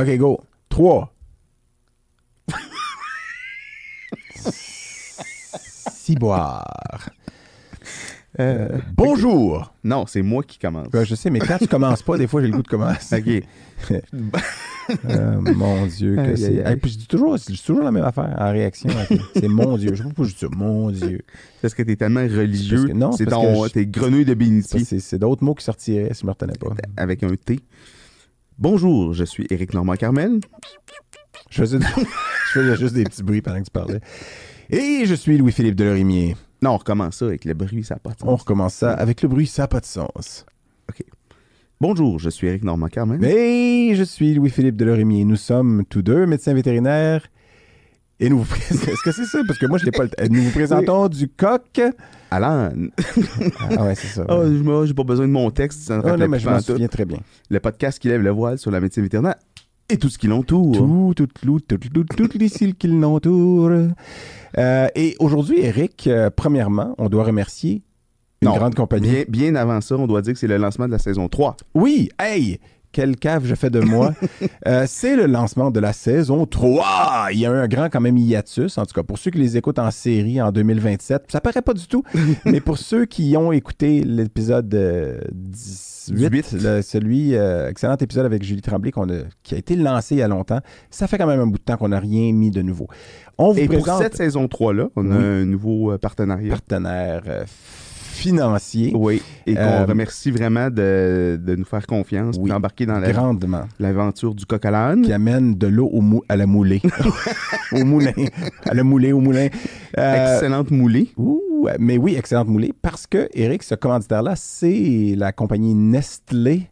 OK, go. 3. Ciboire. Euh, bonjour. Non, c'est moi qui commence. Ouais, je sais, mais quand tu commences pas, des fois, j'ai le goût de commencer. OK. Euh, mon Dieu, que c'est. Hey, puis je dis toujours, je dis toujours la même affaire en réaction. c'est mon Dieu. Je sais pas pourquoi je dis ça. Mon Dieu. Parce que t'es tellement religieux. Que- non, c'est ton, je- tes grenouilles de bénitier C'est c'est d'autres mots qui sortiraient si je me retenais pas. avec un T. Bonjour, je suis Éric Normand Carmel. Je faisais, je faisais juste des petits bruits pendant que tu parlais. Et je suis Louis-Philippe Delorimier. Non, on recommence ça avec le bruit, ça n'a pas de sens. On recommence ça avec le bruit, ça n'a pas de sens. Bonjour, je suis Éric Normand Carmel. Et je suis Louis-Philippe Delorimier. Nous sommes tous deux médecins vétérinaires. Et nous vous présentons. Est-ce que c'est ça? Parce que moi, je l'ai pas le temps. Nous vous présentons du coq. Alan. Ah ouais, c'est ça. Oh, je m'en- j'ai pas besoin de mon texte. Ça Ah non, mais je m'en souviens très bien. Le podcast qui lève le voile sur la médecine vétérinaire et tout ce qui l'entoure. Tout, tout, tout, tout, tout, toutes les cils qui l'entourent. Euh, et aujourd'hui, Eric, euh, premièrement, on doit remercier une Non, grande compagnie. Bien, bien avant ça, on doit dire que c'est le lancement de la saison 3. Oui, hey! Quelle cave je fais de moi. Euh, c'est le lancement de la saison 3. Il y a eu un grand quand même hiatus, en tout cas pour ceux qui les écoutent en série en 2027. Ça paraît pas du tout, mais pour ceux qui ont écouté l'épisode euh, 18, 18. le- celui, euh, excellent épisode avec Julie Tremblay a- qui a été lancé il y a longtemps, ça fait quand même un bout de temps qu'on n'a rien mis de nouveau. On vous Et pour présente cette saison 3-là, on a un nouveau euh, partenariat. partenaire financier Oui, et qu'on Euh, remercie vraiment de, de nous faire confiance Oui. d'embarquer dans la- grandement. l'aventure du coq à l'âne. qui amène de l'eau au mou- à la moulée. au moulin. À la moulée, au moulin. Euh, Excellente moulée. ouh, mais oui, excellente moulée. Parce que, Eric, ce commanditaire-là, c'est la compagnie Nestlé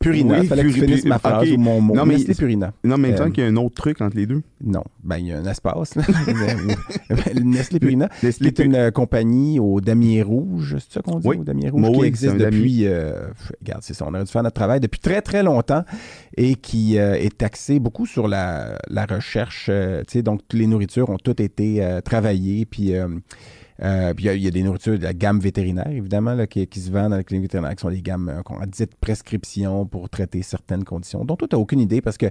Purina. Oui, fallait que tu finisses ma phrase ou mon mot. Non, mais- Nestlé Purina. Non, mais me Euh, qu'il y a un autre truc entre les deux. Non. Ben, il y a un espace. Nestlé Purina, qui Nestlé est une euh, compagnie au damier rouge. C'est ça qu'on dit, Oui. au damier rouge? Moi, qui oui, existe depuis... euh, regarde, c'est ça. On aurait dû faire notre travail depuis très, très longtemps et qui est axé beaucoup sur la, la recherche. tu sais, donc, les nourritures ont toutes été travaillées. Puis... euh, puis il y a- il y, a des nourritures de la gamme vétérinaire, évidemment, là, qui, qui se vendent dans les cliniques vétérinaires, qui sont des gammes euh, qu'on a dites prescription pour traiter certaines conditions, dont toi, tu n'as aucune idée parce que,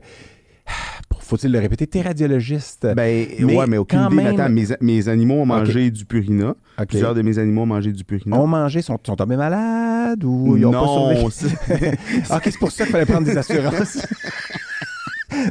faut-il le répéter, tu es radiologiste. Ben, mais ouais, mais aucune idée. Même- attends, mes, mes animaux ont mangé du Purina. OK. Plusieurs de mes animaux ont mangé du Purina. ont mangé, sont, sont tombés malades ou ils ont pas survécu? non, c'est- Ah, OK, c'est pour ça qu'il fallait prendre des assurances.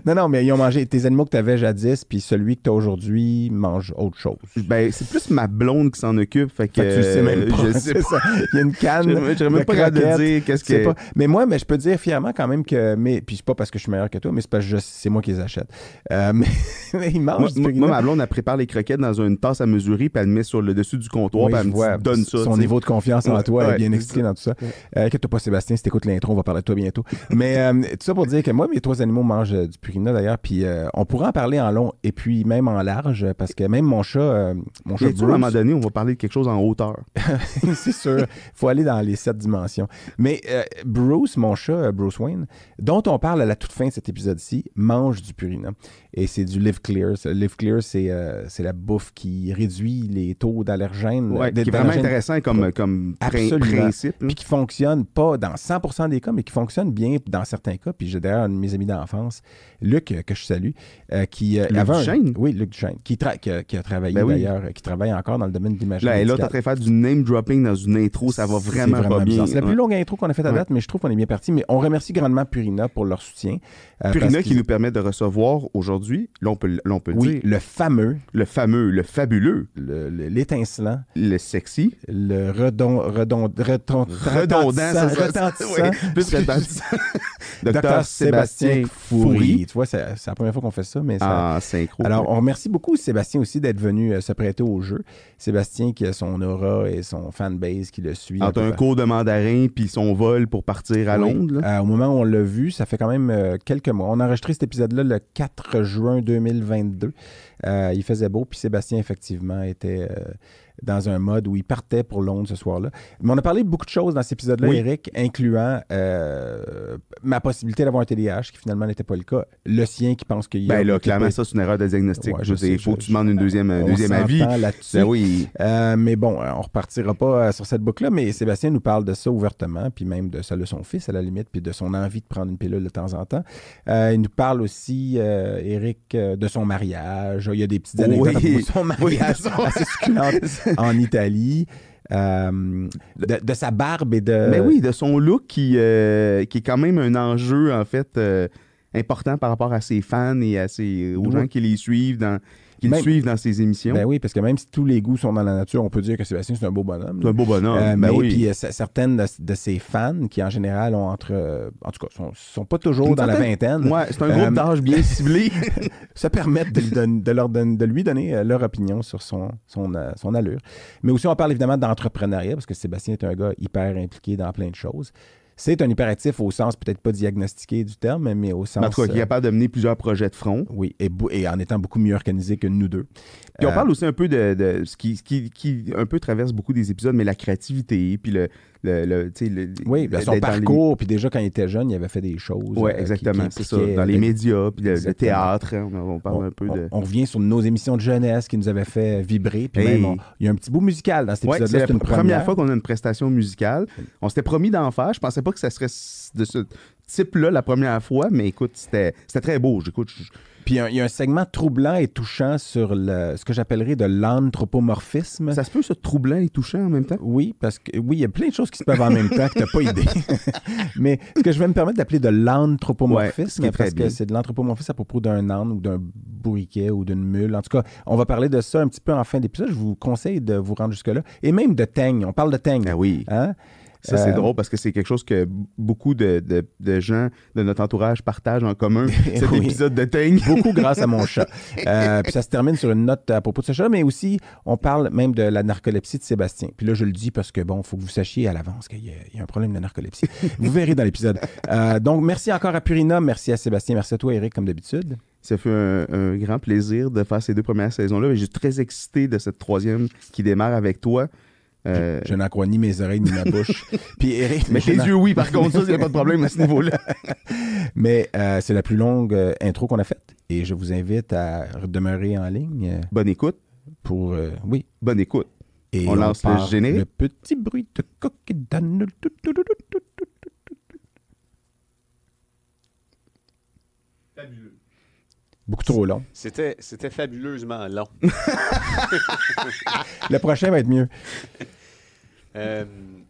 non, non, mais ils ont mangé tes animaux que tu avais jadis, puis celui que tu as aujourd'hui mange autre chose. ben, c'est plus ma blonde qui s'en occupe. Fait que, Fait que tu le sais même pas. Je sais c'est pas. ça. Il y a une canne. Je même pas capable de dire qu'est-ce Je que. pas. Mais moi, mais je peux dire fièrement quand même que. Mais, puis c'est pas parce que je suis meilleur que toi, mais c'est parce que je- c'est moi qui les achète. Euh, mais, mais ils mangent Moi, du moi, ma blonde, elle prépare les croquettes dans une tasse à mesurer, puis elle le met sur le dessus du comptoir, Oui, puis je elle me vois. donne ça. Son niveau de confiance en Ouais, toi est ouais, bien c'est expliqué dans tout ça. Euh, Inquiète-toi pas, Sébastien, si t'écoutes l'intro, on va parler de toi bientôt. Mais euh, tout ça pour dire que moi, mes trois animaux mangent euh, du Purina d'ailleurs, puis euh, on pourra en parler en long et puis même en large, parce que même mon chat, euh, mon chat sais, à un moment Bruce, donné, on va parler de quelque chose en hauteur. c'est sûr, faut aller dans les sept dimensions. Mais euh, Bruce, mon chat, Bruce Wayne, dont on parle à la toute fin de cet épisode-ci, mange du Purina. Et c'est du Live Clear. Live Clear, c'est la bouffe qui réduit les taux d'allergènes. Ouais, qui est vraiment intéressant comme, comme principe. là. puis qui fonctionne pas dans 100% des cas, mais qui fonctionne bien dans certains cas. Puis j'ai d'ailleurs un de mes amis d'enfance, Luc, euh, que je salue, euh, qui euh, Luc avait un- Duchesne? Oui, Luc Duchesne, qui, tra- qui, a, qui a travaillé Ben oui. d'ailleurs, qui travaille encore dans le domaine de l'imagerie Là, et là, t'es en train de faire du name dropping dans une intro, ça va vraiment, pas bien. C'est la plus longue intro qu'on a faite à date, mais je trouve qu'on est bien parti. Mais on remercie grandement Purina pour leur soutien. Purina qui nous permet de recevoir aujourd'hui, là on peut, on peut le Oui, dire, le fameux, le fameux, le fabuleux, le- le- l'étincelant, le sexy, le redon, redon, redon- redondant, ça serait- retentissant, oui, plus retentissant. Docteur Sébastien Tu vois, c'est c'est la première fois qu'on fait ça, mais ça, en synchro. Alors, on remercie beaucoup Sébastien aussi d'être venu euh, se prêter au jeu. Sébastien qui a son aura et son fanbase qui le suit. entre un cours de mandarin puis son vol pour partir à Oui. Londres. Euh, au moment où on l'a vu, ça fait quand même euh, quelques mois. On a enregistré cet épisode-là le 4 juin 2022. Euh, il faisait beau, puis Sébastien, effectivement, était, dans un mode où il partait pour Londres ce soir-là. Mais on a parlé de beaucoup de choses dans cet épisode-là, Oui. Eric, incluant euh, ma possibilité d'avoir un TDAH, qui finalement n'était pas le cas, le sien qui pense qu'il y a... Ben là, clairement, ça, c'est une erreur de diagnostic. Ouais, je il faut je- que tu demandes une deuxième, on deuxième avis. là-dessus. Ben oui. Euh, mais bon, euh, on repartira pas sur cette boucle-là, mais Sébastien nous parle de ça ouvertement, puis même de ça de son fils à la limite, puis de son envie de prendre une pilule de temps en temps. Euh, il nous parle aussi, Eric, de son mariage. Il y a des petites anecdotes Oui. de son Oui, mariage son- assez succulentes en Italie. Euh, de, de sa barbe et de... Mais oui, de son look qui, euh, qui est quand même un enjeu, en fait, euh, important par rapport à ses fans et à ses, aux Oui. gens qui les suivent dans, qui le Même- suivent dans ses émissions. Ben oui, parce que même si tous les goûts sont dans la nature, on peut dire que Sébastien, c'est un beau bonhomme. c'est un beau bonhomme. Euh, ben mais oui. puis euh, certaines de, de ses fans, qui en général ont entre. euh, en tout cas, sont, sont pas toujours dans la vingtaine, Ouais, c'est un groupe d'âge bien ciblé. se permettent de, de leur don- de lui donner leur opinion sur son, son, son allure. Mais aussi, on parle évidemment d'entrepreneuriat, parce que Sébastien est un gars hyper impliqué dans plein de choses. C'est un hyperactif au sens peut-être pas diagnostiqué du terme, mais au sens. en tout cas, qui est euh, capable de mener plusieurs projets de front. oui, et, en étant beaucoup mieux organisé que nous deux. Puis on Euh, parle aussi un peu de, de ce qui, ce qui, qui un peu traverse beaucoup des épisodes, mais la créativité, puis le, le, le, le- Oui, ben, son les- parcours, puis déjà quand il était jeune, il avait fait des choses. Ouais, euh, exactement, c'est ça. Dans les médias, puis le, théâtre, hein, on, on parle un peu de. on revient sur nos émissions de jeunesse qui nous avaient fait vibrer. Puis Hey. même, il y a un petit bout musical dans cet Ouais, épisode-là. c'est la une pr- première fois qu'on a une prestation musicale. On s'était promis d'en faire. Je pensais pas que ça serait de ce type-là la première fois, mais écoute, c'était c'était très beau. J'écoute, je- Puis il y a- il y, a un segment troublant et touchant sur le, ce que j'appellerais de l'anthropomorphisme. ça se peut, ça, troublant et touchant en même temps? Oui, parce que oui, il y a plein de choses qui se peuvent en même temps que tu n'as pas idée. Mais ce que je vais me permettre d'appeler de ce l'anthropomorphisme, parce que c'est de l'anthropomorphisme à propos d'un âne ou d'un bourriquet ou d'une mule. En tout cas, on va parler de ça un petit peu en fin d'épisode. Je vous conseille de vous rendre jusque-là. Et même de teigne. On parle de teigne. Ah oui. Hein? Ça, c'est Euh, drôle parce que c'est quelque chose que beaucoup de, de- de gens de notre entourage partagent en commun. Cet Oui. épisode de. Beaucoup grâce à mon chat. Euh, puis ça se termine sur une note à propos de ce chat, mais aussi, on parle même de la narcolepsie de Sébastien. Puis là, je le dis parce que, bon, il faut que vous sachiez à l'avance qu'il y, a- il y a un problème de narcolepsie. vous verrez dans l'épisode. Euh, donc, merci encore à Purina, merci à Sébastien, merci à toi, Eric, comme d'habitude. Ça fait un, un grand plaisir de faire ces deux premières saisons-là. Et Je suis très excité de cette troisième qui démarre avec toi. Euh, Je n'en crois ni mes oreilles ni ma bouche. Puis Eric, mais tes yeux, oui, par contre, ça, il n'y a pas de problème à ce niveau-là. mais euh, c'est la plus longue euh, intro qu'on a faite. Et je vous invite à demeurer en ligne Bonne écoute. pour, euh, oui, Bonne écoute. Et On lance le générique. Le petit bruit de coq tout, tout, tout. Beaucoup trop long. C'était, c'était fabuleusement long. Le prochain va être mieux. Euh,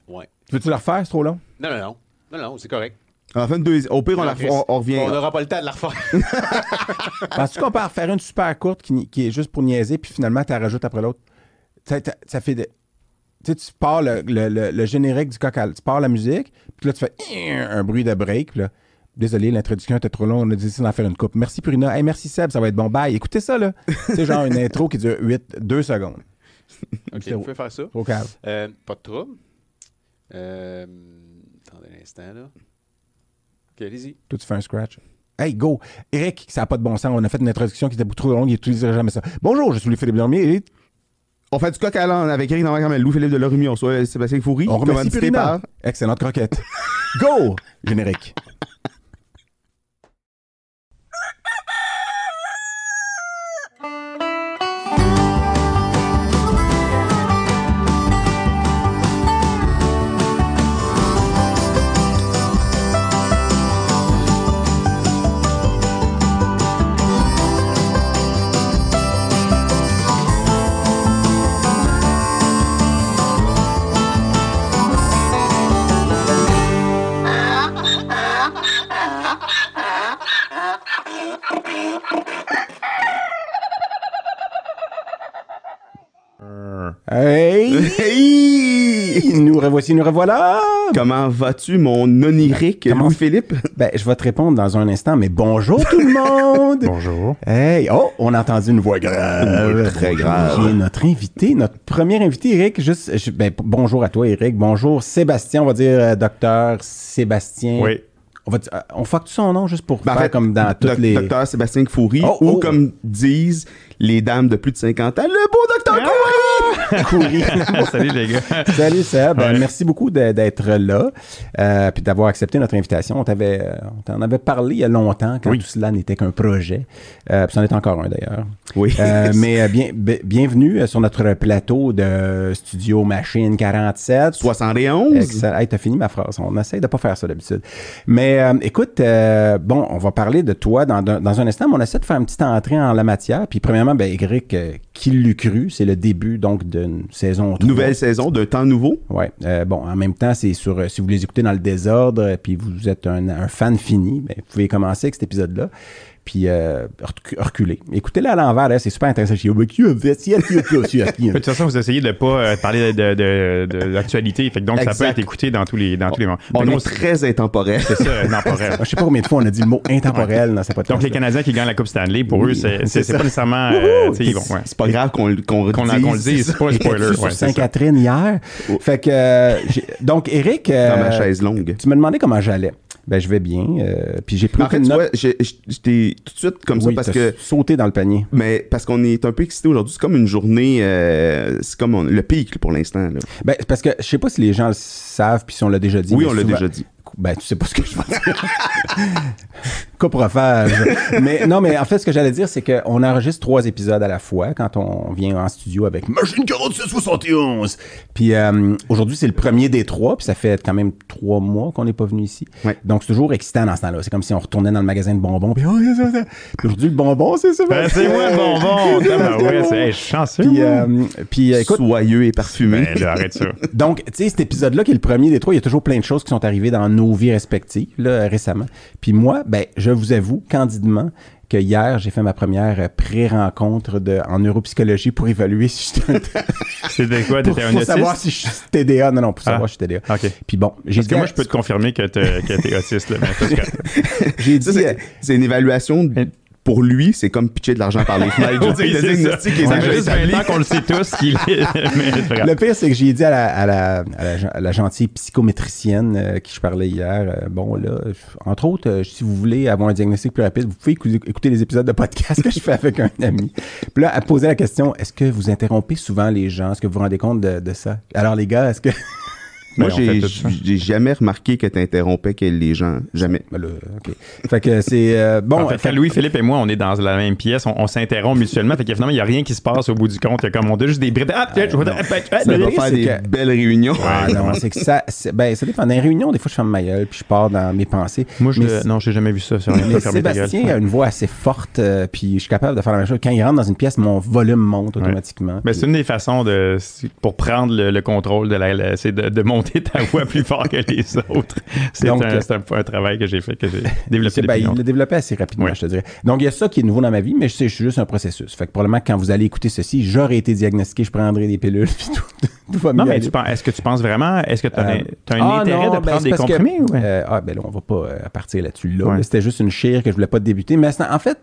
ouais. Veux-tu le refaire? C'est trop long? Non, non, non. Non, non, c'est correct. En fait, deux, au pire, on, la- Chris, on- on revient. On n'aura pas le temps de la refaire. Penses-tu qu'on peut en refaire une super courte qui, est juste pour niaiser, puis finalement, tu la rajoutes après l'autre? Ça, fait des... Tu sais, tu pars le, le- le- le générique du à- Tu pars la musique, puis là, tu fais un bruit de break, puis là... Désolé, l'introduction était trop longue, on a décidé d'en faire une coupe. Merci Purina. Hey, merci Seb, ça va être bon. Bye. Écoutez ça, là. C'est genre une intro qui dure 8, 2 secondes. OK, vous pouvez faire ça. Au cave. Euh, pas de trouble. Euh, attendez un instant, là. OK, allez-y. Toi, tu fais un scratch. Hey, go! Eric, ça n'a pas de bon sens. On a fait une introduction qui était beaucoup trop longue. Il n'utiliserait jamais ça. Bonjour, je suis Louis-Philippe Dormier et On fait du coq à l'âne avec Eric Normand Louis-Philippe de Lorimier. On soit Sébastien Foury. on remercie par- Excellente croquette. go! Générique. Nous revoilà! Comment vas-tu, mon onirique Comment- Louis-Philippe? Ben, je vais te répondre dans un instant, mais bonjour tout le monde! Bonjour. Hey! Oh, on a entendu une voix grave. Une voix très grave. Qui est notre invité, notre premier invité, Eric. Juste, je- ben, bonjour à toi, Eric. Bonjour, Sébastien. On va dire euh, docteur Sébastien. Oui. On va dire- euh, on fuck son nom juste pour Ben, en faire fait, comme dans toutes les. Docteur Sébastien Foury, Oh, ou oh. comme disent les dames de plus de 50 ans, le beau docteur Foury! Salut les gars. Salut Seb, Ouais. merci beaucoup d'être là euh, puis d'avoir accepté notre invitation. On t'avait, euh, on t'en avait parlé il y a longtemps quand Oui. tout cela n'était qu'un projet. Euh, puis c'en est encore un d'ailleurs. Oui. Euh, mais bien, bienvenue sur notre plateau de Studio Machine 47. 71. Excellent. Hey, t'as fini ma phrase. On essaye de pas faire ça d'habitude. Mais écoute, bon, on va parler de toi dans, dans- un instant, mais on essaie de faire une petite entrée en la matière. Puis premièrement, ben, Éric, qui l'eût cru, c'est le début donc d'une saison 3. Nouvelle saison d'un temps nouveau? Ouais. Euh, bon, en même temps, c'est sur. euh, si vous les écoutez dans le désordre, puis vous êtes un, un fan fini, ben, vous pouvez commencer avec cet épisode-là. Puis euh, recu- reculer. Écoutez-le à l'envers, là, c'est super intéressant. J'ai dit, oh, mais qui a fait ci, qui a fait ci, qui a De toute façon, vous essayez de pas euh, parler de, de, de, de l'actualité. Fait que donc, ça peut être écouté dans tous les, dans tous les moments. On est très intemporel. C'est ça, temporel. Je sais pas combien de fois on a dit le mot intemporel dans cette podcast. Donc, les Canadiens qui gagnent la Coupe Stanley, pour Oui, eux, c'est pas nécessairement. euh, tu sais, ils vont- ouais. C'est pas grave qu'on qu'on Qu'on dise, qu'on le dise, c'est pas un spoiler. Ouais, c'est ça. Sainte-Catherine hier? Fait que, euh, donc, Eric, euh, Dans ma chaise longue. tu me demandais comment j'allais. Ben, je vais bien. euh, puis j'ai pris En fait, tu vois, tout de suite comme ça parce que sauté dans le panier. mais parce qu'on est un peu excité aujourd'hui. C'est comme une journée, euh, c'est comme on- le pic pour l'instant. Ben, parce que je sais pas si les gens le savent, puis si on l'a déjà dit. Oui, on l'a déjà dit. Ben, tu sais pas ce que je veux dire. Coprophage. mais non, mais en fait, ce que j'allais dire, c'est qu'on enregistre trois épisodes à la fois quand on vient en studio avec Machine 4671. Puis euh, aujourd'hui, c'est le premier des trois, puis ça fait quand même trois mois qu'on n'est pas venu ici. Ouais. Donc, c'est toujours excitant dans ce temps-là. C'est comme si on retournait dans le magasin de bonbons, puis oh, aujourd'hui, le bonbon, c'est ça. Ben, c'est moi le bonbon. Tabarouette, ouais, c'est hey, chanceux. Puis, euh, puis euh, écoute, Soyeux et parfumé. Ben, là, arrête ça. donc, tu sais, cet épisode-là, qui est le premier des trois, il y a toujours plein de choses qui sont arrivées dans nos vies respectives, là, récemment. Puis moi, ben, je vous avoue candidement que hier, j'ai fait ma première pré-rencontre de, en neuropsychologie pour évaluer si j'étais un C'était quoi? pour, T'étais un pour savoir si je suis TDA. Non, non, pour savoir Ah. si je suis TDA. OK. Puis bon, j'ai Parce dit, que moi, je peux te confirmer que t'es que t'es autiste. Là, mais parce que- j'ai dit, c'est- euh, c'est une évaluation pour lui, c'est comme pitcher de l'argent par les fenêtres. Le diagnostic est Ça déjà fait juste établi. 20 ans qu'on le sait tous qu'il est. Le pire, c'est que j'ai dit à la, à la, à la, gen- à la gentille psychométricienne euh, qui je parlais hier, euh, bon, là, entre autres, euh, si vous voulez avoir un diagnostic plus rapide, vous pouvez écouter, écouter les épisodes de podcast que je fais avec un ami. Puis là, elle posait la question, est-ce que vous interrompez souvent les gens? Est-ce que vous vous rendez compte de, de ça? Alors, les gars, est-ce que... Moi, Ben, fait j'ai jamais remarqué que tu interrompais les gens. Jamais. Ben. Fait que c'est... euh, bon, en fait, fait- quand Louis-Philippe et moi, on est dans la même pièce, on, on s'interrompt mutuellement. Fait que finalement, il n'y a rien qui se passe au bout du compte. Il y a comme on a juste des brides. Ah, tiens, je vais- ah, ben, Ça le va pire, faire c'est des que- belles réunions. Ah non, c'est que ça... c'est- Ben, ça dépend. Dans les réunions, des fois, je ferme ma gueule, puis je pars dans mes pensées. Moi, je Mais non, j'ai jamais vu ça sur un Mais. Sébastien a une voix assez forte, euh, puis je suis capable de faire la même chose. Quand il rentre dans une pièce, mon volume monte automatiquement. Ben, Puis- c'est une des façons de pour prendre le, le contrôle de la, c'est de, de monter ta voix plus fort que les autres. C'est un, euh, un, un travail que j'ai fait que j'ai développé ben, il l'a développé assez rapidement, je te dirais. Donc, il y a ça qui est nouveau dans ma vie, mais je sais, je suis juste un processus. Fait que probablement, quand vous allez écouter ceci, j'aurais été diagnostiqué, je prendrai des pilules, puis tout, tout va Non, mais aller. tu penses, est-ce que tu penses vraiment, est-ce que tu as, Euh, un ah, intérêt non, de ben, prendre des que- comprimés? ou- Euh, ah, ben là, on va pas euh, partir là-dessus. Là, Ouais. Là, c'était juste une chire que je voulais pas débuter. Mais en fait,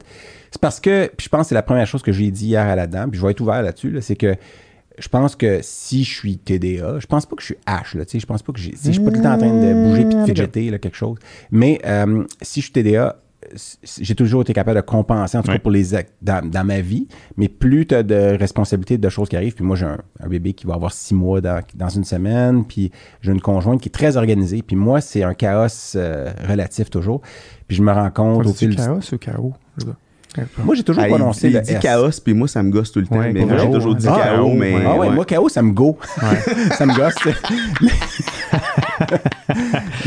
c'est parce que, puis je pense que c'est la première chose que j'ai dit hier à la dame, puis je vais être ouvert là-dessus, là, c'est que je pense que si je suis TDA, je pense pas que je suis H, là, tu sais, je pense pas que j'ai, si je suis pas tout le temps en train de bouger puis de fidgeter, là, quelque chose. Mais euh, si je suis TDA, j'ai toujours été capable de compenser, en tout cas pour les actes dans, dans ma vie, mais plus tu as de responsabilités, de choses qui arrivent, puis moi j'ai un, un bébé qui va avoir six mois dans, dans une semaine, puis j'ai une conjointe qui est très organisée, puis moi c'est un chaos euh, relatif toujours, puis je me rends compte au fil du chaos ou chaos? Moi j'ai toujours Ah, il, prononcé il le dit S. chaos, puis moi, ça me gosse tout le temps. Ouais, mais moi, j'ai toujours dit Ah, chaos, ouais. mais. Ah ouais, ouais. moi, KO, ça me go. ça me gosse.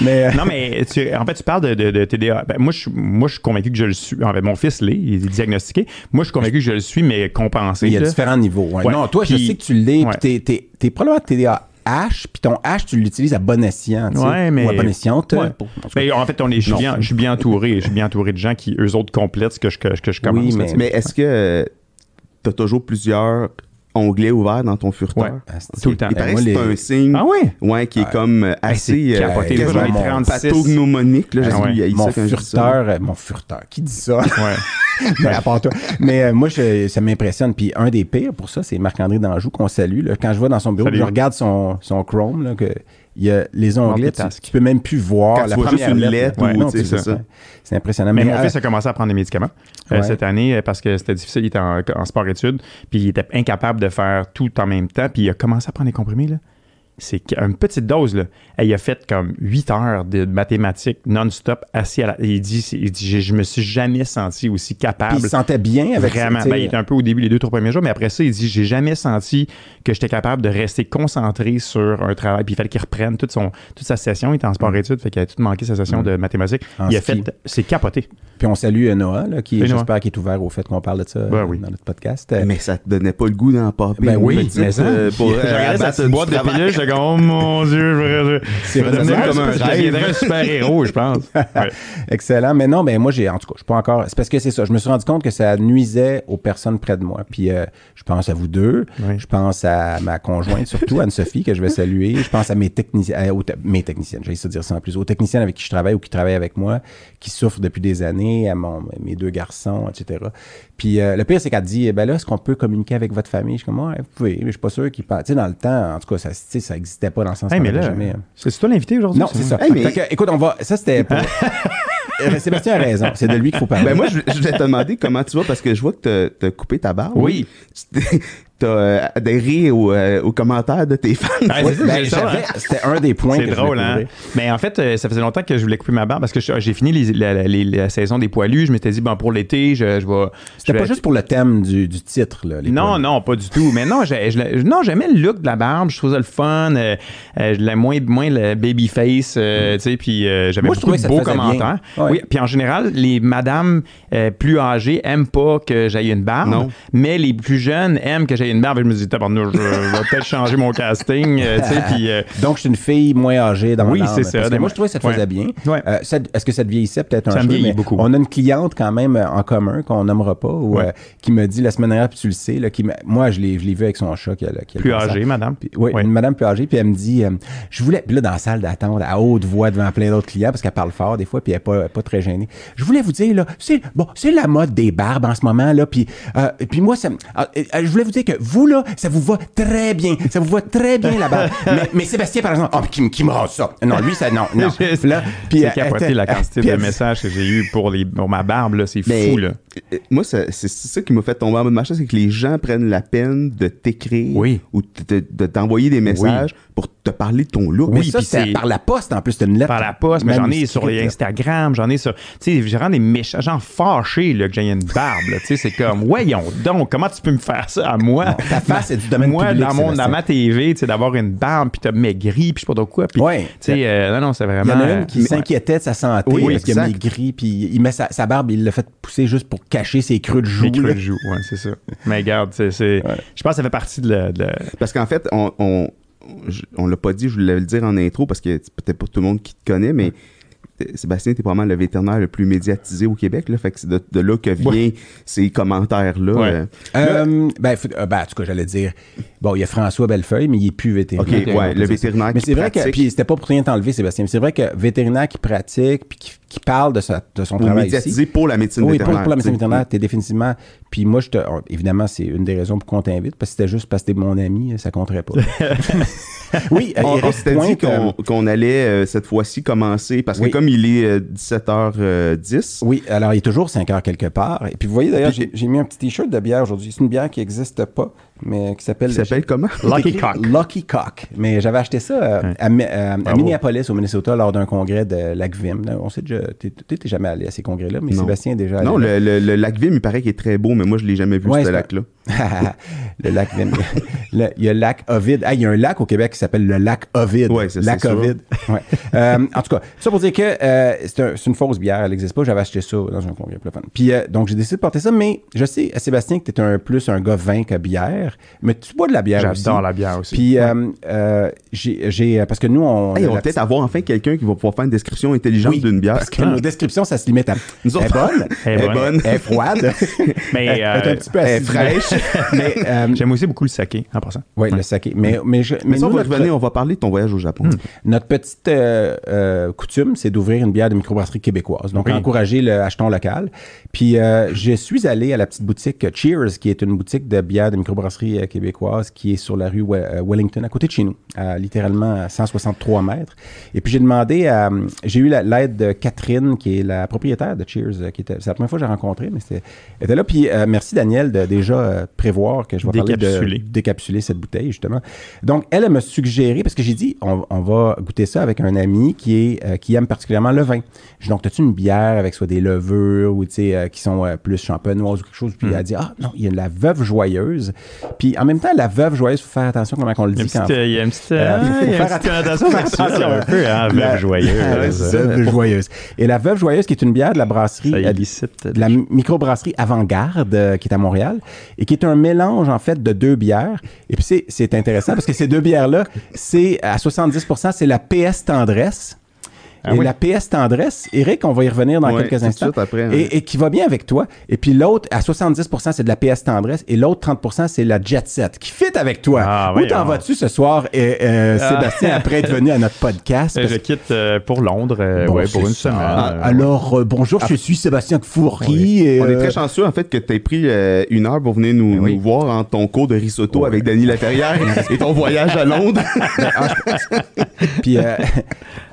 mais euh, Non, mais tu- en fait, tu parles de, de- de TDA. Ben, moi, je, suis- moi, je suis convaincu que je le suis. En fait, mon fils l'est, il est diagnostiqué. Moi, je suis convaincu que je le suis, mais compensé. il y a là. différents niveaux. ouais. Ouais. Non, toi, je sais que tu l'es, ouais. puis t'es, t'es, t'es probablement TDA H, puis ton H, tu l'utilises à bon escient. tu sais, mais- Ou à bon escient. Ouais. Ben, en fait, on est, je, suis bien, je suis bien entouré. Je suis bien entouré de gens qui, eux autres, complètent ce que je, que, que je commence. Oui, mais-. Mais est-ce que tu as toujours plusieurs onglets ouverts dans ton furteur? Ouais. Ah, c'est- Tout le temps. Il Ben, paraît moi, que c'est les- un signe Ah ouais? ouais, qui est comme euh, c'est assez euh, capoté. Quasiment 36. pathognomonique. Là, Ah j'ai ouais. dit, il y a mon furteur, euh, mon furteur, qui dit ça? Ouais. Mais à part toi. Mais euh, moi, je- ça m'impressionne. Puis un des pires pour ça, c'est Marc-André Danjou qu'on salue. là. Quand je vais dans son bureau, Salut. je regarde son, son Chrome, là, que il y a les onglets, tu, tu peux même plus voir Quand la tu vois première juste une lettre. ou, c'est ça. C'est impressionnant. Mais, mon euh, fils a commencé à prendre des médicaments euh, Ouais. cette année euh, parce que c'était difficile. Il était en, en sport-études, puis il était incapable de faire tout en même temps. Puis il a commencé à prendre des comprimés. Là. C'est une petite dose. Là. Et il a fait comme 8 heures de mathématiques non-stop assis à la. Il dit, il dit je, je me suis jamais senti aussi puis capable. il se sentait bien avec ça, Vraiment. Ben, il était un peu au début, les deux, trois premiers jours, mais après ça, il dit J'ai jamais senti que j'étais capable de rester concentré sur un travail. Puis il fallait qu'il reprenne toute, son, toute sa session. Il était en sport-études, fait qu'il a tout manqué sa session de mathématiques. En il a ski. fait. C'est capoté. Puis on salue Noah, là, qui j'espère qu'il est ouvert au fait qu'on parle de ça Ben oui. dans notre podcast. Mais ça te donnait pas le goût d'en popper. Ben oui, mais ça, euh, pour, euh, oh mon Dieu, C'est comme un deviendrais un super-héros, je pense. Ouais. Excellent. Mais non, ben moi, j'ai, en tout cas, je suis pas encore. C'est parce que c'est ça. Je me suis rendu compte que ça nuisait aux personnes près de moi. Puis euh, je pense à vous deux. Oui. Je pense à ma conjointe, surtout Anne-Sophie, que je vais saluer. Je pense à mes techniciens, aux te- mes techniciennes, j'ai essayé de dire ça en plus, aux techniciennes avec qui je travaille ou qui travaillent avec moi, qui souffrent depuis des années, à mon, mes deux garçons, etc. Puis euh, le pire, c'est qu'elle dit, ben là, est-ce qu'on peut communiquer avec votre famille? Je suis comme, ouais, vous pouvez, mais je suis pas sûr qu'ils parlent. Tu sais, dans le temps, en tout cas, ça, tu sais, ça existait pas dans le sens Hey, mais là, jamais. hein. c'est toi l'invité aujourd'hui? Non, c'est ça. Hey, mais- Fait que, écoute, on va. Ça, c'était pour. Euh, Sébastien a raison. C'est de lui qu'il faut parler. Ben moi, je, je voulais te demander comment tu vas parce que je vois que t'as- t'as coupé ta barbe. Oui. T'as euh, adhéré aux, euh, aux commentaires de tes fans. Ah, ben. C'était un des points C'est drôle, hein? Mais en fait, euh, ça faisait longtemps que je voulais couper ma barbe parce que j'ai fini les- la, la- les- la saison des poilus. Je m'étais dit, bon, pour l'été, je, je vais. C'était pas vais- juste pour le thème du, du titre, là. les Non, non, pas du tout. Mais non, j'aimais le look de la barbe. Je trouvais ça le fun. euh, euh, je l'aimais moins, moins le baby face. euh, tu sais, puis euh, j'avais Moi, je beaucoup trouvais de beaux commentaires. bien. Ouais. Oui, puis en général, les madames euh, plus âgées aiment pas que j'aille une barbe. Non. Mais les plus jeunes aiment que j'aille une barbe. Et je me dis, tabarnouche, je vais peut-être changer mon casting. euh, tu sais, puis. euh, Donc, je suis une fille moins âgée dans Oui, c'est ça. parce que Mais moi, je trouvais que ça te ouais. faisait bien. Ouais. Euh, Est-ce que ça te vieillissait peut-être un me vieillit mais beaucoup. On a une cliente quand même euh, en commun qu'on nommera pas, ou, Ouais. qui me dit la semaine dernière, puis tu le sais, là, qui moi, je l'ai je l'ai vu avec son chat. Qui a, qui plus âgée, madame. Puis, oui, Ouais. une madame plus âgée, puis elle me dit, je voulais, puis là, dans la salle d'attente, à haute voix devant plein d'autres clients, parce qu'elle parle fort des fois, puis elle n'est pas, pas très gênée. Je voulais vous dire, là, c'est, bon, c'est la mode des barbes en ce moment, là, puis, puis moi, ça, ah, je voulais vous dire que vous, là, ça vous va très bien, ça vous va très bien, barbe. mais, mais Sébastien, par exemple, oh, qui, me- qui me rase ça? Non, lui, ça, non, non. Là, puis, C'est euh, capoté elle- la quantité de elle- messages que j'ai eu pour, les, pour ma barbe, là. C'est Mais, fou, là. Euh, Moi, c'est ça qui m'a fait tomber en mode machin, c'est que les gens prennent la peine de t'écrire Oui. ou de, de- de t'envoyer des messages pour te parler de ton look. Oui, puis c'est par la poste, en plus, c'est une lettre. par la poste, mais j'en ai sur les. Instagram, j'en ai sur. Tu sais, j'ai vraiment des méchants, gens fâchés là, que j'ai une barbe. Tu sais, c'est comme, voyons donc, comment tu peux me faire ça à moi? ta face est du domaine Moi, public, dans, mon, dans ma TV, tu sais, d'avoir une barbe, puis t'as maigri, puis je sais pas trop quoi. Puis, Ouais. tu sais, euh, non, non, c'est Il vraiment. y en a une qui s'inquiétait de sa santé Oui, parce qu'il a maigri, puis il met sa, sa barbe, il l'a fait pousser juste pour cacher ses creux de joues. Les creux de joue, ouais, c'est ça. Mais regarde, c'est, c'est- je pense que ça fait partie de la. de Parce qu'en fait, on, on, on l'a pas dit, je voulais le dire en intro parce que c'est peut-être pas tout le monde qui te connaît, mais Sébastien, t'es probablement le vétérinaire le plus médiatisé au Québec. Là, fait que c'est de, de là que viennent ces commentaires-là. Ouais. euh. Euh, ben, euh, ben, en tout cas, j'allais dire, bon, il y a François Bellefeuille, mais il est plus vétérinaire. OK, ouais, le C'est- vétérinaire Mais qui c'est vrai que, pratique. puis c'était pas pour rien t'enlever, Sébastien, mais c'est vrai que vétérinaire qui pratique, puis qui, qui parle de, sa, de son pour travail médiatiser ici. pour la médecine Oui, pour, vétérinaire. pour la médecine vétérinaire, t'es définitivement. Puis moi, je te, évidemment, c'est une des raisons pour qu'on t'invite, parce que c'était juste parce que t'es mon ami, ça compterait pas. oui, euh, On, s'était dit qu'on euh, allait euh, cette fois-ci commencer parce que Oui. comme il est euh, 17h10, Oui, alors il est toujours 5 heures quelque part. Et puis vous voyez d'ailleurs, j'ai mis un petit t-shirt de bière aujourd'hui. C'est une bière qui n'existe pas, mais qui s'appelle. comment? Lucky Cock. Lucky Cock. Mais j'avais acheté ça euh, Ouais. à, euh, à. Minneapolis, au Minnesota, lors d'un congrès de Lacvim. On sait déjà, t'es t'es jamais allé à ces congrès-là, mais Non. Sébastien est déjà allé. Non, le, le, le lac Vim, il paraît qu'il est très beau, mais moi, je l'ai jamais vu, Ouais, ce lac-là. le lac Vim. Il y a le lac Ovid. Ah, il y a un lac au Québec qui s'appelle le lac Ovid. Ouais, c'est- lac c'est sûr. Ovid. Ouais. Euh, en tout cas, ça pour dire que euh, c'est un- c'est une fausse bière, elle n'existe pas. J'avais acheté ça dans un congrès. Puis euh, donc j'ai décidé de porter ça, mais je sais, Sébastien, que tu es un plus un gars vin que bière, mais tu bois de la bière aussi. J'adore la bière aussi. Puis euh, euh, j'ai, j'ai- parce que nous on, Hey, on va peut-être avoir enfin quelqu'un qui va pouvoir faire une description intelligente Oui, d'une bière. Parce que nos descriptions, ça se limite à. Nous Elle est autres- bonne. Elle est bonne. Elle est froide. Mais, elle, est euh, un petit peu elle est fraîche. mais, euh, J'aime aussi beaucoup le saké, en passant. oui, le saké. Mais, mais, je, Mais ça, on nous, va notre- revenir, on va parler de ton voyage au Japon. Notre petite euh, euh, coutume, c'est d'ouvrir une bière de microbrasserie québécoise. Donc, Oui. encourager le acheton local. Puis, euh, je suis allé à la petite boutique Cheers, qui est une boutique de bière de microbrasserie brasserie euh, québécoise qui est sur la rue euh, Wellington, à côté de chez nous, à littéralement à 163 mètres. Et puis j'ai demandé à, j'ai eu la- l'aide de Catherine, qui est la propriétaire de Cheers, euh, qui était, c'est la première fois que j'ai rencontré, mais c'était, elle était là. Puis euh, merci Daniel de déjà euh, prévoir que je vais parler de Décapsuler. décapsuler cette bouteille justement. Donc elle, elle m'a suggéré parce que j'ai dit on, on va goûter ça avec un ami qui est euh, qui aime particulièrement le vin. Dit, donc as-tu une bière avec soit des levures ou tu sais euh, qui sont euh, plus champenoises ou quelque chose? Puis elle a dit ah non il y a la veuve joyeuse. Puis en même temps la veuve joyeuse faut faire attention comment on le Il dit il y a une petite, Euh, euh, il petite attention. sexuelle un peu, hein, La- veuve joyeuse. La veuve joyeuse. Et la veuve joyeuse qui est une bière de la brasserie illicite. de la microbrasserie Avant-Garde euh, qui est à Montréal et qui est un mélange en fait de deux bières. Et puis c'est- c'est intéressant parce que ces deux bières-là, c'est à 70%, c'est la PS Tendresse. Ah et oui. la PS Tendresse, Eric, on va y revenir dans quelques instants. suite après, hein. et, et qui va bien avec toi. Et puis l'autre, à 70%, c'est de la PS Tendresse. Et l'autre 30%, c'est la Jet Set, qui fit avec toi. Ah, Où t'en vas-tu ce soir, euh, euh, Ah. Sébastien, après être venu à notre podcast? Parce Je quitte euh, pour Londres euh, Bon, ouais, pour une ça. semaine. Ah, euh, Alors, euh, bonjour, je suis Sébastien Fourry. et, On est très chanceux, en fait, que tu aies pris euh, une heure pour venir nous, Ben oui. nous voir en ton cours de risotto avec Denis Laferrière et ton voyage à Londres. Puis, euh,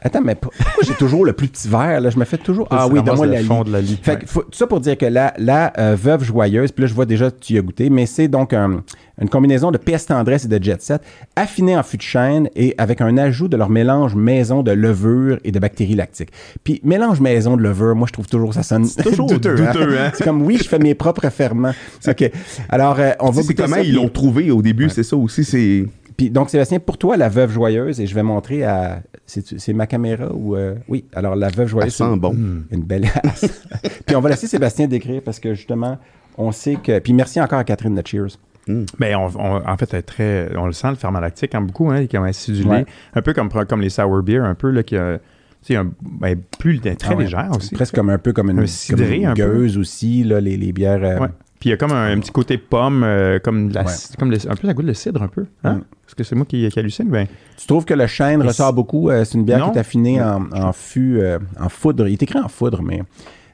attends, mais pour- j'ai toujours le plus petit verre, là? Je me fais toujours. Ah oui, donne-moi le la fond de la lie. Fait que faut- tout ça pour dire que la, la euh, veuve joyeuse, puis là, je vois déjà que tu y as goûté, mais c'est donc un- une combinaison de PS tendresse et de jet set, affinée en fût de chêne et avec un ajout de leur mélange maison de levure et de bactéries lactiques. Puis, mélange maison de levure, moi, je trouve toujours ça sonne toujours douteux, hein? C'est comme, oui, je fais mes propres ferments. OK. Alors, euh, on va C'est comment ça, ils l'ont trouvé au début, c'est ça aussi. C'est puis donc, Sébastien, pour toi, la veuve joyeuse, et je vais montrer à. C'est c'est ma caméra ou. euh, oui, alors la veuve ça joyeuse. sent bon. Une belle. puis on va laisser Sébastien décrire parce que justement, on sait que. Puis merci encore à Catherine de Cheers. Ben, on, on- en fait, elle est très, on le sent, le ferment lactique, hein, beaucoup, hein, qui est acidulé. Ouais. Un peu comme, comme les sour beer, un peu, là, qui a, tu sais, un- ben, plus, très Ah ouais. légère aussi. Presque comme un peu comme une, Un cidré, comme une un peu. gueuse aussi, là, les, les bières. euh, Ouais. Puis il y a comme un, un petit côté pomme, euh, comme, la, Ouais. comme le- un peu la goût de cidre, un peu. Hein? Mm. Est-ce que c'est moi qui, qui hallucine? Ben, Tu trouves que le chêne ressort beaucoup? euh, c'est une bière Non. qui est affinée en, en fût, euh, en foudre. Il est écrit en foudre, mais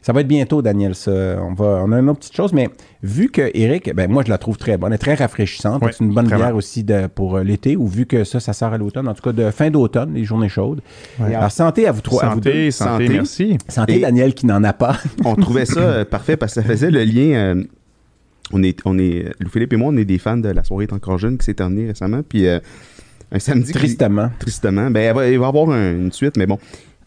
ça va être bientôt, Daniel. Ça. On, va, on a une autre petite chose, mais vu que Eric, ben moi je la trouve très bonne, elle est très rafraîchissante. Ouais, c'est une bonne vraiment. bière aussi de, pour l'été, ou vu que ça, ça sort à l'automne, en tout cas de fin d'automne, les journées chaudes. Alors santé à vous trois. à vous deux. santé, santé, merci. Santé, Et- Daniel, qui n'en a pas. on trouvait ça parfait parce que ça faisait le lien. On est, on est, Lou Philippe et moi, on est des fans de La soirée est encore jeune qui s'est terminée récemment. Puis euh, un samedi. Tristement. Tristement. Ben, elle va- il va y avoir un- une suite, mais bon.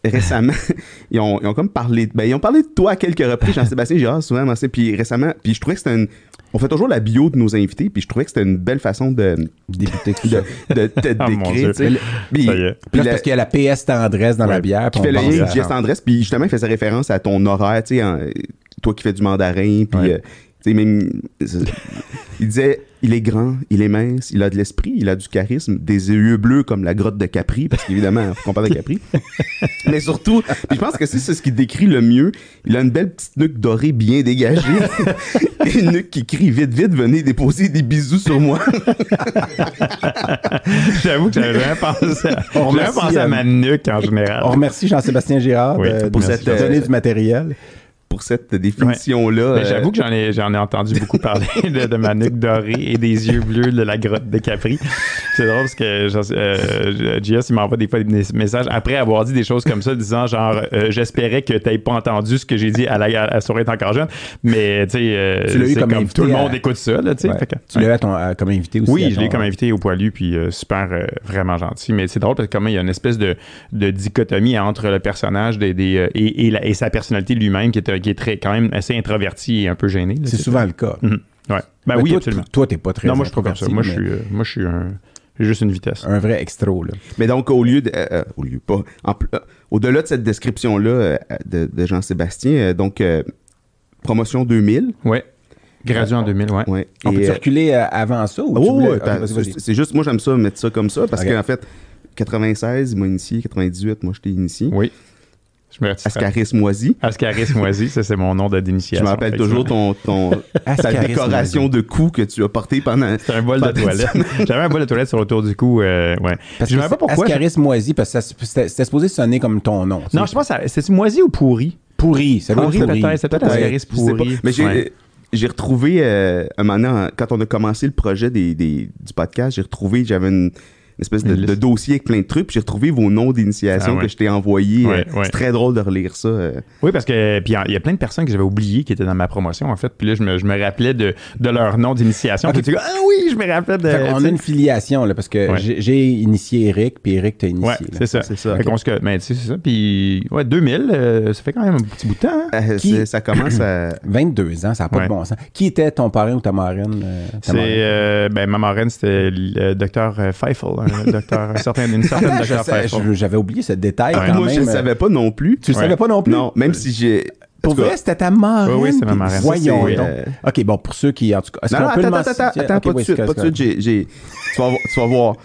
Récemment, ils, ont, ils ont comme parlé. Ben, ils ont parlé de toi à quelques reprises, Jean-Sébastien Girard, souvent. moi, Puis récemment, puis je trouvais que c'était une. On fait toujours la bio de nos invités, puis je trouvais que c'était une belle façon de, Débuter tout de, de te Ah, décrire. Dieu. tu sais. Puis- Ça y est. puis Là, la- parce qu'il y a la PS tendresse dans la bière. qui puis fait le lien Jess Tendresse, puis justement, il faisait référence à ton horaire, tu sais, toi qui fais du mandarin, puis, Ouais. euh, même, il disait, il est grand, il est mince, il a de l'esprit, il a du charisme, des yeux bleus comme la grotte de Capri, parce qu'évidemment, faut qu'on parle de Capri. Mais surtout, puis je pense que c'est c'est ce qui décrit le mieux, il a une belle petite nuque dorée bien dégagée, et une nuque qui crie vite, vite, venez déposer des bisous sur moi. J'avoue que j'avais jamais pensé à, On remercie, pensé à euh, ma nuque en général. On remercie Jean-Sébastien Girard Oui, de, pour de cette, euh, du matériel. Pour cette définition-là. Euh, J'avoue que j'en ai, j'en ai entendu beaucoup parler de, de ma nuque dorée et des yeux bleus de la grotte de Capri. C'est drôle parce que euh, JS, il m'envoie des fois des messages après avoir dit des choses comme ça, disant genre, euh, j'espérais que tu pas entendu ce que j'ai dit à la, à soirée encore jeune. Mais tu sais, euh, c'est comme comme, tout le à- monde écoute ça. Là, tu sais. Ouais. Fait que- Tu l'as à- comme invité aussi. oui, je l'ai ton- comme invité au poilu, puis euh, super, euh, vraiment gentil. Mais c'est drôle parce que comme il y a une espèce de, de dichotomie entre le personnage des, des, euh, et, et, la- et sa personnalité lui-même qui est, euh, qui est très, quand même assez introverti et un peu gêné. C'est souvent le cas. Mhm. Ouais. Ben Mais oui, toi, absolument. Toi, t'es pas très Non, moi je suis pas comme ça. introverti, Moi je suis, euh, moi je suis un, juste une vitesse. un vrai extro. Là. Mais donc, au lieu de. euh, euh, au lieu pas. euh, Au-delà de cette description-là euh, de, de Jean-Sébastien, euh, donc, euh, promotion 2000. Ouais. Gradué en 2000, ouais. Ouais. On Et, peut euh, euh, avant ça ou oh, ouais, c'est juste, moi, j'aime ça, mettre ça comme ça, parce qu'en fait, 96, il m'a initié, 98, moi, je t'ai initié. Oui. Je me Ascaris Moisi. Ascaris Moisi, ça c'est mon nom de Je d'initiation. me rappelle toujours ton, ton, ta décoration de cou que tu as porté pendant. C'est un bol de toilette. J'avais un bol de toilette sur le tour du cou. euh, ouais. Parce je que ne sais pas pourquoi. Ascaris moisi, parce que c'était c'était supposé sonner comme ton nom. tu sais. Non, je pense que c'est moisi ou pourri? pourri. Doit Pourri être pourri. peut-être. C'est. Ascaris pourri. Mais j'ai. Ouais. j'ai retrouvé, euh, un moment quand on a commencé le projet des, des- du podcast, j'ai retrouvé, j'avais une espèce de, Une liste. de dossier avec plein de trucs, puis j'ai retrouvé vos noms d'initiation Ah ouais. que je t'ai envoyés. Ouais, Euh, ouais. C'est très drôle de relire ça. euh. Oui, parce que puis il y a plein de personnes que j'avais oubliées qui étaient dans ma promotion, en fait. Puis là, je me, je me rappelais de, de leur nom d'initiation. Ok. Puis tu dis, ah oui, je me rappelle de. Fait tu a une filiation, là, parce que Ouais. j'ai- initié Eric, puis Eric t'a initié. C'est ça. C'est ça. Fait qu'on se- mais tu sais, c'est ça. Puis, ouais, 2000, euh, ça fait quand même un petit bout de temps. hein? Euh, Qui- Ça commence à. 22 ans, ça n'a pas Ouais. de bon sens. Qui était ton parrain ou ta marraine? euh, ta C'est, marraine? euh, ben, ma marraine, c'était le docteur Feifel, un docteur, un certain, une certaine Attends, docteur J'avais oublié ce détail Ouais. quand Moi, je ne savais pas non plus. Tu le Ouais. savais pas non plus? Non, même si j'ai. Pour vrai, c'était ta marraine? Oui, oui, c'est ma marraine. Voyons euh, OK, bon, pour ceux qui, en tout cas... Non, non, le attends, attends, attends, Ok, pas de suite, pas de suite. j'ai- j'ai- Tu vas voir. Tu vas voir.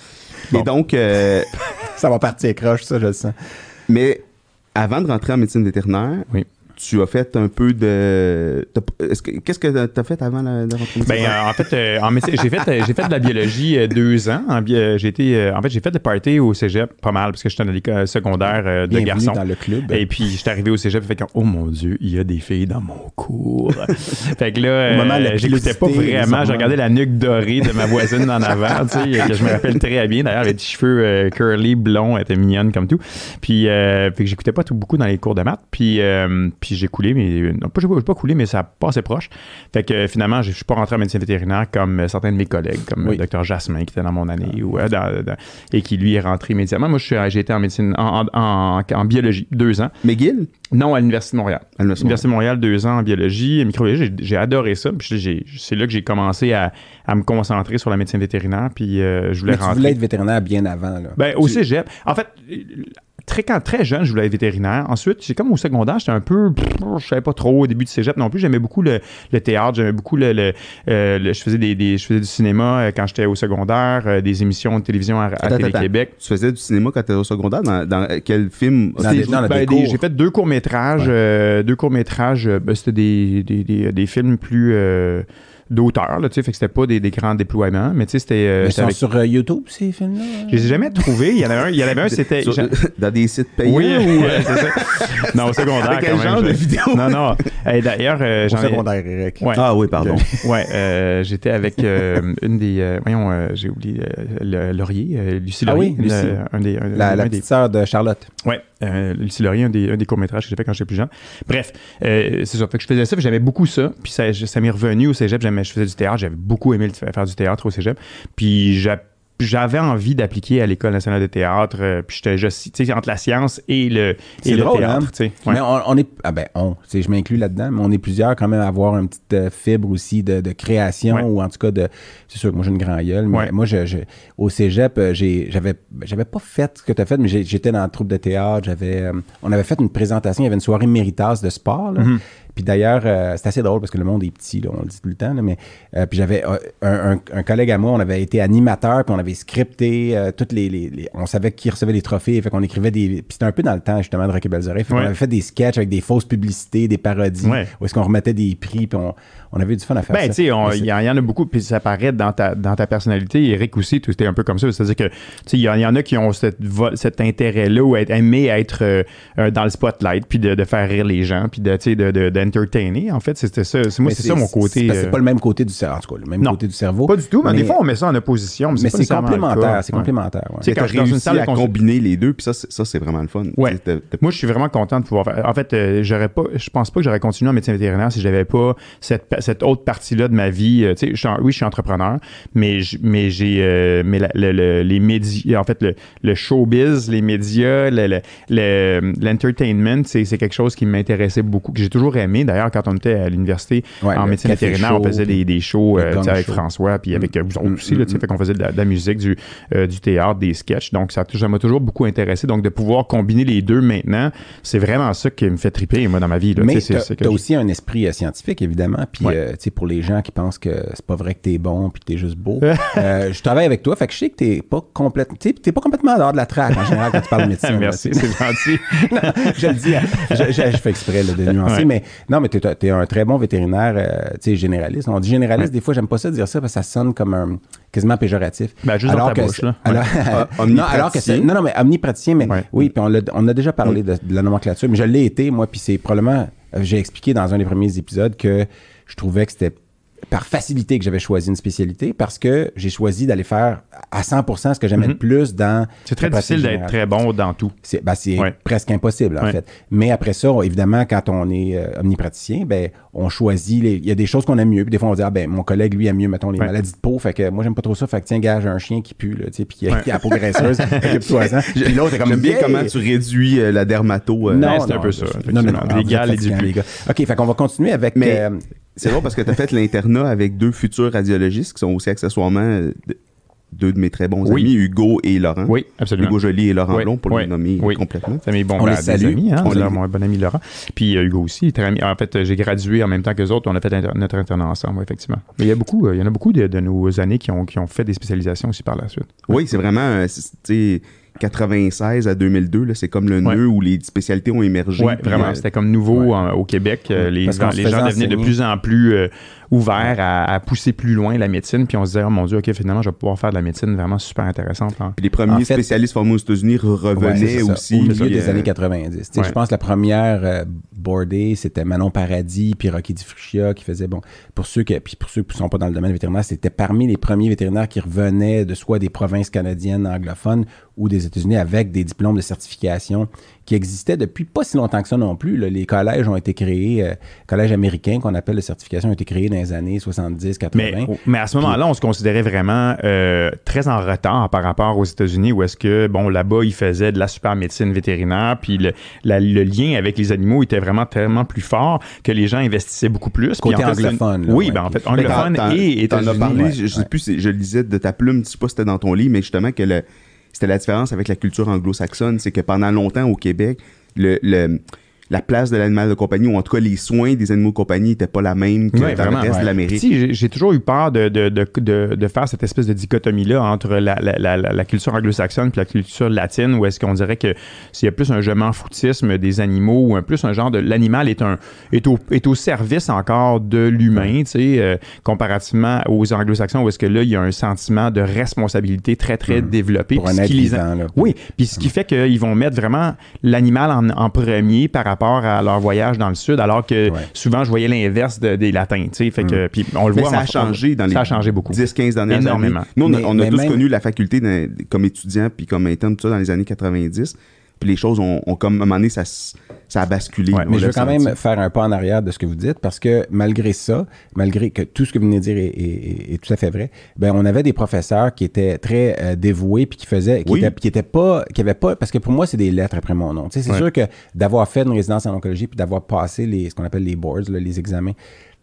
Bon. Et donc, euh, Ça va partir croche, ça, je le sens. mais avant de rentrer en médecine vétérinaire, Oui. Tu as fait un peu de. Qu'est-ce que tu as fait avant la, de rentrer Ben, euh, en fait, euh, en médecine- j'ai fait, euh, j'ai fait de la biologie euh, deux ans. En, euh, j'ai été, euh, en fait, j'ai fait des parties au cégep pas mal parce que j'étais dans l'école secondaire euh, de Bienvenue garçons. dans le club. Et puis, j'étais arrivé au cégep, fait que, oh mon Dieu, il y a des filles dans mon cours. fait que là, de euh, j'écoutais pas vraiment. Je regardais la nuque dorée de ma voisine en avant, tu sais, que je me rappelle très bien. D'ailleurs, elle avait des cheveux euh, curly, blonds, elle était mignonne comme tout. Puis, euh, fait que j'écoutais pas tout beaucoup dans les cours de maths. Puis, euh, puis j'ai coulé, mais non, pas, j'ai pas, coulé, mais ça passait proche. Fait que euh, finalement, je suis pas rentré en médecine vétérinaire comme euh, certains de mes collègues, comme Oui. le docteur Jasmin qui était dans mon année ou, euh, dans- dans- et qui lui est rentré immédiatement. Moi, je suis- j'ai été en médecine, en, en- en- en biologie, deux ans. McGill? Non, à l'Université de Montréal. À l'Université de Montréal, deux ans en biologie et microbiologie. J'ai, j'ai adoré ça. Puis j'ai- c'est là que j'ai commencé à, à me concentrer sur la médecine vétérinaire. Puis euh, je voulais Mais tu rentrer. voulais être vétérinaire bien avant, là. Ben, au Tu- cégep. En fait, très, quand très jeune, je voulais être vétérinaire. Ensuite, c'est comme au secondaire, j'étais un peu. Je savais pas trop au début du cégep non plus. J'aimais beaucoup le, le théâtre, j'aimais beaucoup le. le- euh, le- je, faisais des, des- je faisais du cinéma euh, quand j'étais au secondaire, euh, des émissions de télévision à, Télé-Québec. Tu faisais du cinéma quand tu étais au secondaire? Dans, dans quel film Ben, j'ai fait deux courts métrages, deux courts métrages. c'était des, des, des, des films plus euh, d'auteur, là, tu sais, fait que c'était pas des, des grands déploiements, mais tu sais, c'était. euh, Mais sont avec- sur euh, YouTube, ces films-là? Je les ai jamais trouvés. Il y en avait un, il y en avait un, c'était. Sur- dans des sites payants Oui, ou ouais, c'est ça. Non, au secondaire. Avec quand quel même, genre de je- vidéo? Non, non. Et D'ailleurs, euh, j'en ai- secondaire, Eric. Ouais. Ah oui, pardon. Ouais, euh, j'étais avec euh, une des. euh, voyons, euh, j'ai oublié euh, le, Laurier, euh, Lucie Ah Laurier. oui, Lucie. le- un des, un- La, un la des- petite sœur de Charlotte. Ouais, euh, un des, un des courts-métrages que j'ai fait quand j'étais plus jeune. Bref, euh, c'est ça. Fait que je faisais ça, j'aimais beaucoup ça. Puis ça, m'est revenu au cégep. Je faisais du théâtre. J'avais beaucoup aimé faire du théâtre au cégep. Puis j'a- j'avais envie d'appliquer à l'École nationale de théâtre. euh, puis j'étais juste, tu sais, entre la science et le, C'est et le drôle, théâtre, hein? Ouais. Mais on, on est. Ah ben, on. Je m'inclus là-dedans, mais on est plusieurs quand même à avoir une petite euh, fibre aussi de, de création Ouais. ou en tout cas de. C'est sûr que moi j'ai une grand gueule, mais Ouais. moi je, je- au cégep, euh, j'ai- j'avais j'avais pas fait ce que tu as fait, mais j'étais dans le troupe de théâtre. J'avais, euh, on avait fait une présentation, il y avait une soirée Méritas de sport. là. Mhm. Puis d'ailleurs, euh, c'est assez drôle parce que le monde est petit, là, on le dit tout le temps, là, mais euh, puis j'avais euh, un, un- un collègue à moi, on avait été animateur, puis on avait scripté euh, toutes les, les- les- On savait qui recevait les trophées, fait qu'on écrivait des. Puis c'était un peu dans le temps justement de Rocky Belles Oreilles. Fait qu'on avait fait des sketchs avec des fausses publicités, des parodies, Ouais. où est-ce qu'on remettait des prix, puis on, on avait eu du fun à faire Ben, ça. tu sais, il y, en a beaucoup, puis ça paraît dans ta, dans ta personnalité. Eric aussi, tu étais un peu comme ça. C'est-à-dire que, tu sais, il y, en- il y en a qui ont cette cet intérêt-là ou aimer être dans le spotlight, puis de, de faire rire les gens, puis de, tu sais, de, de- En fait, c'était ça. C'est, moi, c'est ça mon côté. C'est, euh, pas le même côté du cerveau, en tout cas, le même Non. côté du cerveau. pas du tout, mais, des fois, on met ça en opposition. Mais, c'est complémentaire, c'est complémentaire. ouais. Quand suis dans une réussi salle à combiner les deux, puis ça, c'est- ça c'est vraiment le fun. Ouais. Moi, je suis vraiment content de pouvoir faire. En fait, euh, j'aurais pas, je pense pas que j'aurais continué en médecine vétérinaire si j'avais pas cette, cette autre partie-là de ma vie. Euh, tu sais, oui, je suis entrepreneur, mais j- mais j'ai, euh, mais la- le- le- les médias, en fait, le, le showbiz, les médias, le- le- le- l'entertainment, c'est c'est quelque chose qui m'intéressait beaucoup, que j'ai toujours aimé. D'ailleurs, quand on était à l'université Ouais, en médecine vétérinaire, on faisait des, des shows euh, avec show. François, puis avec euh, vous autres Mm, aussi, là, mm, fait qu'on faisait de la, de la musique, du, euh, du théâtre, des sketchs. Donc, ça ça m'a toujours beaucoup intéressé. Donc, de pouvoir combiner les deux maintenant, c'est vraiment ça qui me fait triper, moi, dans ma vie. Là. Mais Tu je- aussi un esprit scientifique, évidemment. Puis, Ouais. tu sais, pour les gens qui pensent que c'est pas vrai que t'es bon puis que t'es juste beau, je travaille avec toi, fait que je sais que t'es pas complètement, t'es pas complètement en dehors de la traque en général quand tu parles de médecine. Merci, c'est gentil. je le dis, je, je- je fais exprès là, de nuancer, Ouais. mais Non, mais tu es, un très bon vétérinaire, euh, tu sais, généraliste. On dit généraliste, des fois, j'aime pas ça dire ça parce que ça sonne comme un quasiment péjoratif. Ben, juste alors dans ta que bouche, là. alors- Ah, non, alors que non, non, mais omnipraticien, mais Ouais. oui, puis on, l'a- on a déjà parlé de, de la nomenclature, mais je l'ai été, moi, puis c'est probablement, euh, j'ai expliqué dans un des premiers épisodes que je trouvais que c'était par facilité que j'avais choisi une spécialité parce que j'ai choisi d'aller faire à 100% ce que j'aimais Mhm. le plus dans C'est très difficile d'être très bon dans tout. C'est ben, c'est Ouais. presque impossible, en Ouais. fait. Mais après ça, on- évidemment, quand on est euh, omnipraticien, ben, on choisit. les- Il y a des choses qu'on aime mieux. Puis des fois, on dit, ah, ben, mon collègue, lui, aime mieux, mettons, les Ouais. maladies de peau. Fait que moi, j'aime pas trop ça. Fait que tiens, gars, j'ai un chien qui pue, là, tu sais, puis qui a, Ouais. qui a la peau graisseuse. Puis l'autre est comme J'aime bien Yeah! comment tu réduis euh, la dermato. euh, Non, c'est un peu ça, Non, non, non. Les gars, les gars. OK, fait qu'on va continuer avec. Mais- euh, C'est drôle parce que tu as fait l'internat avec deux futurs radiologistes qui sont aussi accessoirement euh, de- deux de mes très bons Oui. amis, Hugo et Laurent. Oui, absolument. Hugo Joly et Laurent Oui, Blond, pour oui, les nommer oui. complètement. C'est mes bons On ben, les salue. amis, hein, On leur- mon bon ami Laurent. Puis euh, Hugo aussi, très ami. En fait, euh, j'ai gradué en même temps que les autres. On a fait inter- notre internat ensemble, effectivement. Mais il y a beaucoup, euh, il y en a beaucoup de, de nos années qui ont, qui ont fait des spécialisations aussi par la suite. Oui, c'est vraiment, euh, 96 à 2002, là, c'est comme le Ouais. nœud où les spécialités ont émergé. Vraiment. euh, C'était comme nouveau euh, au Québec. Euh, les, gens- les devenaient de plus en plus euh, ouverts à, à pousser plus loin la médecine. Puis on se disait, oh mon Dieu, OK, finalement, je vais pouvoir faire de la médecine vraiment super intéressante. hein. Puis les premiers En fait- spécialistes formés aux États-Unis Ouais, revenaient aussi. Au milieu des euh, années 90. Tu sais, ouais. Je pense que la première euh, boardée, c'était Manon Paradis puis Rocky Di Fruccia qui faisait, bon, pour ceux, qui, puis pour ceux qui ne sont pas dans le domaine vétérinaire, c'était parmi les premiers vétérinaires qui revenaient de soit des provinces canadiennes anglophones ou des États-Unis avec des diplômes de certification qui existaient depuis pas si longtemps que ça non plus. là. Les collèges ont été créés, euh, collèges américains qu'on appelle de certification ont été créés dans les années 70-80. Mais, mais à ce moment-là, on se considérait vraiment euh, très en retard par rapport aux États-Unis, où est-ce que, bon, là-bas, ils faisaient de la super médecine vétérinaire, puis le, la- le lien avec les animaux était vraiment tellement plus fort que les gens investissaient beaucoup plus. Côté en fait, anglophone, là, oui, ouais. ben en fait, anglophone et T'en as États-Unis. parlé, ouais, je, je sais ouais. plus, si je le lisais de ta plume, je sais pas si c'était dans ton livre, mais justement que le, c'était la différence avec la culture anglo-saxonne, c'est que pendant longtemps au Québec, le, le- la place de l'animal de compagnie, ou en tout cas les soins des animaux de compagnie n'étaient pas la même que Ouais, dans vraiment, le reste ouais. de l'Amérique. Si, j'ai- toujours eu peur de, de, de, de, de faire cette espèce de dichotomie-là entre la, la, la, la- la culture anglo-saxonne et la culture latine, où est-ce qu'on dirait que s'il y a plus un je m'en foutisme des animaux ou un plus un genre de l'animal est un est au, est au service encore de l'humain, tu sais, euh, comparativement aux anglo-saxons où est-ce que là il y a un sentiment de responsabilité très très développé. pour un qui les là. oui, puis ce qui fait qu'ils vont mettre vraiment l'animal en, en premier par rapport à leur voyage dans le sud, alors que Ouais. souvent je voyais l'inverse de- des latins, tu sais, fait que puis on le Mais voit. ça a changé dans les ça a changé beaucoup. 10-15 dernières Énormément. années. Nous, on a, Mais- on a mais tous même- connu la faculté comme étudiant puis comme interne, tout ça, dans les années 90. Puis les choses ont, ont comme, à un moment donné, ça, ça a basculé. Ouais, Mais je veux quand même faire un pas en arrière de ce que vous dites parce que malgré ça, malgré que tout ce que vous venez de dire est, est- est tout à fait vrai, ben on avait des professeurs qui étaient très euh, dévoués puis qui faisaient, qui Oui. étaient, qui étaient pas, qui avaient pas, parce que pour moi c'est des lettres après mon nom. Tu sais, c'est Ouais. sûr que d'avoir fait une résidence en oncologie puis d'avoir passé les, ce qu'on appelle les boards, là, les examens.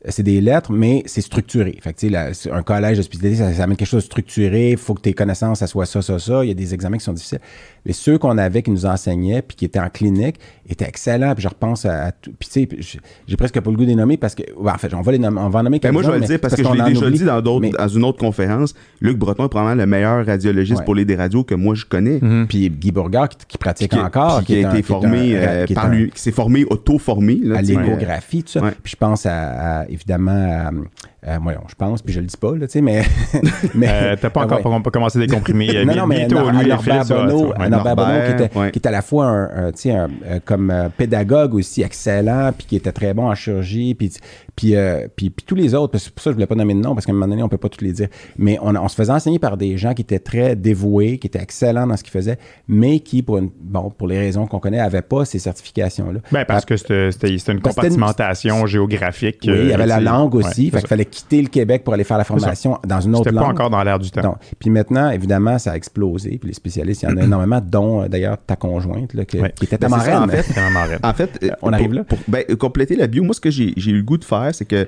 Euh, C'est des lettres, mais c'est structuré. Fait que, la- un collège de spécialité, ça, ça amène quelque chose de structuré. Il faut que tes connaissances, ça soit ça, ça, ça. Il y a des examens qui sont difficiles. Mais ceux qu'on avait, qui nous enseignaient, puis qui étaient en clinique, étaient excellents. Puis je repense à, à tout. Puis tu sais, j'ai- presque pas le goût de les nommer parce que, en fait, on va les nommer, on va en nommer Ben, moi, je vais le quelques-uns, dire parce, que je l'ai déjà oublie. dit dans, d'autres, Mais- dans une autre conférence. Luc Breton est probablement le meilleur radiologiste Ouais. pour les des radios que moi je connais. Mhm. Puis Guy Bourgard qui, qui pratique Qui, encore. puis qui est a été qui formé un- euh, qui est par un- lui, qui s'est formé, auto-formé. là, à l'échographie, tout ça. Puis je pense à, évidemment, à, à- voyons, je pense, puis je le dis pas, là, tu sais, mais. mais Euh, T'as pas Ah, encore ouais. com- pas commencé des comprimés. euh, non, non, mais à Norbert Bonneau, ouais. à Norbert Bonneau, qui était, ouais. qui était à la fois un, un, tu sais, un, euh, comme euh, pédagogue aussi excellent, puis qui était très bon en chirurgie, puis, puis, euh, puis, puis tous les autres, parce que c'est pour ça que je voulais pas nommer de nom, parce qu'à un moment donné, on peut pas tous les dire, mais on, on se faisait enseigner par des gens qui étaient très dévoués, qui étaient excellents dans ce qu'ils faisaient, mais qui, pour, une, bon, pour les raisons qu'on connaît, n'avaient pas ces certifications-là. Ben, parce que c'était une compartimentation géographique. Oui, il y euh, avait la langue aussi, fait qu'il fallait quitter le Québec pour aller faire la formation dans une autre C'était langue. pas encore dans l'air du temps. Non. Puis maintenant, évidemment, ça a explosé. Puis les spécialistes, il y en a énormément, dont euh, d'ailleurs ta conjointe, là, qui, Ouais. qui était ta Ben, ça, en fait. C'était. En fait, euh, On arrive pour- là? Pour, ben, compléter la bio, moi, ce que j'ai j'ai eu le goût de faire, c'est que,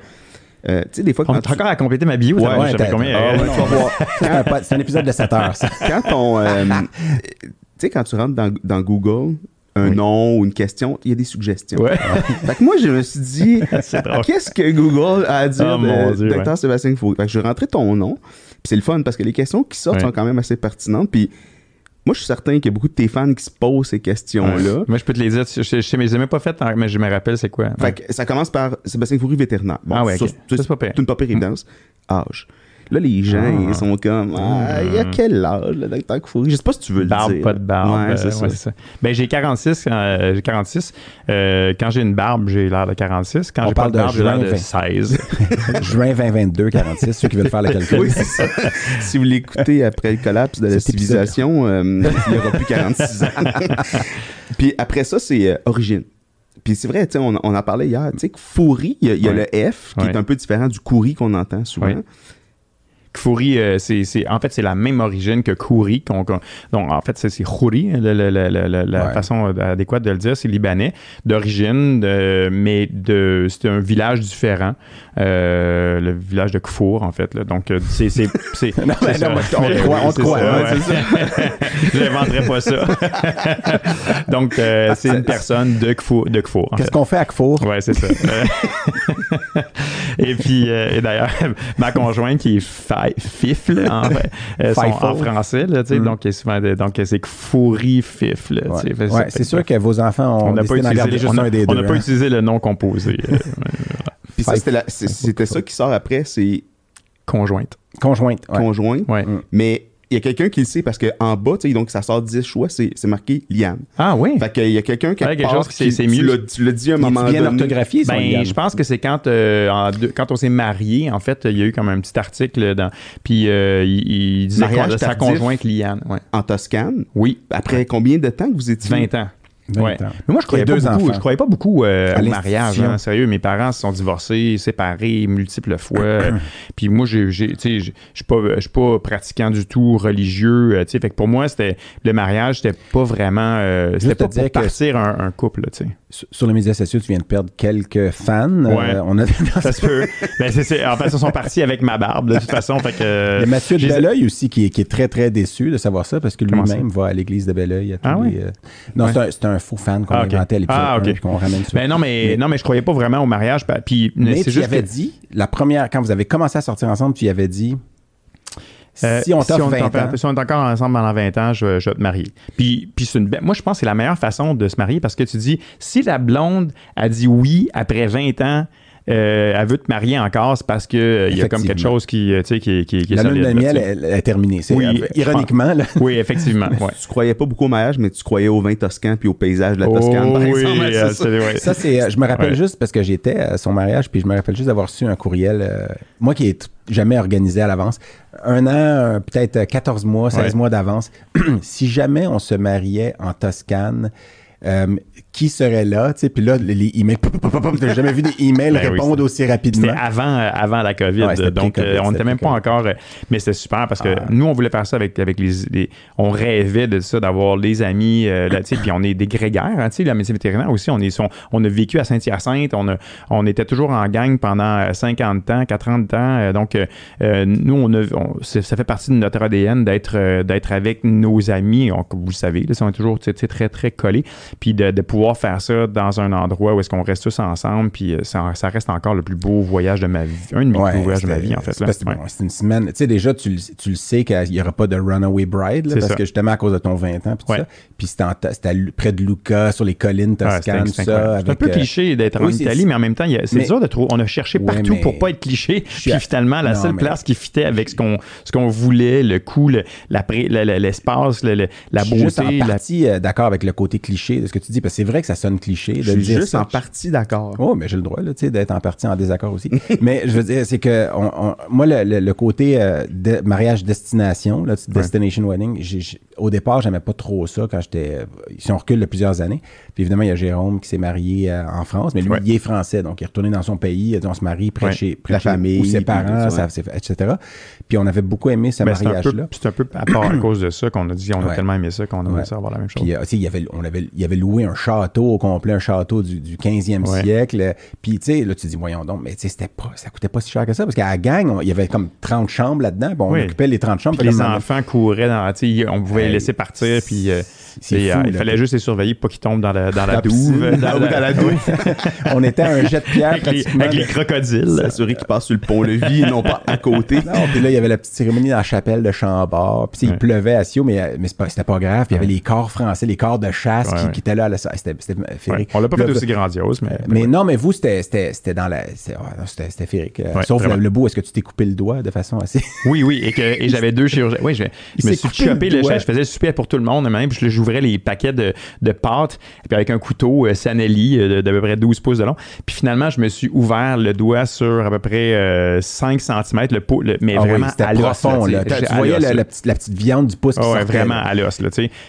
euh, tu sais, des fois, On quand, est tu- encore à compléter ma bio. Ouais, je combien. Ah, euh, ouais. C'est un pod- C'est un épisode de 7 heures, ça. quand on, euh, tu sais, quand tu rentres dans, dans Google, un Oui. nom ou une question, il y a des suggestions. Ouais. Fait que moi, je me suis dit, qu'est-ce que Google a à dire Oh, de Dieu, docteur ouais. Sébastien Faux? Fait que je rentrais ton nom, puis c'est le fun parce que les questions qui sortent Ouais. sont quand même assez pertinentes, puis Moi, je suis certain qu'il y a beaucoup de tes fans qui se posent ces questions-là. Moi, je peux te les dire. Je, je, je, je les ai même pas faites, hein, mais je me rappelle c'est quoi. Fait que ça commence par Sébastien Foury, vétérinaire. Bon, Ah ouais, ça, ok. ça, Ça, c'est pas pire. C'est une pas pire évidence. Âge. Là, les gens, Ah. ils sont comme, ah, il y a quel âge, le docteur Foury? Je sais pas si tu veux le Barbe, dire. pas de barbe. Ouais, euh, c'est ça. ouais, c'est ça. Ben, j'ai 46. euh, j'ai 46. Euh, quand j'ai une barbe, j'ai l'air de 46. Quand j'ai pas parle de barbe, j'ai l'air juin de 20. 16. Juin 2022, 46, ceux qui veulent faire le calcul. Oui, c'est ça. si vous l'écoutez après le collapse de la civilisation, euh, il n'y aura plus 46 ans. Puis après ça, c'est euh, origine. Puis c'est vrai, tu sais, on, on en parlait hier. Tu sais, que Foury, il y a, il y a Ouais. le F qui Ouais. est un peu différent du Couri qu'on entend souvent. Kfouri, euh, c'est, c'est- en fait, c'est la même origine que Kouri. qu'on- qu'on- donc, en fait, c'est, c'est Khouri, le- le- le- le- le- la Ouais. façon adéquate de le dire. C'est libanais d'origine, de- mais de, c'est un village différent. Euh, le village de Kfour, en fait. là. Donc, euh, c'est. c'est, c'est Non, mais non, on te croit, on te croit, J'inventerai pas ça. donc, euh, c'est une personne de Kfour. De Kfour Qu'est-ce fait. qu'on fait à Kfour? Ouais, c'est ça. Et puis, euh, et d'ailleurs, ma conjointe qui est fi- fif, là, en, fait, euh, son- en français, là, Mm. donc, est souvent de- donc c'est fourri fif, là, tu Ouais, c'est sûr que vos enfants ont on n'a pas utilisé garder juste juste un des on deux. n'a pas hein. utilisé le nom composé euh, Puis ça, c'était, ça qui sort après, c'est conjointe. Conjointe. ouais. conjoint. Ouais. Mm. Mais il y a quelqu'un qui le sait parce qu'en bas, tu sais, donc ça sort 10 choix, c'est, c'est marqué Liane. Ah oui. Fait qu'il y a quelqu'un qui Ouais, quelque chose qui c'est- c'est tu mieux. l'as- Tu l'as dit à un Il est moment bien donné. orthographié, son Ben, je pense que c'est quand, euh, en quand on s'est mariés, en fait, il y a eu comme un petit article dans. Puis euh, il, il disait Mariage quoi, sa conjointe Liane. Ouais. En Toscane. Oui. Après combien de temps que vous étiez? 20 ans. 20 Ouais. ans. Mais moi, je croyais, pas beaucoup, je croyais pas beaucoup euh, À au mariage. hein. Sérieux, mes parents se sont divorcés, séparés multiples fois. Puis moi, j'ai, j'ai- tu sais, je je suis pas, je suis pas pratiquant du tout religieux. euh, tu sais, fait que pour moi, c'était le mariage, c'était pas vraiment, euh, c'était pas dire pour que- partir un, un couple. là, Tu sais. Sur- les médias sociaux, tu viens de perdre quelques fans. Ouais. Euh, on a Ça se peut. ben, c'est, en fait, ils sont partis avec ma barbe de toute façon. Fait que. Il y a Mathieu de Belleuil aussi qui est, qui est très, très déçu de savoir ça parce que lui-même va à l'église de Belleuil. à tous Ah oui? les, euh, Non, Ouais. c'est un, un faux fan qu'on Ah, a ok. inventé à l'épisode Ah, ok. 1 puis qu'on ramène sur. Ben non, mais, Mais- non, mais je croyais pas vraiment au mariage. Puis Mais tu juste avais que- dit, la première, quand vous avez commencé à sortir ensemble, tu y avais dit Euh, si on t'offre est 20 encore- ans. si on est encore ensemble pendant 20 ans, je, je vais te marier. Puis, puis c'est une moi, je pense que c'est la meilleure façon de se marier parce que tu dis, si la blonde a dit oui après 20 ans, euh, elle veut te marier encore, c'est parce qu'il y a comme quelque chose qui, euh, tu sais, qui, qui, qui est la lune de miel elle est terminée. Oui, euh, ironiquement, là, Oui, effectivement. ouais. Tu croyais pas beaucoup au mariage, mais tu croyais au vin toscan puis au paysage de la Toscane, par Oh, oui, exemple. c'est euh, ça? c'est- ouais. Ça, c'est. euh, Je me rappelle Ouais. juste parce que j'étais à son mariage, puis je me rappelle juste d'avoir reçu un courriel. euh, moi qui est jamais organisé à l'avance. Un an, euh, peut-être 14 mois, 16 Ouais. mois d'avance. si jamais on se mariait en Toscane, euh, qui serait là? Tu sais, puis là, les- emails. T'as jamais vu des emails Ben répondre aussi rapidement? C'était avant, euh, avant la COVID. Ouais, donc, euh, on n'était même pas encore. mais c'était super parce que Ah. nous, on voulait faire ça avec, avec les, les- On rêvait de ça, d'avoir les amis. euh, là, tu sais, puis on est des grégaires. Hein, tu sais, la médecine vétérinaire aussi. On, est, on a vécu à Saint-Hyacinthe. On, a, on était toujours en gang pendant euh, 50 ans, 40 ans. donc, nous, on a, on- ça fait partie de notre ADN d'être d'être avec nos amis. On- vous le savez, là, on est toujours tu sais, très, très collés. Puis de, de pouvoir faire ça dans un endroit où est-ce qu'on reste tous ensemble. Puis euh, ça, ça reste encore le plus beau voyage de ma vie. Un de mes Ouais, plus beaux voyages de ma vie, en fait. c'est Ouais. bon, une semaine. Tu sais, déjà, tu, le- tu le sais qu'il n'y aura pas de Runaway Bride, là, parce ça. que justement à cause de ton 20 ans, puis tout Ouais. ça. Puis c'était, près de Lucca, sur les collines toscanes, tout c'est ça. C'est un peu euh, cliché d'être en oui, Italie, mais en même temps, c'est dur de trouver. On a cherché partout mais- pour pas être cliché. Puis à- finalement, la Non, seule mais- place qui fitait avec ce qu'on voulait, le coût, le- la l'espace, le- le- la je suis en beauté, la partie euh, d'accord avec le côté cliché de ce que tu dis, parce que c'est vrai que ça sonne cliché de Je suis dire juste ça. en partie d'accord. Oh, mais j'ai le droit là, tu sais, d'être en partie en désaccord aussi. mais je veux dire, c'est que on- on- moi, le, le- le côté euh, de mariage destination, là, destination wedding, au départ, j'aimais pas trop ça quand j'étais. euh, Si on recule de plusieurs années, puis évidemment, il y a Jérôme qui s'est marié euh, en France, mais lui, Ouais. il est français, donc il est retourné dans son pays, il a dit on se marie près Ouais. chez La famille, ou ses parents, ça, etc. Puis on avait beaucoup aimé ce c'est un peu, mariage-là. c'est un peu à part à cause de ça qu'on a dit, on a tellement aimé ça qu'on Ouais. ça avoir la même chose. Puis, euh, il y avait, on avait, il y avait loué un château au complet, un château du, du 15e Ouais. siècle. Puis, tu sais, là, tu dis, voyons donc, mais tu sais, c'était pas, ça coûtait pas si cher que ça, parce qu'à la gang, on- il y avait comme 30 chambres là-dedans. Bon, on Oui. occupait les 30 chambres. Puis les enfants couraient dans, tu sais, on pouvait les laisser partir, puis euh, fou, euh, il là. fallait juste les surveiller pour pas qu'ils tombent dans la, dans la La douve. piscine. dans oui, la- dans la douve. on était à un jet de pierre avec, les, avec les crocodiles. S'assurer qu'ils passent sur le pont-levis et non pas à côté. Non, puis là, il y avait la petite cérémonie dans la chapelle de Chambord. Puis tu sais, il Ouais. pleuvait à Sio, mais, mais c'est pas- c'était pas grave. Puis il y avait les corps français, les corps de chasse Ouais, qui, ouais. Qui étaient là. à la- C'était Ouais. On l'a pas fait aussi grandiose, mais. Mais non, mais vous, c'était dans la. C'était féerique. Euh, Ouais, Sauf le, bout, est-ce que tu t'es coupé le doigt de façon assez. Oui, oui, et, que, et j'avais deux chirurgiens. Oui, je, me suis chopé le doigt. Je faisais le souper pour tout le monde, même. Puis j'ouvrais les paquets de, de pâtes, puis avec un couteau euh, Sanelli euh, d'à peu près 12 pouces de long. Puis finalement, je me suis ouvert le doigt sur à peu près euh, 5 cm, le pot, le- mais Ah oui, vraiment c'était à l'os. profond. tu. Là. Voyais la, petite, la petite viande du pouce qui sortait, vraiment là. à l'os.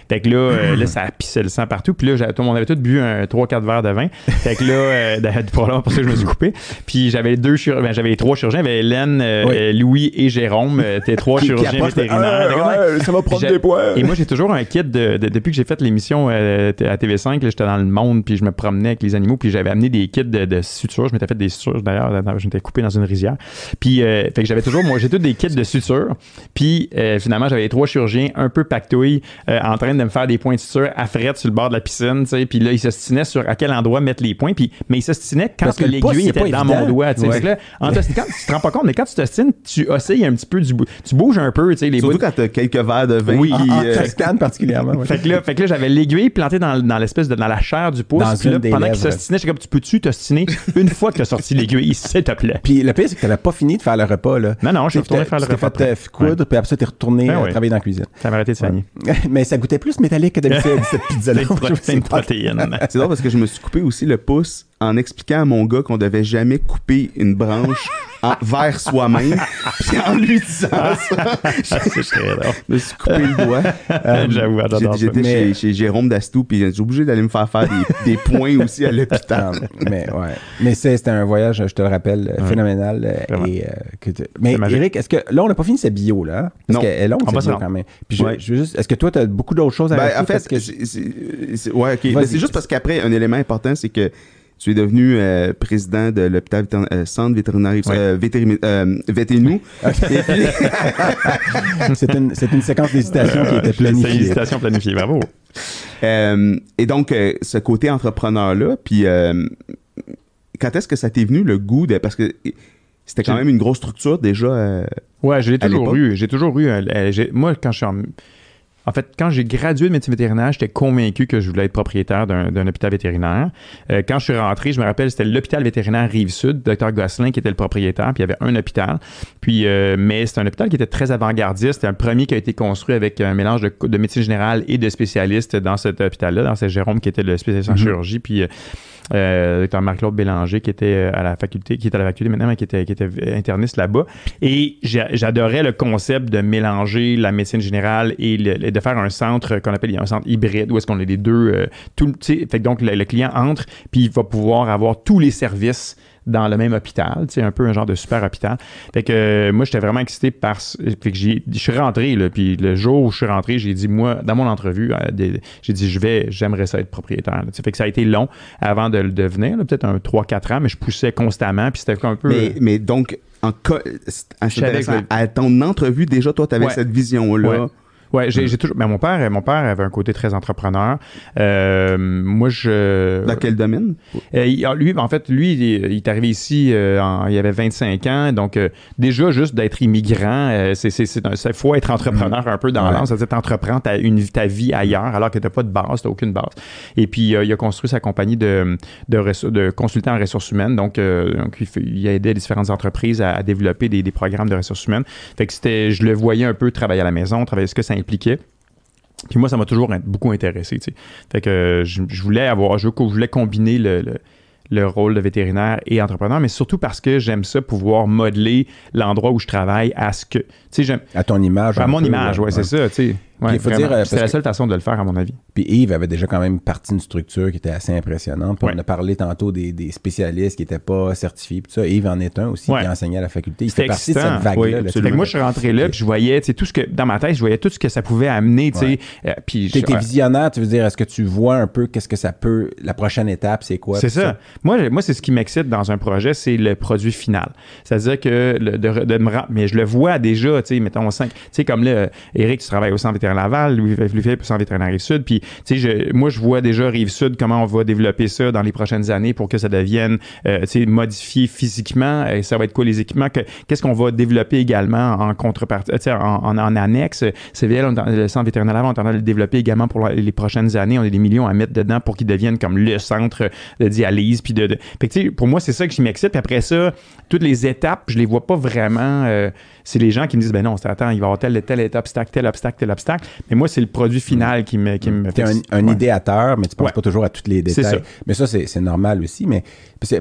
Fait que là, euh, là, ça pissait le sang partout. Puis là, j'ai- tout le monde avait tout bu un 3-4 verres de vin. Fait que là, euh, de- probablement pour ça que je me suis coupé. Puis j'avais deux ben, j'avais les trois chirurgiens. J'avais Hélène, euh, Oui. euh, Louis et Jérôme, euh, tes trois Qui- chirurgiens vétérinaires. Ah, ouais, ça va prendre des points. Et moi, j'ai toujours un kit de, de- depuis que j'ai fait l'émission à TV5, là, j'étais dans le monde, puis je me promenais avec les animaux, puis j'avais amené des kits de, de sutures. Je m'étais fait des sutures d'ailleurs, je m'étais coupé dans une rizière. Puis, euh, fait que j'avais toujours, moi, j'ai tous des kits de sutures. Puis, finalement, j'avais les trois chirurgiens un peu pactouilles en train de me faire des points de suture à frette sur le bord de la piscine, tu sais. Puis là, ils s'ostinaient sur à quel endroit mettre les points. Puis, mais ils s'ostinaient quand Parce que que le pouce, l'aiguille était pas dans évident. mon doigt, tu sais. Ouais. Fait que là, en tu te rends pas compte, mais quand tu t'ostines, tu oscilles un petit peu du bout. Tu bouges un peu, tu sais, les Surtout bouts. quand t'as quelques verres de vin. Oui. qui, En, en euh, Toscane particulièrement. ouais. Fait que là, fait que là j'avais l'aiguille plantée dans, dans l'espèce de dans la chair du pouce. Dans Puis là, pendant qu'il s'ostinait, j'étais comme tu peux-tu t'ostiner une fois que tu as sorti l'aiguille, s'il te plaît? Puis le pire, c'est que t'avais pas fini de faire le repas. Là. Non, non, je suis Tu retourné faire le tu t'es repas. fait euh, après. coudre, puis après ça, t'es retourné Ben euh, travailler dans la cuisine. Ça m'a arrêté de. Mais ça goûtait plus métallique que d'habitude, cette pizza-là. C'est une, pro- c'est une protéine. C'est drôle parce que je me suis coupé aussi le pouce en expliquant à mon gars qu'on devait jamais couper une branche en- vers soi-même. Puis en lui disant ça, très drôle. je me suis coupé le doigt. J'avoue, ça. J'étais Mais- chez, chez Jérôme Dastou, puis j'ai obligé d'aller me faire faire des, des points aussi à l'hôpital. Mais ouais. Mais c'était un voyage, je te le rappelle, Ouais. phénoménal. euh. Et, euh, que tu- Mais magique. Eric, est-ce que là, on n'a pas fini cette bio, là? Parce Non. qu'elle est longue, cette bio, quand même. Puis je, Ouais. je veux juste, est-ce que toi, tu as beaucoup d'autres choses à Ben, en fait, que c'est- ouais, ok. Vas-y. Mais c'est juste parce qu'après, un élément important, c'est que tu es devenu euh, président de l'hôpital euh, centre vétérinaire euh, vétéri- euh, Véténou. Et puis, c'est une, séquence d'hésitation qui était C'est une planifiée. hésitation planifiée, bravo. euh, et donc, euh, ce côté entrepreneur-là, puis euh, quand est-ce que ça t'est venu le goût de. Parce que c'était quand même une grosse structure déjà. euh, Ouais, j'ai À toujours eu. J'ai toujours eu. moi, quand je suis en. En fait, quand j'ai gradué de médecine vétérinaire, j'étais convaincu que je voulais être propriétaire d'un hôpital vétérinaire. Euh, quand je suis rentré, je me rappelle, c'était l'hôpital vétérinaire Rive-Sud, Dr Gosselin qui était le propriétaire, puis il y avait un hôpital. Puis, euh, mais c'était un hôpital qui était très avant-gardiste. C'était un premier qui a été construit avec un mélange de, de médecine générale et de spécialistes dans cet hôpital-là. Dans c'est Jérôme qui était le spécialiste en Mhm. chirurgie, puis euh, Dr Marc-Claude Bélanger qui était euh, à la faculté, qui est à la faculté maintenant, mais qui était, qui était interniste là-bas. Et j'a- j'adorais le concept de mélanger la médecine générale et, de faire un centre qu'on appelle un centre hybride où est-ce qu'on a les deux. euh, tout, fait que donc le, le client entre puis il va pouvoir avoir tous les services dans le même hôpital, un peu un genre de super hôpital. Fait que euh, moi, j'étais vraiment excité par... ce- Fait que j'ai- je suis rentré, là, puis le jour où je suis rentré, j'ai dit, moi, dans mon entrevue, euh, j'ai dit, je vais, j'aimerais ça être propriétaire. là. Fait que ça a été long avant de le devenir, peut-être un 3-4 ans, mais je poussais constamment, puis c'était un peu... mais, mais donc, en co- à ton entrevue, déjà, toi, tu avais Ouais. cette vision-là. Ouais. Ouais, j'ai j'ai toujours. Ben, mon père, mon père avait un côté très entrepreneur. Euh, moi, je. Dans quel domaine? Euh, ah, lui, en fait, lui, il est, arrivé ici, euh, en- il avait 25 ans. Donc, euh, déjà, juste d'être immigrant, euh, c'est, c'est, faut être entrepreneur un peu dans Ouais. l'âme. C'est-à-dire, t'entreprends ta, une, ta vie ailleurs alors que t'as pas de base, t'as aucune base. Et puis, euh, il a construit sa compagnie de, de, de consultants en ressources humaines. Donc, euh, donc il, a aidé les différentes entreprises à, à développer des, des programmes de ressources humaines. Fait que c'était, je le voyais un peu travailler à la maison, travailler ce que ça impliquait. Puis moi, ça m'a toujours beaucoup intéressé. tu sais. Fait que je, je voulais avoir, je, je voulais combiner le, le- le rôle de vétérinaire et entrepreneur, mais surtout parce que j'aime ça pouvoir modeler l'endroit où je travaille à ce que. Tu sais, j'aime. À ton image. À mon peu, image, là. ouais, c'est ça, tu sais. Ouais, il faut vraiment. dire, euh, parce la seule façon de le faire, à mon avis. Puis Yves avait déjà quand même parti d'une structure qui était assez impressionnante. Puis Ouais. On a parlé tantôt des, des spécialistes qui n'étaient pas certifiés. Puis ça, Yves en est un aussi Ouais. qui enseignait à la faculté. Il C'était fait partie de cette vague-là. Oui, moi, je suis rentré là, puis je voyais, tu sais, tout ce que, dans ma tête, je voyais tout ce que ça pouvait amener, tu euh, puis je- ouais. visionnaire, tu veux dire, est-ce que tu vois un peu qu'est-ce que ça peut, la prochaine étape, c'est quoi? C'est ça. Moi, moi c'est ce qui m'excite dans un projet, c'est le produit final. C'est-à-dire que le- de, de me rendre- mais je le vois déjà, tu sais, mettons 5, tu sais, comme là, Eric, tu travailles au Centre Laval, Louis Louis-Philippe au Centre vétérinaire Rive-Sud, puis, tu sais, moi, je vois déjà Rive-Sud, comment on va développer ça dans les prochaines années pour que ça devienne, euh, tu sais, modifié physiquement, et ça va être quoi les équipements, que- qu'est-ce qu'on va développer également en contrepartie, tu sais, en, annexe? CVL, on le Centre vétérinaire Laval, on est en train de le développer également pour les prochaines années. On a des millions à mettre dedans pour qu'il devienne comme le centre de dialyse. Puis de, de- pour moi, c'est ça je m'excite. Puis après ça, toutes les étapes, je les vois pas vraiment. euh, c'est les gens qui me disent, ben non, attends, il va y avoir tel, tel, tel obstacle, tel obstacle, tel obstacle. Mais moi, c'est le produit final qui me, qui me T'es fait. un, un Ouais. idéateur, mais tu penses Ouais. pas toujours à tous les détails. ça. Mais ça, c'est c'est normal aussi. Mais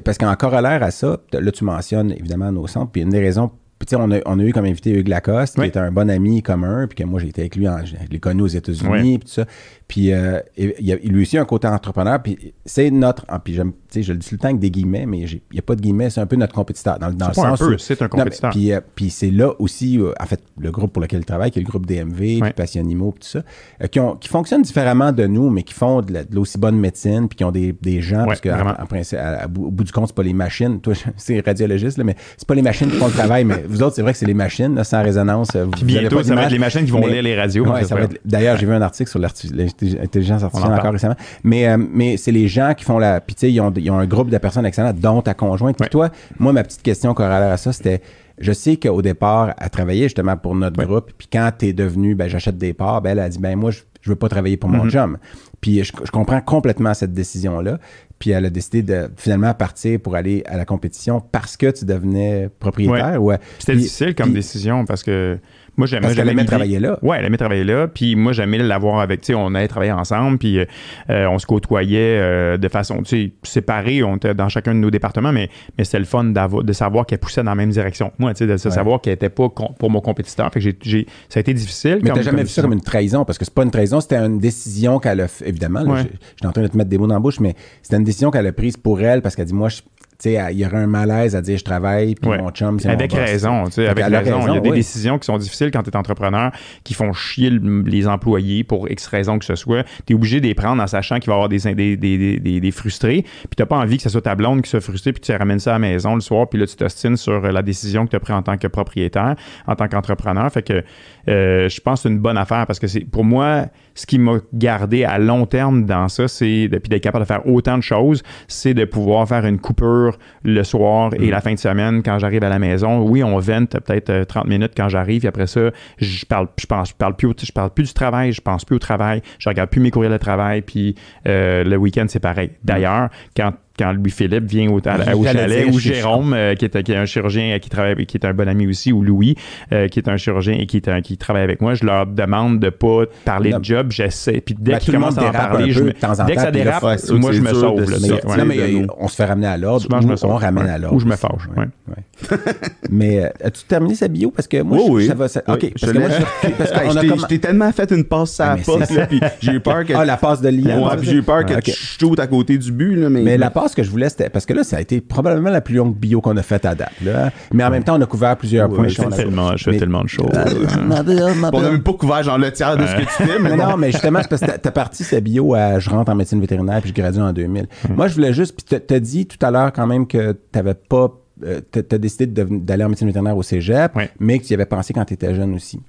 parce, qu'en corollaire à ça, là, tu mentionnes évidemment nos centres. Puis une des raisons, puis on a, on a eu comme invité Hugues Lacoste, Oui. qui est un bon ami commun, puis que moi, j'ai été avec lui, en, je l'ai connu aux États-Unis, Oui. puis tout ça. Puis euh, il y a lui aussi un côté entrepreneur, puis c'est notre. ah, Puis j'aime, tu sais, je le dis tout le temps avec des guillemets, mais j'ai- il n'y a pas de guillemets, c'est un peu notre compétiteur. Dans, dans le pas un sens peu, où- c'est un non, compétiteur. puis, euh, puis c'est là aussi, euh, en fait, le groupe pour lequel il travaille, qui est le groupe DMV, Ouais. puis Passionimo, puis tout ça, euh, qui, ont, qui fonctionnent différemment de nous, mais qui font de la- de l'aussi bonne médecine, puis qui ont des, des gens, Ouais, parce que vraiment. en, en principe, à- à bout- au bout du compte, c'est pas les machines. Toi, c'est radiologiste, là, mais c'est pas les machines qui font le travail, mais vous autres, c'est vrai que c'est les machines, là, sans résonance. euh, vous- Puis bientôt, ça va être les machines qui vont mais- lire les radios. Ouais, D'ailleurs, j'ai vu un article sur l'arti- l'intelligence artificielle en encore récemment. Mais, euh, mais c'est les gens qui font la. Puis, tu sais, ils ont, ils ont un groupe de personnes excellentes, dont ta conjointe. Puis toi, moi, ma petite question corollaire à ça, c'était. Je sais qu'au départ, elle travaillait justement pour notre groupe. Puis quand tu es devenu, ben, j'achète des parts, ben, elle a dit, ben, moi, je, je veux pas travailler pour mon Mhm. job. Puis je, je comprends complètement cette décision-là. Puis elle a décidé de finalement partir pour aller à la compétition parce que tu devenais propriétaire. Ouais. C'était difficile comme puis- décision parce que moi j'aimais Parce qu'elle j'aimais aimait travailler là. Ouais, elle aimait travailler là. Puis moi j'aimais l'avoir avec, tu sais, on allait travailler ensemble, puis euh, euh, on se côtoyait euh, de façon, tu sais, séparés, on était dans chacun de nos départements, mais, mais c'était le fun de savoir qu'elle poussait dans la même direction. Moi, tu sais, de se Ouais. savoir qu'elle était pas pour mon compétiteur. Fait que j'ai, j'ai- ça a été difficile. Mais t'as jamais vu ça comme une trahison, parce que c'est pas une trahison, c'était une décision qu'elle a évidemment, là, Ouais. je- j'étais en train de te mettre des mots dans la bouche, mais c'était une décision qu'elle a prise pour elle, parce qu'elle dit, moi, je- il y aurait un malaise à dire je travaille, puis Ouais. mon chum, c'est Avec mon boss. raison, tu sais, avec a raison. Il y a des oui. décisions qui sont difficiles quand tu es entrepreneur, qui font chier le- les employés pour X raison que ce soit. Tu es obligé de les prendre en sachant qu'il va y avoir des, des, des, des, des- frustrés. Puis tu pas envie que ce soit ta blonde qui soit frustrée, puis tu ramènes ça à la maison le soir, puis là, tu t'ostines sur la décision que tu as prise en tant que propriétaire, en tant qu'entrepreneur. Fait que euh, je pense que c'est une bonne affaire parce que c'est pour moi, ce qui m'a gardé à long terme dans ça, c'est, de- puis d'être capable de faire autant de choses, c'est de pouvoir faire une coupure le soir et la fin de semaine quand j'arrive à la maison. Oui, on vente peut-être euh, 30 minutes quand j'arrive, puis après ça, je parle, je pense, je parle plus, au- je parle plus du travail, je pense plus au travail, je regarde plus mes courriels de travail, puis euh, le week-end c'est pareil. D'ailleurs, quand quand Louis-Philippe vient au, à- au J'allais chalet, dire, ou Jérôme, euh, qui, est, qui est un chirurgien euh, qui travaille, qui est un bon ami aussi, ou Louis, euh, qui est un chirurgien et qui, est un- qui travaille avec moi, je leur demande de pas parler Non. de job, j'essaie. Puis dès Ben, qu'ils commencent à en parler, un je peu me- de temps en dès que ça là, dérape, c'est moi je me sauve. de là, ouais. Non, mais de euh, on se fait ramener à l'ordre. Ou. On ramène Ouais. à l'ordre. Ou je me fâche, ouais. Ouais. mais as-tu terminé sa bio? Parce que moi, Oui, je- oui. ça va. OK. je t'ai- tellement fait une passe à la là, puis j'ai eu peur que. Ah, la passe de puis j'ai eu peur que Ah, tu shootes à côté du but, là, mais. Mais la passe que je voulais, c'était. Parce que là, ça a été probablement la plus longue bio qu'on a faite à date. Là. Mais en même temps, on a couvert plusieurs points. Je fais tellement, je fais Mais- tellement de choses. On n'a même pas couvert genre le tiers de ce que tu fais, mais non, mais justement, c'est parce que t'as- t'as parti sa bio à je rentre en médecine vétérinaire puis je gradue en 2000. Moi, je voulais juste. Puis t'as- t'as dit tout à l'heure quand même que t'avais pas. euh, t'as décidé d'aller en médecine vétérinaire au cégep, mais que tu y avais pensé quand tu étais jeune aussi.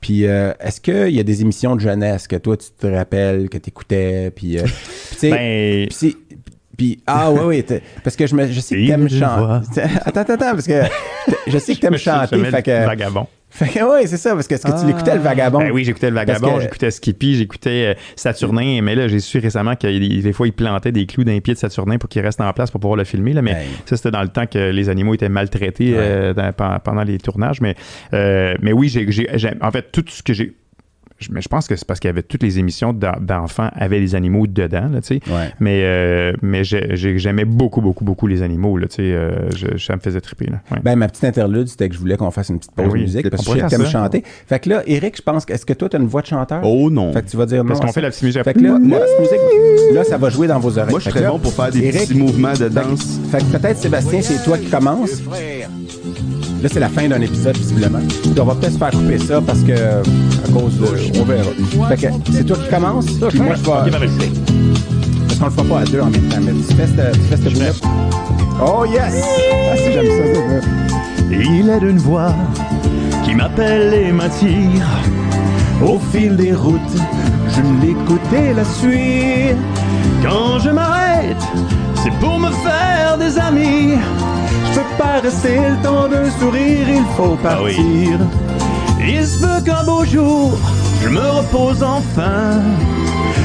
Puis, euh, est-ce qu'il y a des émissions de jeunesse que toi, tu te rappelles, que tu écoutais, puis, euh, tu Ben, puis ah oui, oui, parce que je, me, je sais que t'aimes chanter. Attends, attends, attends, parce que je sais que t'aimes chanter, fait que... Vagabond. Fait que oui, c'est ça, parce que est-ce que tu l'écoutais, le vagabond? Ben oui, j'écoutais le Vagabond, que- j'écoutais Skippy, j'écoutais euh, Saturnin, mais là, j'ai su récemment que des des fois, ils plantaient des clous dans les pieds de Saturnin pour qu'il reste en place pour pouvoir le filmer. Là, mais Hey. ça, c'était dans le temps que les animaux étaient maltraités Ouais. euh, dans- pendant les tournages. Mais, euh, mais oui, j'ai, en fait, tout ce que j'ai mais je pense que c'est parce qu'il y avait toutes les émissions d'en- d'enfants avaient les animaux dedans, là, tu sais. Ouais. Mais, euh, mais j'ai- j'ai- j'aimais beaucoup, beaucoup, beaucoup les animaux, là, tu sais. euh, je- ça me faisait triper, là. Ouais. Ben, ma petite interlude, c'était que je voulais qu'on fasse une petite pause Ben oui, musique parce on que ça. chanter. Fait que là, Eric, je pense que, est-ce que toi, t'as une voix de chanteur? Oh non. Fait que tu vas dire non. Parce qu'on fait la petite musique. Fait que là, la petite musique, là, ça va jouer dans vos oreilles. Moi, je Fait que là, bon pour faire des Eric, petits mouvements de Fait danse. Fait que peut-être, Sébastien, c'est toi qui commences. Là, c'est la fin d'un épisode, visiblement. Puis on va peut-être se faire couper ça parce que, à cause de. On verra. Fait que c'est toi qui commences. Puis moi, je vais. Parce qu'on le fera pas à deux en même temps. Mais tu fais cette, tu fais cette. Oh, yes! Ah, si, j'aime ça, ça. Il est d'une voix qui m'appelle et m'attire. Au fil des routes, je l'écoute et la suis. Quand je m'arrête, c'est pour me faire des amis. Je peux pas rester le temps d'un sourire, il faut Ah partir. Il se peut qu'un beau jour, je me repose enfin.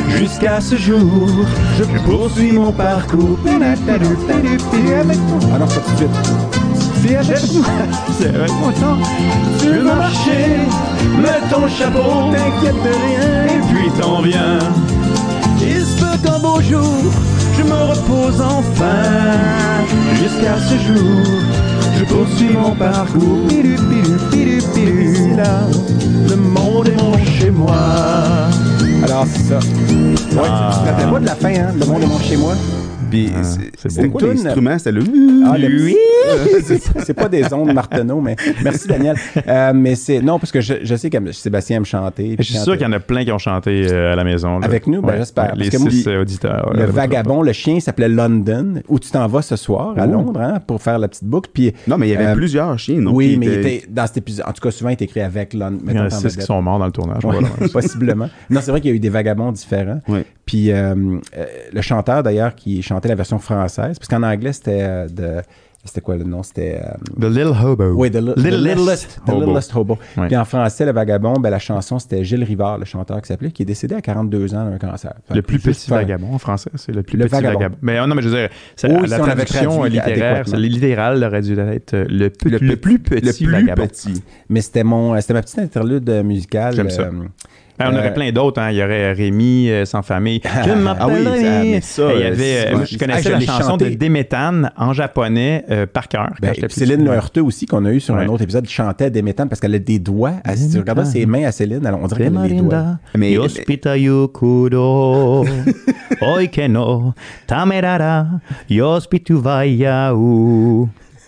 Jusqu'à ce jour, je poursuis mon parcours. Ah non, pas tout de suite. Si avec moi, c'est avec moi tant. Tu veux marcher, mets ton chapeau, t'inquiète de rien, et puis t'en viens. Il se peut qu'un beau jour, je me repose enfin. Jusqu'à ce jour, je poursuis mon parcours. Pidu, pidu, pidu. Ici, là, le monde est mon chez moi. Alors, c'est ça. Ouais, tu, tu te rappelles pas de la fin, hein? Le monde est mon chez moi. Puis, Ah, c'était quoi l'instrument? C'était le... Ah, le oui! c'est pas des ondes Martineau, mais merci Daniel. Euh, mais c'est non parce que je, je sais que Sébastien aime chanter. Je suis sûr qu'il y en a plein qui ont chanté euh, à la maison. là. Avec nous? Ben, j'espère. les six moi, euh, auditeurs. Le vagabond, le chien s'appelait London, où tu t'en vas ce soir à Oh. Londres hein, pour faire la petite boucle. Puis Non, mais il y avait Euh, plusieurs chiens, non? oui, mais il était dans cet épisode. En tout cas, souvent, il est écrit avec London. Il y en a six qui sont morts dans le tournage. Ouais, voilà. possiblement. Non, c'est vrai qu'il y a eu des vagabonds différents. Puis le chanteur, d'ailleurs, qui chantait la version française, parce qu'en anglais, c'était euh, de. C'était quoi le nom? C'était. euh, The Little Hobo. oui, The, Li- The Littlest The Hobo. Littlest Hobo. Ouais. Puis en français, le vagabond, ben, la chanson, c'était Gilles Rivard, le chanteur qui s'appelait, qui est décédé à 42 ans d'un cancer. Fait Le plus petit faire- vagabond en français, c'est le plus Le petit vagabond. vagabond. Mais euh, non, mais je veux dire, c'est- Oui, la si traduction littéraire, littéral aurait dû être le, pe- Le, le plus petit le plus vagabond. petit. Mais c'était mon, c'était ma petite interlude musicale. J'aime ça. euh, on Euh, aurait plein d'autres. Hein. Il y aurait Rémi euh, sans famille. Je Ah oui, m'appelle ça, Rémi. mais ça, Et il y euh, avait, euh, moi, je Ah, connaissais je la chanson chanté. de Déméthane en japonais euh, par cœur. Ben, Céline petit. Leheurteux aussi, qu'on a eu sur un autre épisode, chantait des méthanes parce qu'elle a des doigts. Elle- si tu regardes ses mains à Céline, on dirait qu'elle a des doigts. Mais- oikeno, tamerara.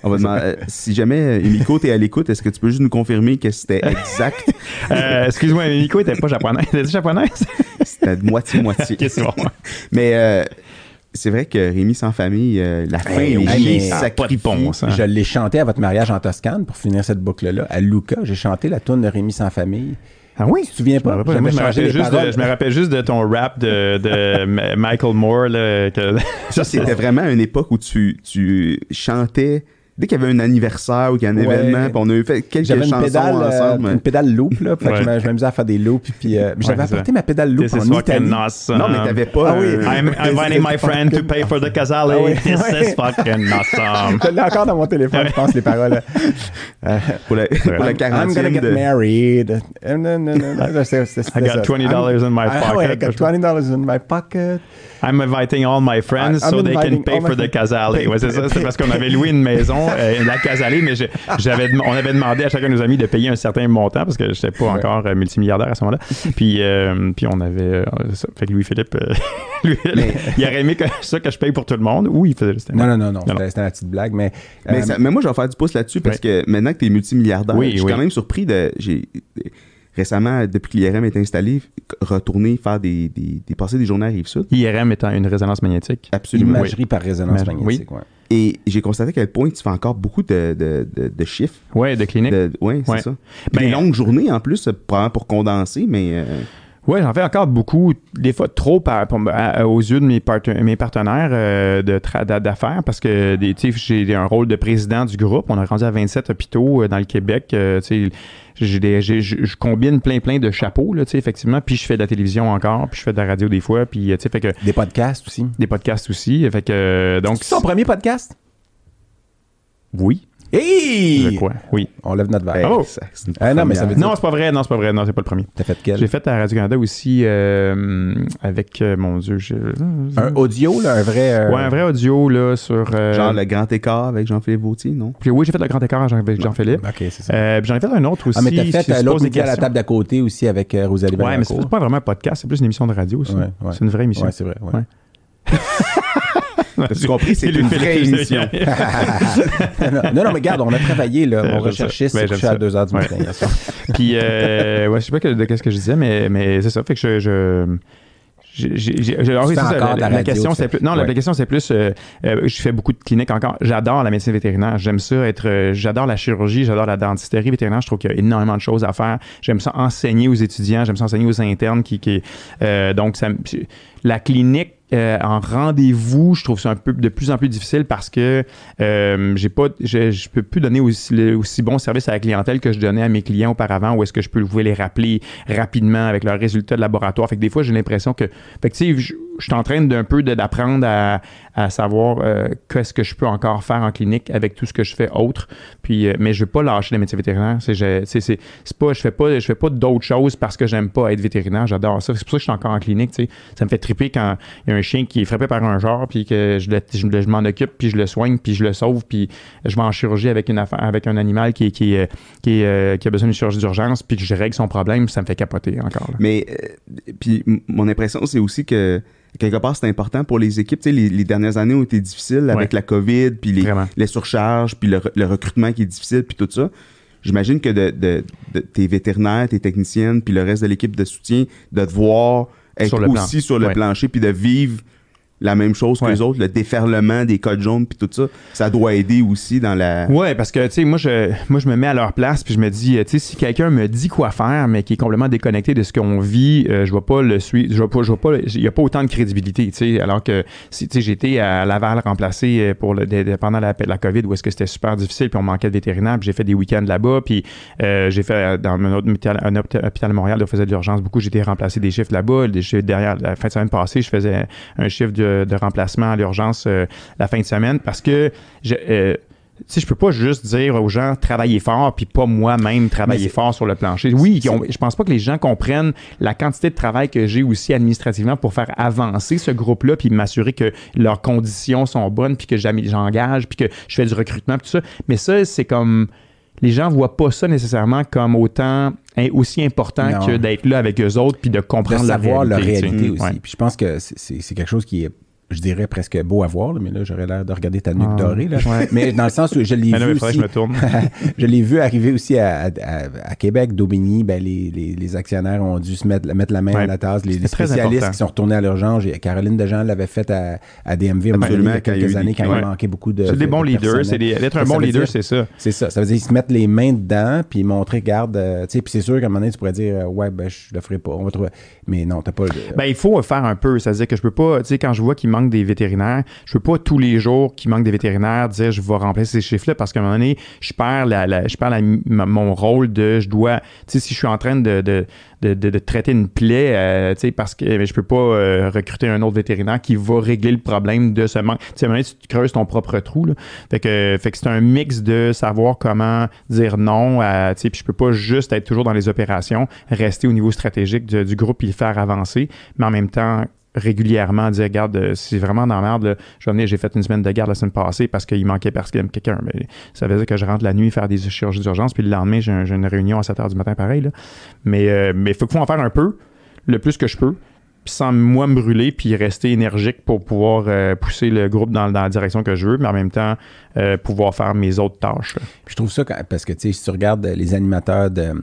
On va demander, euh, si jamais, euh, Emiko, t'es à l'écoute, est-ce que tu peux juste nous confirmer que c'était exact? Euh, Excuse-moi, Nico était pas japonaise. Était japonaise? C'était de moitié-moitié. Mais euh, c'est vrai que Rémi sans famille, euh, la fin, Hey, les pas bon sens. Je l'ai chanté à votre mariage en Toscane pour finir cette boucle-là. À Luca, j'ai chanté la tune de Rémi sans famille. Ah oui? Tu te souviens Je me pas? je me changé rappelle juste de, paroles. je me rappelle juste de ton rap de, de Michael Moore. Là, que- Ça, c'était vraiment une époque où tu, tu chantais dès qu'il y avait un anniversaire ou qu'il y a un Ouais. événement, puis on a eu fait quelques J'avais une chansons pédale, euh, ensemble. une pédale loop, là. Fait que Ouais. je m'a- je m'amusais à faire des loops. Puis, euh, j'avais Ouais, apporté ça. ma pédale loop This is en Italie. awesome. non, mais t'avais pas. Ah oui. euh, I'm inviting my friend to pay for the casale. Ah oui. This is fucking awesome. Je l'ai encore dans mon téléphone, je pense, les paroles. Euh, pour la, pour la I'm gonna 40e get de... married. Euh, non, non, non, I got ça. $20 I'm- in my Ah ouais, I pocket. got $20 in my pocket. I'm inviting all my friends I'm so they can pay for the casale. Ouais, c'est ça. C'est parce qu'on avait loué une maison, euh, la casale, mais je- j'avais, on avait demandé à chacun de nos amis de payer un certain montant parce que je n'étais pas encore euh, multimilliardaire à ce moment-là. Puis, euh, puis on avait. euh, ça. Fait que Louis-Philippe, euh, lui, Mais- il aurait aimé que, ça que je paye pour tout le monde ou il faisait juste. Non, non, non, non, Non, c'était la petite blague, mais... Mais, euh, ça- mais moi, je vais faire du pouce là-dessus parce que maintenant que tu es multimilliardaire, Oui, je suis oui. quand même surpris de. J'ai récemment, depuis que l'IRM est installé, retourner faire des, des, des passer des journées à Rive-Sud. IRM étant une résonance magnétique. Absolument. Imagerie par résonance magnétique, ouais. Et j'ai constaté à quel point tu fais encore beaucoup de, de, de, de chiffres. Ouais, de clinique. De, ouais, c'est Ouais. ça. Puis Ben, des longues journées en plus, probablement pour condenser, mais. euh, Oui, j'en fais encore beaucoup, des fois trop par- pour- à- aux yeux de mes, parten- mes partenaires euh, d'affaires parce que des- tu sais, j'ai un rôle de président du groupe. On a rendu à 27 hôpitaux euh, dans le Québec. euh, tu sais, j'ai des- j'ai- je combine plein plein de chapeaux, là, tu sais, effectivement. Puis je fais de la télévision encore, puis je fais de la radio des fois, puis euh, tu sais, fait que Des podcasts aussi. des podcasts aussi. Fait que euh, donc C'est ton premier podcast? oui. Hey! Je crois. Oui. On lève notre verre. Oh! Ah non, mais ça veut dire- Non, c'est pas vrai. Non, c'est pas vrai. Non, c'est pas le premier. T'as fait quel? J'ai fait à Radio-Canada aussi euh, avec, euh, mon Dieu, je... Un audio, là, un vrai. euh, Ouais, un vrai audio, là, sur... euh, Genre le grand écart avec Jean-Philippe Vautier, non? puis oui, j'ai fait le grand écart avec Jean-Philippe. Ok, c'est ça. Euh, puis j'en ai fait un autre aussi. ah, mais t'as fait euh, pose l'autre à la table d'à côté aussi avec euh, Rosalie Ouais, mais c'est pas vraiment un podcast, c'est plus une émission de radio, ça. Ouais, ouais. C'est une vraie émission. Ouais, c'est vrai. ouais. T'as-tu compris? C'est une vraie émission. non, non, mais regarde, on a travaillé, là. Ça. s'est Ben, couché à j'aime 2 h du Ouais. matin. Puis, euh, ouais, je sais pas que- de qu'est-ce que je disais, mais, mais c'est ça. Fait que je. c'est ça, la, question c'est plus non la, ouais. la question c'est plus euh, euh, je fais beaucoup de cliniques encore j'adore la médecine vétérinaire j'aime ça être euh, j'adore la chirurgie j'adore la dentisterie vétérinaire je trouve qu'il y a énormément de choses à faire j'aime ça enseigner aux étudiants j'aime ça enseigner aux internes qui, qui euh, donc ça la clinique euh, en rendez-vous, je trouve ça un peu de plus en plus difficile parce que euh, j'ai pas, je, peux plus donner aussi, bon service à la clientèle que je donnais à mes clients auparavant. Ou est-ce que je peux les rappeler rapidement avec leurs résultats de laboratoire Fait que des fois, j'ai l'impression que, je, suis en train d'un peu d'apprendre à, savoir euh, qu'est-ce que je peux encore faire en clinique avec tout ce que je fais autre. Puis, mais je veux pas lâcher les métiers vétérinaires. C'est, c'est, pas, je fais pas, je fais pas d'autres choses parce que j'aime pas être vétérinaire. J'adore ça. C'est pour ça que je suis encore en clinique. tu sais. Ça me fait triper quand il y a un chien qui est frappé par un genre, puis que je, je, je m'en occupe, puis je le soigne, puis je le sauve, puis je vais en chirurgie avec une affaire, avec un animal qui, qui, est, euh, qui a besoin d'une chirurgie d'urgence, puis que je règle son problème. Ça me fait capoter encore. là. Mais, euh, puis mon impression, c'est aussi que quelque part, c'est important pour les équipes. Tu sais, les, les dernières années ont été difficiles avec Ouais. la COVID, puis les, les surcharges, puis le, le recrutement qui est difficile, puis tout ça. J'imagine que de, de- de- tes vétérinaires, tes techniciennes, puis le reste de l'équipe de soutien, de devoir être Sur le plan. aussi sur le Ouais. plancher, puis de vivre la même chose que Ouais. les autres, le déferlement des codes jaunes, puis tout ça, ça doit aider aussi dans la... Ouais, parce que, tu sais, moi je, moi, je me mets à leur place, puis je me dis, euh, tu sais, si quelqu'un me dit quoi faire, mais qui est complètement déconnecté de ce qu'on vit, euh, je vais pas le suivre, je vais pas, je vais pas, il y a pas autant de crédibilité, tu sais, alors que, si, tu sais, j'étais à Laval remplacé euh, pour le, de- de- pendant la, la COVID, où est-ce que c'était super difficile, puis on manquait de vétérinaires, puis j'ai fait des week-ends là-bas, puis euh, j'ai fait dans un autre hôpital, un hôpital à Montréal, où on faisait de l'urgence beaucoup, j'ai été remplacé des chiffres là-bas, des chiffres derrière, la fin de semaine passée, je faisais un chiffre de, de remplacement à l'urgence euh, la fin de semaine, parce que je, euh, sais, je peux pas juste dire aux gens travailler fort puis pas moi-même travailler fort sur le plancher. Oui, ont- je pense pas que les gens comprennent la quantité de travail que j'ai aussi administrativement pour faire avancer ce groupe-là puis m'assurer que leurs conditions sont bonnes puis que j'engage puis que je fais du recrutement puis tout ça. Mais ça, c'est comme les gens voient pas ça nécessairement comme autant aussi important Non. que d'être là avec eux autres puis de de comprendre la savoir réalité. leur réalité aussi. ouais. Puis je pense que c'est quelque chose qui est, je dirais, presque beau à voir, là, mais là, j'aurais l'air de regarder ta nuque Ah, dorée. Là. ouais. Mais dans le sens où je l'ai vu aussi. je me tourne. je l'ai vu arriver aussi à, à- à Québec, d'Aubigny. Ben, les, les- les actionnaires ont dû se mettre, mettre la main Ouais. à la tasse. Les, les spécialistes qui sont retournés à l'urgence. J'ai- Caroline Dejean l'avait fait à, à DMV Absolument, il y a quelques années quand Ouais. il manquait beaucoup de. C'est des de- bons de leaders. C'est des- D'être un Ça bon veut leader, dire- c'est ça. C'est ça. Ça veut dire ils se mettent les mains dedans, puis montrer, regarde, euh, tu sais, puis c'est sûr qu'à un moment donné, tu pourrais dire, euh, ouais, ben, je le ferai pas. On va trouver. Mais non, t'as pas. le- Ben, il faut faire un peu. C'est-à-dire que je peux pas, tu sais, quand je vois qu'il manque des vétérinaires, je peux pas tous les jours qu'il manque des vétérinaires dire je vais remplacer ces chiffres-là parce qu'à un moment donné, je perds, la, je perds mon rôle de je dois, tu sais, si je suis en train de, de, de, de- traiter une plaie, euh, tu sais, parce que je peux pas euh, recruter un autre vétérinaire qui va régler le problème de ce manque. Tu sais, à un moment donné, tu creuses ton propre trou. Là. Fait que, fait que c'est un mix de savoir comment dire non, à, tu sais, puis je peux pas juste être toujours dans les opérations, rester au niveau stratégique du groupe et le faire avancer, mais en même temps régulièrement dire regarde euh, c'est vraiment dans la merde je vais venir j'ai fait une semaine de garde la semaine passée parce qu'il manquait quelqu'un mais ça veut dire que je rentre la nuit faire des chirurgies d'urgence puis le lendemain j'ai, un- j'ai une réunion à 7 h du matin pareil là. mais euh, mais faut, faut en faire un peu le plus que je peux sans moi me brûler puis rester énergique pour pouvoir euh, pousser le groupe dans, dans la direction que je veux mais en même temps euh, pouvoir faire mes autres tâches je trouve ça parce que, si tu regardes les animateurs de,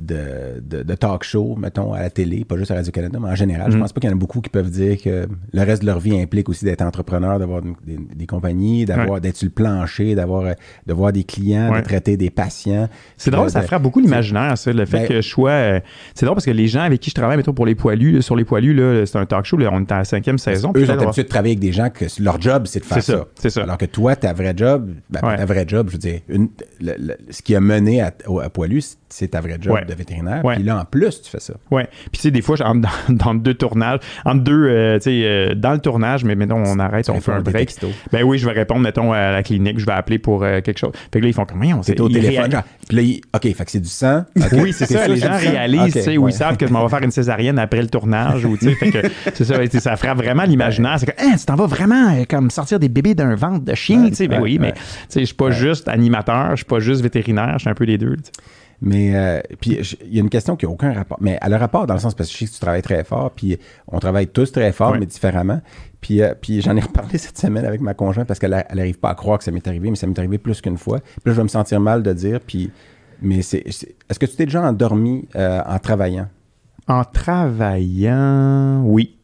de, de, de talk show, mettons, à la télé, pas juste à Radio-Canada, mais en général, je Mm. pense pas qu'il y en a beaucoup qui peuvent dire que le reste de leur vie implique aussi d'être entrepreneur, d'avoir des, des compagnies, d'avoir d'être sur le plancher, d'avoir de voir des clients, Ouais. de traiter des patients. C'est drôle, de- ça frappe beaucoup l'imaginaire, ça, le fait Ben- que je sois. euh, c'est drôle parce que les gens avec qui je travaille, mettons pour les poilus, là, sur les poilus, là, c'est un talk show, là, on est à la cinquième saison. Eux ont l'habitude de travailler avec des gens que leur job, c'est de faire ça, ça. c'est ça. Alors que toi, ta vraie job, ben, Ouais. ta vraie job, je veux dire, une- le- le- ce qui a mené à, au- à Poilu, c'est- ta vraie job. Ouais. de vétérinaire. Puis là, en plus, tu fais ça. Ouais. Puis tu sais, des fois, je- entre dans, dans deux tournages, entre deux, euh, tu sais, euh, dans le tournage, mais mettons, on arrête, on fait un break. Ben oui, je vais répondre, mettons, à la clinique, je vais appeler pour euh, quelque chose. Fait que là, ils font comment on C'est au téléphone. genre. Puis là, il- OK, fait que c'est du sang. Oui, c'est ça. Les gens réalisent, tu sais, ou ils savent que je m'en vais faire une césarienne après le tournage, ou tu sais, fait que c'est ça, ça frappe vraiment l'imaginaire. C'est que, Hein, tu t'en vas vraiment comme sortir des bébés d'un ventre de chien, tu sais. Ben oui, mais tu sais, je suis pas juste animateur, je suis pas juste vétérinaire, je suis un peu les deux. Mais euh, puis il y a une question qui n'a aucun rapport. Mais elle a rapport dans le sens parce que je sais que tu travailles très fort, puis on travaille tous très fort, mais différemment. Puis, euh, puis j'en ai reparlé cette semaine avec ma conjointe parce qu'elle n'arrive pas à croire que ça m'est arrivé, mais ça m'est arrivé plus qu'une fois. Puis là, je vais me sentir mal de dire. Puis, mais c'est, est-ce que tu t'es déjà endormi euh, en travaillant? En travaillant, oui.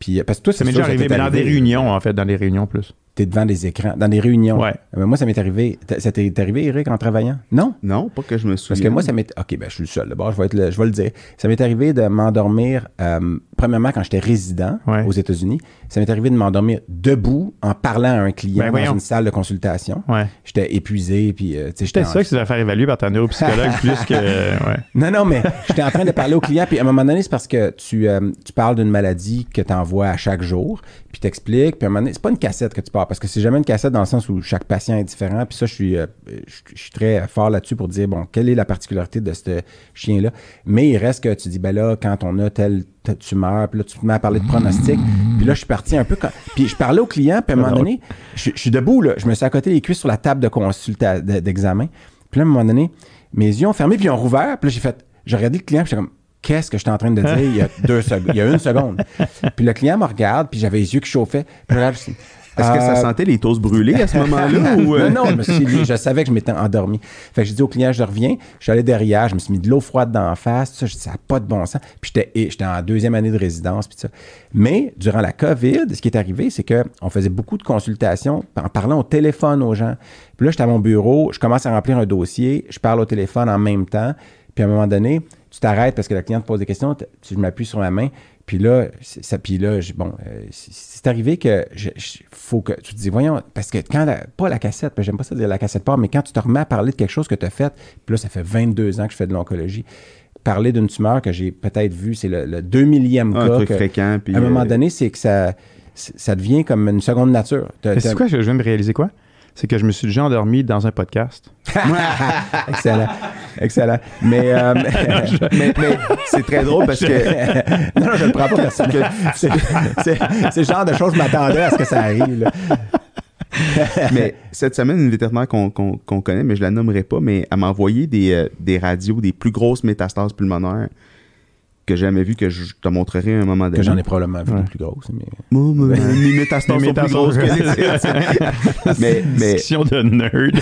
Puis, parce que toi, Ça c'est m'est sûr déjà ça arrivé, mais dans des réunions, en fait, dans des réunions plus. T'es devant des écrans, dans des réunions. Ouais. Euh, moi, ça m'est arrivé. Ça t'est arrivé, Eric, en travaillant? Non? Non, pas que je me souviens. Parce que moi, ça m'est. OK, ben, je suis le seul. D'abord, je vais, être le, je vais le dire. Ça m'est arrivé de m'endormir, euh, premièrement, quand j'étais résident Ouais. aux États-Unis. Ça m'est arrivé de m'endormir debout en parlant à un client Ben, dans une salle de consultation. Ouais. J'étais épuisé, puis, euh, tu sais, j'étais. En- ça que tu vas faire évaluer par ta neuropsychologue plus que. Ouais. Non, non, mais j'étais en train de parler au client, puis à un moment donné, c'est parce que tu, euh, tu parles d'une maladie que tu envoies à chaque jour, puis t'expliques, puis à un moment donné, c'est pas une cassette que tu parles, parce que c'est jamais une cassette dans le sens où chaque patient est différent, puis ça, je suis, euh, je, je suis très fort là-dessus pour dire, bon, quelle est la particularité de ce chien-là, mais il reste que tu dis, ben là, quand on a telle, tumeur, puis là, tu te mets à parler de pronostic, puis là, je suis parti un peu, puis je parlais au client, puis à un moment donné, je, je suis debout, là, je me suis à côté les cuisses sur la table de consulta- de- d'examen, puis là, à un moment donné, mes yeux ont fermé, puis ils ont rouvert. Puis là, j'ai fait, j'ai regardé le client, puis j'étais comme, qu'est-ce que j'étais en train de dire? Il y a deux secondes, il y a une seconde. Puis le client me regarde, puis j'avais les yeux qui chauffaient. Puis je je Est-ce que ça euh, sentait les toasts brûlés à ce moment-là? ou, euh, non, non, je, me suis dit, je savais que je m'étais endormi. Fait que j'ai dit au client, je reviens. Je suis allé derrière, je me suis mis de l'eau froide dans la face. Tout ça, je dis, ça n'a pas de bon sens. Puis j'étais, en deuxième année de résidence. Puis ça. Mais durant la COVID, ce qui est arrivé, c'est qu'on faisait beaucoup de consultations en parlant au téléphone aux gens. Puis là, j'étais à mon bureau, je commence à remplir un dossier, je parle au téléphone en même temps. Puis à un moment donné, tu t'arrêtes parce que le client te pose des questions, tu je m'appuie sur ma main. Puis là, c'est- ça, puis là, bon, euh, c'est- arrivé que je- je- faut que tu te dis, voyons, parce que quand la- pas la cassette, j'aime pas ça dire la cassette part, mais quand tu te remets à parler de quelque chose que tu as fait, puis là, ça fait 22 ans que je fais de l'oncologie, parler d'une tumeur que j'ai peut-être vue, c'est le, le 2 millième un cas. truc que- fréquent. Puis, à un moment euh, donné, c'est que ça, ça devient comme une seconde nature. C'est quoi je viens de réaliser quoi? C'est que je me suis déjà endormi dans un podcast. Excellent. Excellent. Mais, euh, mais, mais c'est très drôle parce que non, non, je le prends pas personnellement. C'est le genre de choses je m'attendais à ce que ça arrive. là. mais cette semaine, une vétérinaire qu'on connaît, mais je la nommerai pas, mais elle m'a envoyé des, euh, des radios des plus grosses métastases pulmonaires que j'ai jamais vues, que je te montrerai à un moment donné. Que j'en ai probablement vu Ouais. des plus grosses. Mais... Moi, moi, mes métastases Mes sont plus métastases grosses que les mais, mais Discussion de nerd.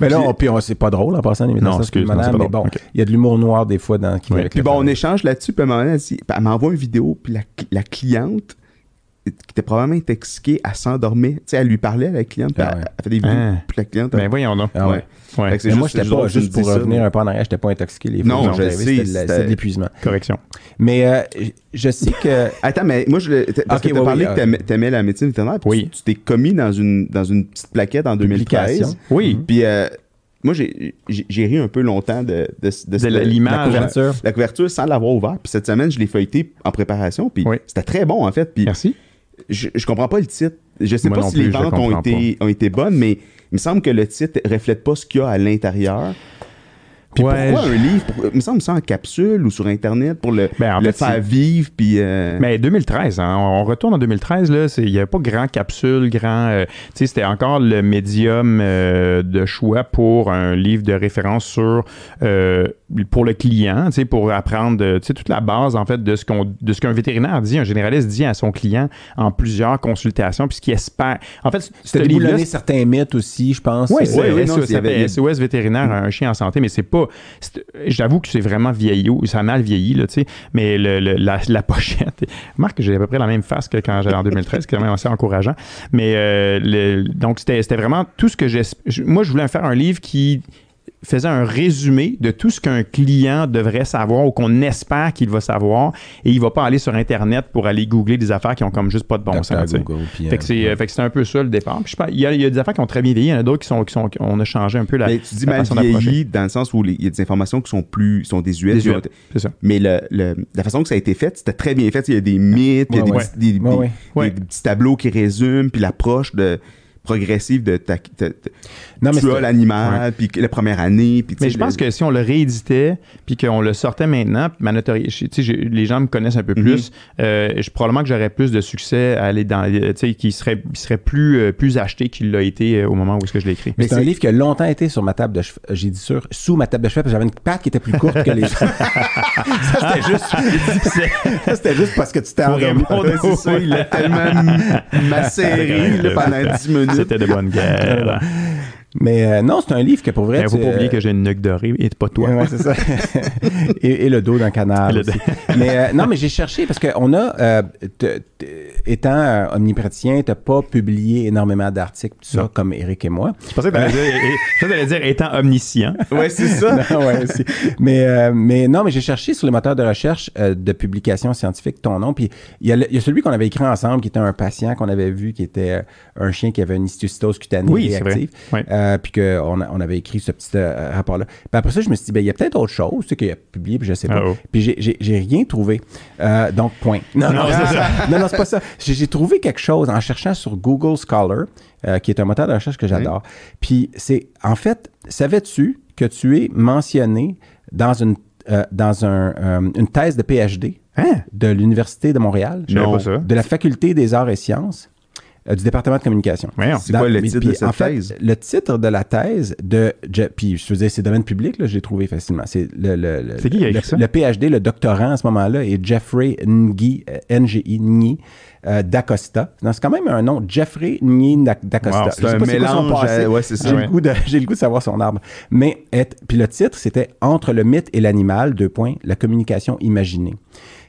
Mais là, on, puis on- c'est pas drôle en passant les métastases excuse, non, c'est pas mais bon, il y a de l'humour noir des fois dans qui Puis bon, on échange là-dessus, puis à un moment donné, elle, dit- elle m'envoie une vidéo, puis la, la cliente, qui était probablement intoxiquée, elle s'endormait. Tu sais, elle lui parlait à la cliente, puis Ah elle, ouais. elle fait des vidéos, Ah. puis la cliente... Ben elle- voyons donc. Ah ouais. Ouais. Mais juste, moi, j'étais pas, juste pour ça, revenir un peu en arrière, j'étais pas intoxiqué les Non, je sais, c'était de l'épuisement. Correction. Mais euh, je sais que. Attends, mais moi, je, parce que tu ouais, parlé oui, que t'aimais, t'aimais la médecine vétérinaire, puis Oui. tu, tu t'es commis dans une, dans une petite plaquette en 2013. Publication. Oui. Puis euh, moi, j'ai, j'ai, j'ai ri un peu longtemps de, de, de, De la- l'image. la couverture, couverture. la couverture sans l'avoir ouvert. Puis cette semaine, je l'ai feuilleté en préparation, puis Oui. c'était très bon, en fait. Puis Merci. Je, je comprends pas le titre. Je sais Moi pas si les plus, ventes ont été, ont été bonnes, mais il me semble que le titre reflète pas ce qu'il y a à l'intérieur. Puis Ouais, pourquoi je- un livre? Pour- il me semble ça en capsule ou sur Internet pour le, Ben, en le fait, faire vivre. Puis, euh, Mais 2013, hein, on retourne en 2013, là, il n'y avait pas grand capsule, grand. euh, tu sais, c'était encore le médium euh, de choix pour un livre de référence sur euh, pour le client, pour apprendre toute la base en fait de ce qu'on de ce qu'un vétérinaire dit, un généraliste dit à son client en plusieurs consultations, puis ce qu'il espère. En fait, C'était livre-là, déboulonner certains mythes aussi, je pense. oui, Euh, oui, non, SOS, ça s'appelle vétérinaire, un chien en santé, mais c'est pas. J'avoue que c'est vraiment vieillot, ça a mal vieilli, là, tu sais. Mais le- le- la, la pochette. Marc, j'ai à peu près la même face que quand j'allais en 2013, c'est quand même assez encourageant. Mais euh, le- donc, c'était c'était vraiment tout ce que j'ai. Moi, je voulais faire un livre qui faisait un résumé de tout ce qu'un client devrait savoir ou qu'on espère qu'il va savoir et il va pas aller sur Internet pour aller googler des affaires qui ont comme juste pas de bon sens. Google, puis, Fait que c'est ouais. fait que c'est un peu ça le départ. Puis je pense- il y, a, il y a des affaires qui ont très bien vieilli, il y en a d'autres qui sont, qui sont on a changé un peu la, Mais tu dis la mal façon d'approcher. vieilli dans le sens où les- il y a des informations qui sont plus sont désuètes. Désuètes, c'est ça. Mais le, le- la façon que ça a été fait, c'était très bien fait. Il y a des mythes, il y a Ouais, des, ouais. petits- des- Ouais, des- ouais. des- Ouais. des petits tableaux qui résument, puis l'approche de progressive de ta, ta- ta- Non, mais tu as l'animal, puis la première année, puis tu Mais je pense le- que si on le rééditait puis qu'on le sortait maintenant, puis ma notoriété, tu les gens me connaissent un peu Mhm. plus, euh, je, probablement que j'aurais plus de succès à aller dans, les- tu sais, qui serait, qui serait plus, euh, plus acheté qu'il l'a été euh, au moment où est-ce que je l'ai écrit. Mais c'est un livre qui a longtemps été sur ma table de chevet. J'ai dit sur, sous ma table de chevet, parce que j'avais une patte qui était plus courte que les autres. ça, c'était juste, ça, c'était juste parce que tu t'es endormi. il l'a tellement macéré là, pendant 10 minutes. C'était de bonne guerre. Mais euh, non, c'est un livre que pour vrai. Il faut tu- pas oublier que j'ai une nuque dorée et pas toi. Ouais, c'est ça. et, et le dos d'un canard. Aussi. mais euh, non, mais j'ai cherché parce qu'on a, euh, étant euh, omnipraticien, t'as pas publié énormément d'articles, tout ça, Non. comme Eric et moi. Je pensais que t'allais dire, et- que t'allais dire étant omniscient. Ouais, c'est ça. Non, ouais, aussi. Mais, euh, mais non, mais j'ai cherché sur les moteurs de recherche euh, de publications scientifiques ton nom. Puis il y, a y celui qu'on avait écrit ensemble, qui était un patient qu'on avait vu, qui était euh, un chien qui avait une histiocytose cutanée Oui, vrai. réactive. Ouais. Euh, puis qu'on on avait écrit ce petit euh, rapport-là. Puis après ça, je me suis dit, ben, il y a peut-être autre chose tu sais, qu'il a publié, puis je sais pas. Ah oh. Puis j'ai- rien trouvé. Euh, donc, point. Non, non, Non, c'est ça. non, non, c'est pas ça. J'ai trouvé quelque chose en cherchant sur Google Scholar, euh, qui est un moteur de recherche que j'adore. Puis c'est, en fait, savais-tu que tu es mentionné dans une, euh, dans un, euh, une thèse de PhD Hein? de l'Université de Montréal, Je savais Non. pas ça. de la Faculté des arts et sciences, du département de communication. C'est quoi le titre de cette en fait, thèse? Le titre de la thèse de. Puis, je veux dire, c'est domaine public, là, je l'ai trouvé facilement. C'est le, le, le- qui le, ça? le PhD, le doctorant à ce moment-là, est Jeffrey Ngi, euh, N-G-I, Ngi, euh, d'Acosta. C'est quand même un nom, Jeffrey Ngi d'A- d'Acosta. Wow, c'est un mélange, euh, ouais, c'est ça. J'ai Ouais. le, goût de- j'ai le goût de savoir son arbre. Mais, être- puis le titre, c'était Entre le mythe et l'animal, deux points, la communication imaginée.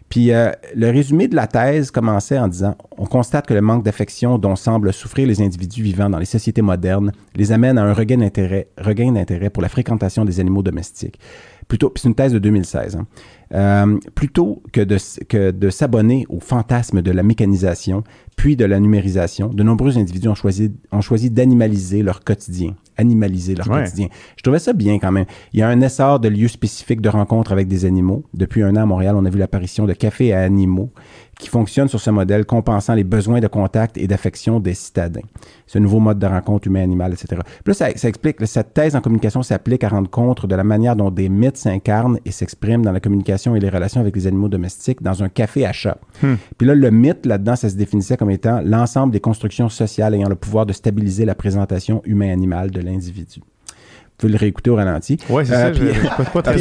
Puis euh, le résumé de la thèse commençait en disant On constate que le manque d'affection dont semblent souffrir les individus vivant dans les sociétés modernes les amène à un regain d'intérêt, regain d'intérêt pour la fréquentation des animaux domestiques. Plutôt, c'est une thèse de 2016. hein. Euh, plutôt que de, que de s'abonner au fantasme de la mécanisation, puis de la numérisation, de nombreux individus ont choisi, ont choisi d'animaliser leur quotidien. Animaliser leur Ouais. quotidien. Je trouvais ça bien quand même. Il y a un essor de lieux spécifiques de rencontres avec des animaux. Depuis un an à Montréal, on a vu l'apparition de cafés à animaux qui fonctionnent sur ce modèle, compensant les besoins de contact et d'affection des citadins. Ce nouveau mode de rencontre humain-animal, etc. Puis là, ça, ça explique, là, cette thèse en communication s'applique à rendre compte de la manière dont des mythes s'incarnent et s'expriment dans la communication et les relations avec les animaux domestiques dans un café à chat. Puis là, le mythe, là-dedans, ça se définissait comme étant l'ensemble des constructions sociales ayant le pouvoir de stabiliser la présentation humain-animal de l'individu. Pouvez le réécouter au ralenti. Ouais, c'est Euh, ça. puis- pas, pas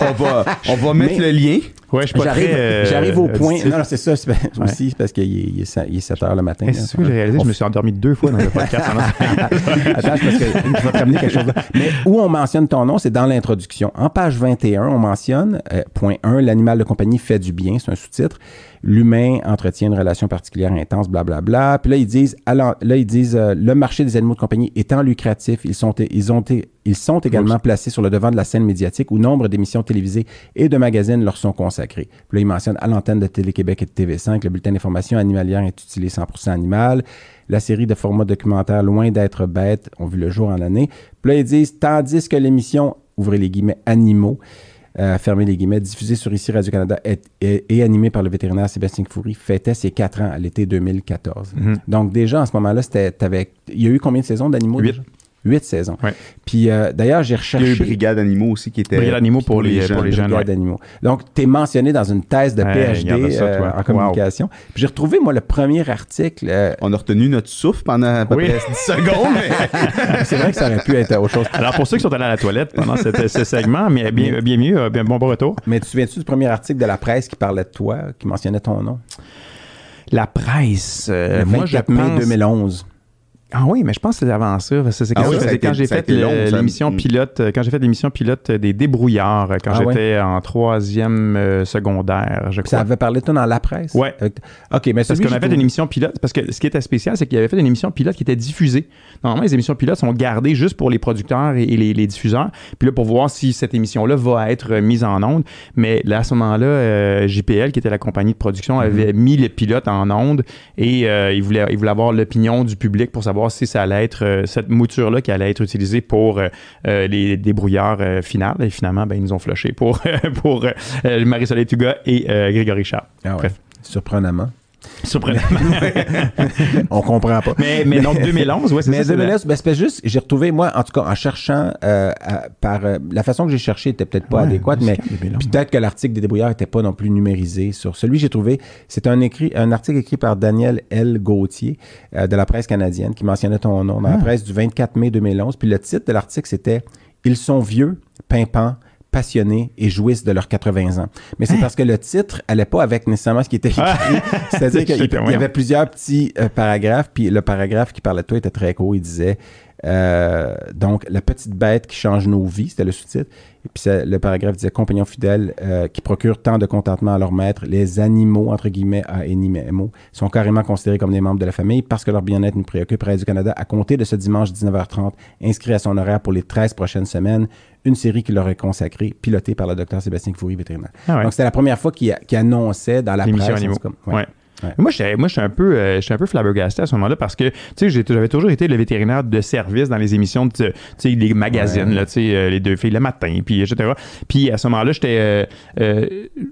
on, on va, on va mettre Mais- le lien. Ouais, je suis pas J'arrive, très, euh, j'arrive au point. Non, non, c'est ça. c'est aussi c'est parce qu'il est, il est, sa- il est 7 heures le matin. C'est ce que j'ai réalisé, je me suis endormi deux fois dans le podcast. pendant- Attends, parce que je vais te ramener quelque chose. Mais où on mentionne ton nom, c'est dans l'introduction. En page 21, on mentionne, euh, point 1, l'animal de compagnie fait du bien, c'est un sous-titre. L'humain entretient une relation particulière intense, blablabla. Puis là, ils disent, alors, là, ils disent euh, le marché des animaux de compagnie étant lucratif, ils sont, ils ont, été- ils sont également placés sur le devant de la scène médiatique où nombre d'émissions télévisées et de magazines leur sont consacrés. Puis là, ils mentionnent à l'antenne de Télé-Québec et de TV5, le bulletin d'information animalière est utilisé 100% animal. La série de formats documentaires Loin d'être bête ont vu le jour en année. Puis là, ils disent, tandis que l'émission, ouvrez les guillemets, animaux, euh, fermez les guillemets, diffusée sur ici Radio-Canada et, et- et animée par le vétérinaire Sébastien Foury, fêtait ses quatre ans à l'été 2014. Mhm. Donc déjà, en ce moment-là, c'était, t'avais- il y a eu combien de saisons d'animaux? Huit. déjà? Huit saisons. Ouais. Puis euh, d'ailleurs, j'ai Il y a recherché... eu Brigade Animaux aussi qui était. Brigade Animaux pour les- pour les jeunes, Brigade ouais. d'animaux. Donc, tu es mentionné dans une thèse de Ouais, PhD ça, euh, en communication. Puis j'ai retrouvé, moi, le premier article. euh, On a retenu notre souffle pendant à peu Oui. près 10 secondes. mais- c'est vrai que ça aurait pu être autre chose. Alors, pour ceux qui sont allés à la toilette pendant cette- ce segment, mais bien, bien mieux, bien bon bon retour. Mais tu te souviens-tu du premier article de la presse qui parlait de toi, qui mentionnait ton nom? La presse, euh, le moi, je 24 mai pense... 2011. Ah oui, mais je pense que c'est avant ça. C'est Ah quand, oui, c'est ça a été- quand j'ai fait ça. l'émission Mm. pilote, euh, quand j'ai fait l'émission pilote des débrouillards, euh, quand Ah j'étais en troisième euh, secondaire, je Puis ça crois. avait parlé, toi, dans la presse? Ouais. Avec- OK, mais Parce qu'on avait fait une émission pilote. Parce que ce qui était spécial, c'est qu'il avait fait une émission pilote qui était diffusée. Normalement, les émissions pilotes sont gardées juste pour les producteurs et, les, les diffuseurs. Puis là, pour voir si cette émission-là va être euh, mise en onde. Mais là, à ce moment-là, euh, JPL, qui était la compagnie de production, avait mis le pilote en onde et euh, il, voulait, il voulait avoir l'opinion du public pour savoir si ça allait être euh, cette mouture-là qui allait être utilisée pour euh, euh, les débrouillards finales. Et finalement, ben, ils nous ont flushé pour, pour Marie-Soleil Tuga et Grégory Charles. Ah ouais. Bref. Surprenamment. Surprenamment. On comprend pas. mais, mais donc 2011, ouais, c'est Mais ça. c'est la- 2011, ben, c'est juste, j'ai retrouvé, moi, en tout cas, en cherchant, euh, à- par euh, la façon que j'ai cherché était peut-être pas Ouais, adéquate, mais quand même 2011. puis peut-être que l'article des débrouillards était pas non plus numérisé sur celui que j'ai trouvé. C'est un écrit, un article écrit par Daniel L. Gauthier euh, de la presse canadienne qui mentionnait ton nom dans la Ah. presse du 24 mai 2011. Puis le titre de l'article c'était Ils sont vieux, pimpants, passionnés et jouissent de leurs 80 ans. Mais c'est parce que le titre allait pas avec nécessairement ce qui était écrit. Ah. C'est-à-dire qu'il y avait plusieurs petits euh, paragraphes, puis le paragraphe qui parlait de toi était très court. Il disait euh, donc la petite bête qui change nos vies, c'était le sous-titre. Et puis ça- le paragraphe disait compagnons fidèles euh, qui procurent tant de contentement à leur maître, les animaux entre guillemets à Enimemo sont carrément considérés comme des membres de la famille parce que leur bien-être nous préoccupe. Radio Canada à compter de ce dimanche 19h30 inscrit à son horaire pour les 13 prochaines semaines une série qui leur est consacrée, pilotée par le docteur Sébastien Foury, vétérinaire. Ah ouais. Donc c'était la première fois qu'il annonçait dans la presse. Animaux. Ouais. Ouais. Ouais. Moi, j'étais, moi, j'étais un peu, euh, un peu flabbergasté à ce moment-là parce que, tu sais, j'avais toujours été le vétérinaire de service dans les émissions de, tu sais, les magazines, Ouais. là, tu sais, euh, les deux filles le matin, puis etc. Puis à ce moment-là, j'étais, euh, euh,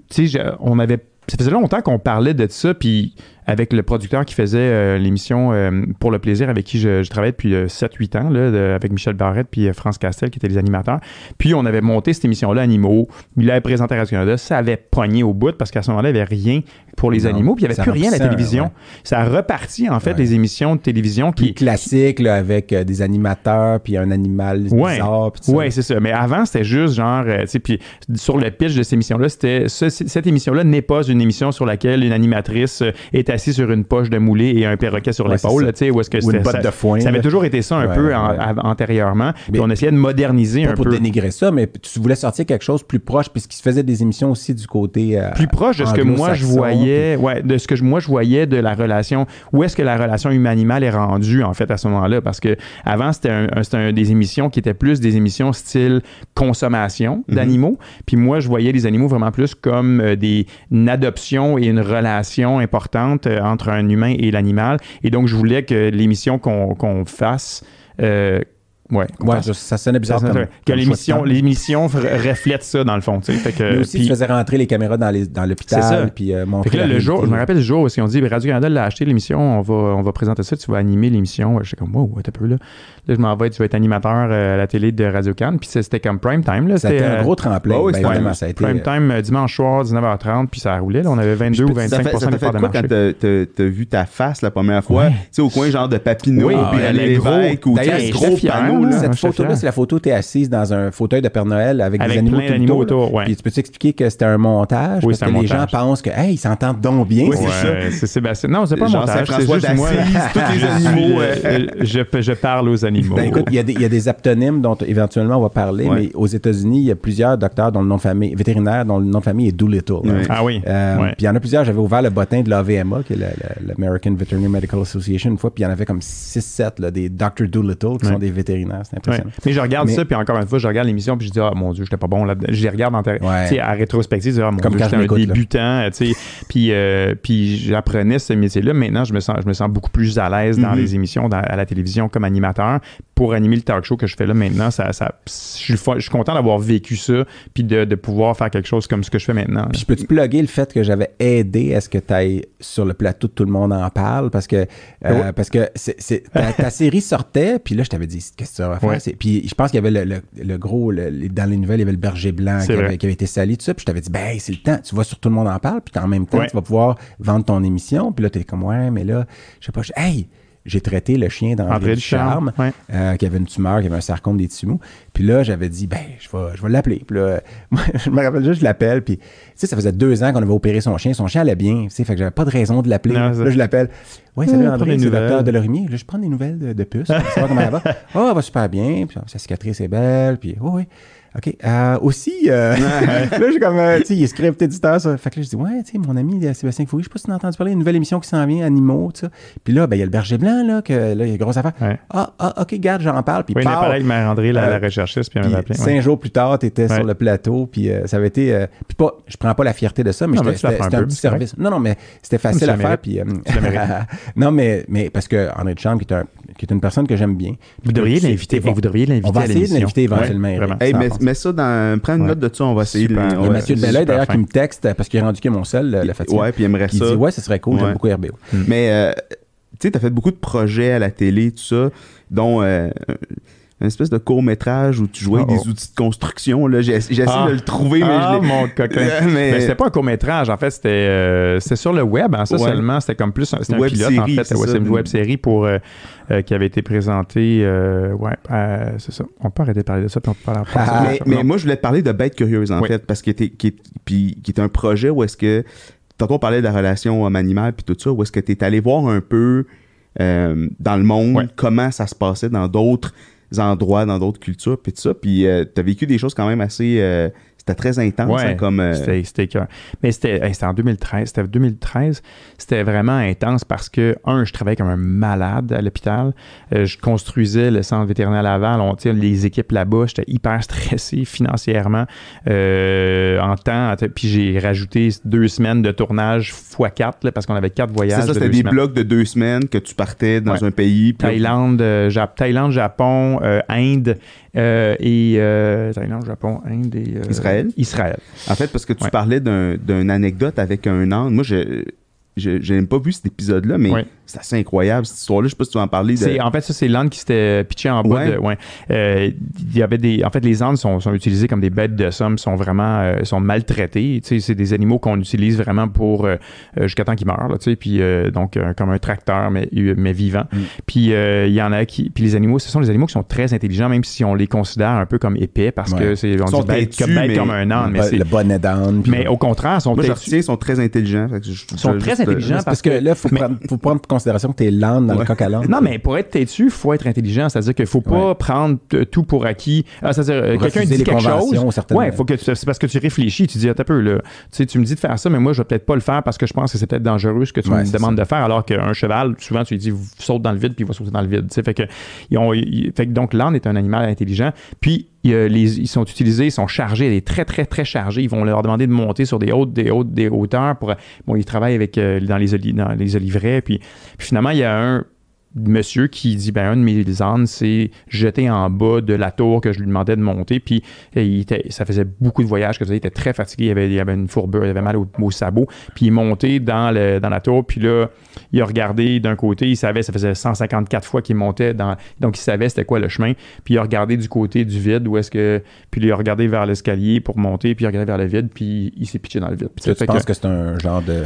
tu sais, on avait, ça faisait longtemps qu'on parlait de ça, puis avec le producteur qui faisait euh, l'émission euh, Pour le plaisir, avec qui je, je travaillais depuis 7-8 ans, là, de- avec Michel Barrette puis euh, France Castel, qui étaient les animateurs. Puis on avait monté cette émission-là, Animaux. Il l'avait présenté à Radio-Canada. Ça avait pogné au bout parce qu'à ce moment-là, il n'y avait rien pour les Non, animaux. Puis il n'y avait plus rien à la télévision. ouais. Ça a reparti, en fait, Ouais. les émissions de télévision Plus qui. classique, là, avec euh, des animateurs, puis un animal Ouais, bizarre. ouais, c'est ça. Mais avant, c'était juste genre, euh, tu sais, puis sur le pitch de cette émission-là, c'était ce- cette émission-là n'est pas une émission sur laquelle une animatrice euh, est assise sur une poche de moulé et un perroquet sur Ouais, l'épaule, tu sais, où est-ce que une c'était? ça, de foin. ça avait toujours été ça un Ouais, peu ouais. antérieurement. Puis on essayait de moderniser un pour peu. dénigrer ça, mais tu voulais sortir quelque chose plus proche, puisqu'il se faisait des émissions aussi du côté. euh, plus proche de ce que moi je voyais, ouais, de ce que je- moi je voyais de la relation, où est-ce que la relation humaine-animal est rendue en fait à ce moment-là, parce que avant c'était un, un- des émissions qui étaient plus des émissions style consommation Mhm. d'animaux, puis moi je voyais les animaux vraiment plus comme euh, des une et une relation importante euh, entre un humain et l'animal, et donc je voulais que l'émission qu'on qu'on fasse euh, Ouais, je- ça sonnait bizarre. ça- comme- que l'émission l'émission reflète ça dans le fond, tu sais. Fait que, Mais aussi, puis- tu faisais rentrer les caméras dans les- dans C'est ça. l'hôpital, puis euh, montrer. fait que là, le jour, je me rappelle le jour où ils ont dit ben, Radio-Canada l'a acheté l'émission, on va, on va présenter ça, tu vas animer l'émission. J'étais comme, wow, t'as peu là. Là, je m'en vais, tu vas être animateur euh, à la télé de Radio-Can. Puis c'était comme prime time. Là, c'était, un euh, gros tremplin. Ah oui, ben, c'était- évidemment, ça a été. Prime time dimanche soir, 19h30, puis ça roulait. Là, on avait 22 ou Ça 25 fait, ça fait quoi quand marché. t'as- t'as t'as vu ta face la première fois? Tu sais, au coin genre de Papineau, puis ah, les ou gros panneau. Là. Cette photo-là, c'est la photo où tu es assise dans un fauteuil de Père Noël avec, Avec des animaux plein tout d'animaux autour. ouais. Puis tu peux t'expliquer que c'était un montage? Oui, parce que les gens pensent que, hey, ils s'entendent donc bien. Oui, c'est ça. Sébastien. Non, c'est pas un montage. C'est juste moi. tous les animaux, euh, euh, je, parle aux animaux. Ben, écoute, il y, a des- aptonymes dont éventuellement on va parler, mais aux États-Unis, il y a plusieurs docteurs dont le nom de famille, vétérinaires dont le nom de famille est Doolittle. hein. Ah oui. Euh. Puis il y en a plusieurs. J'avais ouvert le bottin de l'AVMA, qui est la- la- l'American Veterinary Medical Association, une fois, puis il y en avait comme 6-7, là, des Dr. Doolittle, qui sont des vétérinaires. C'est Ouais. impressionnant. Mais je regarde Mais- ça, puis encore une fois, je regarde l'émission, puis je dis, ah mon Dieu, j'étais pas bon là Je les regarde en Ouais. tu sais, à rétrospective, je dis, ah mon Comme Dieu, quand j'étais un débutant, tu sais. puis, euh, puis j'apprenais ce métier-là. Maintenant, je me sens, je me sens beaucoup plus à l'aise dans Mhm. les émissions, dans- à la télévision comme animateur. Pour animer le talk show que je fais là maintenant, ça, ça, je, suis, fa- je suis content d'avoir vécu ça, puis de, de pouvoir faire quelque chose comme ce que je fais maintenant. Puis je peux-tu plugger le fait que j'avais aidé à ce que tu ailles sur le plateau, tout le monde en parle, parce que, euh, Ouais. parce que c'est, c'est- ta, ta série sortait, puis là, je t'avais dit, qu'est-ce que ça va faire? C'est- Puis je pense qu'il y avait le, le- le gros, le- dans les nouvelles, il y avait le berger blanc qui avait, qui avait été sali, tout ça, puis je t'avais dit, ben, c'est le temps, tu vas sur tout le monde en parle, puis en même temps, tu vas pouvoir vendre ton émission, puis là, t'es comme, ouais, mais là, je sais pas, je- hey, j'ai traité le chien d'André André Ducharme, Ducharme. Ouais. euh, qui avait une tumeur, qui avait un sarcome des tissus mous. Puis là, j'avais dit, ben, je vais, je vais l'appeler. Puis là, moi, je me rappelle juste, je l'appelle. Puis, tu sais, ça faisait deux ans qu'on avait opéré son chien. Son chien allait bien. Tu sais, fait que j'avais pas de raison de l'appeler. Là, je l'appelle. Oui, salut prends André, des c'est le docteur. Delorimier. Là, je prends des nouvelles de, de puce. savoir comment elle va. Oh, elle va super bien. Puis, sa cicatrice est belle. Puis, oui, oui. OK. Euh, aussi, euh, là, j'ai comme, euh, tu sais, il est script éditeur, ça. Fait que là, je dis, ouais, tu sais, mon ami euh, Sébastien Foury, je sais pas si tu as entendu parler d'une nouvelle émission qui s'en vient, Animaux, tu sais. Puis là, ben, il y a le berger blanc, là, que, là, il y a une grosse affaire. Ouais. Ah, ah, OK, garde, j'en parle. Puis, Oui, paf, pareil, mère André, la, la recherchiste, puis elle m'avait appelé. cinq ouais. jours plus tard, tu étais Ouais. sur le plateau, puis ça avait été. puis pas, je prends pas la fierté de ça, mais c'était un peu, petit service. Non, non, mais c'était facile à faire. Puis, non, mais, mais parce que André de Chambre, qui est, un- qui est une personne que j'aime bien. Vous devriez l'inviter. Vous devriez l'inviter On va à essayer de l'inviter éventuellement. Ouais, Eric. vraiment. Hey, Ça en mets, pense. mets ça dans. Prends une Ouais. note de ça, on va essayer Super. de. Il y a ouais, Mathieu d'ailleurs, qui me texte parce qu'il a rendu que mon sel, la fatigue. Ouais, puis il aimerait Puis ça. il dit Ouais, ce serait cool, Ouais. j'aime beaucoup RBO. Mais euh, tu sais, t'as fait beaucoup de projets à la télé, tout ça, dont euh, une espèce de court métrage où tu jouais avec Oh, oh. des outils de construction. Essayé Ah. de le trouver, mais ah, je mon coquin. Euh, mais- Mais c'était pas un court-métrage, en fait, c'était euh, sur le web, hein, ça Ouais. seulement. C'était comme plus un, un Web pilote, en série, fait. c'est une web série pour, euh, euh, qui avait été présentée. ouais, c'est ça. On peut arrêter de parler de ça, puis on peut pas en Ah, parler. mais, mais moi, je voulais te parler de Bête Curieuse, en Oui. fait, parce que t'es- qui est, puis, qui est un projet où est-ce que. Tantôt, on parlait de la relation homme-animal, puis tout ça, où est-ce que tu es allé voir un peu euh, dans le monde Ouais. comment ça se passait dans d'autres endroits, dans d'autres cultures, puis tout ça. Puis tu as vécu des choses quand même assez. C'était très intense, Ouais, hein, comme. euh, C'était. Mais c'était, hey, en 2013. C'était 2013. C'était vraiment intense parce que, un, je travaillais comme un malade à l'hôpital. Euh, je construisais le centre vétérinaire Laval. On, sais, les équipes là-bas, j'étais hyper stressé financièrement euh, en temps. Puis j'ai rajouté deux semaines de tournage x4 là, parce qu'on avait quatre c'est voyages. ça, de c'était des semaines. blocs de deux semaines que tu partais dans Ouais. un pays. Thaïlande, Jap- Thaïlande, Japon, Inde et Thaïlande, Japon, Inde et euh, Israël? Israël. En fait, parce que tu Ouais. parlais d'un- d'une anecdote avec un âne. Moi, je. Je j'ai même pas vu cet épisode-là, mais Ouais. c'est assez incroyable cette histoire-là. Je sais pas si tu vas en parler. De... En fait, ça, c'est l'âne qui s'était pitché en bas Ouais. de. Ouais. Euh, il y avait des. En fait, les ânes sont, sont utilisés comme des bêtes de somme, sont vraiment euh, sont maltraités. Tu sais, c'est des animaux qu'on utilise vraiment pour euh, euh, jusqu'à temps qu'ils meurent. Là, tu sais, puis euh, donc euh, comme un tracteur mais mais vivant. Mm. Puis euh, il y en a qui. Puis les animaux, ce sont des animaux qui sont très intelligents, même si on les considère un peu comme épais parce Ouais. que c'est on Ils sont dit bête, têtus, comme, bête mais- comme un âne, mais Le c'est. le bonnet d'âne. Mais au contraire, ils sont Moi, je retiens, sont très intelligents. Fait que je- sont je- très C'est parce que là, il faut, Mais- prendre, faut prendre en considération que tu es l'âne dans le coq à l'âne. Non, mais pour être têtu, il faut être intelligent. C'est-à-dire qu'il faut pas Ouais. prendre tout pour acquis. Ah, c'est-à-dire, euh, quelqu'un dit quelque chose. Ouais, faut que c'est parce que tu réfléchis. Tu dis, attends un peu, là. Tu sais, tu me dis de faire ça, mais moi, je vais peut-être pas le faire parce que je pense que c'est peut-être dangereux ce que tu Ouais, me demandes de faire. Alors qu'un cheval, souvent, tu lui dis, saute dans le vide, puis il va sauter dans le vide. Tu sais, fait que, ils ont- ils- fait que donc, l'âne est un animal intelligent. Puis, il y a les- ils sont utilisés, ils sont chargés, ils sont très, très, très chargés. Ils vont leur demander de monter sur des hautes, des hautes, des hauteurs pour. Bon, ils travaillent avec euh, dans les dans les oliveraies. Puis, puis finalement, il y a un monsieur qui dit ben un de mes ânes s'est jeté en bas de la tour que je lui demandais de monter. Puis il était, ça faisait beaucoup de voyages que ça, il était très fatigué. Il avait, il avait une fourbure il avait mal au, au sabot. Puis il est monté dans, le, dans la tour. Puis là il a regardé d'un côté. Il savait ça faisait 154 fois qu'il montait dans donc il savait c'était quoi le chemin. Puis il a regardé du côté du vide où est-ce que puis il a regardé vers l'escalier pour monter puis il a regardé vers le vide puis il s'est pitché dans le vide. Puis Tu, penses que- que, c'est un genre de.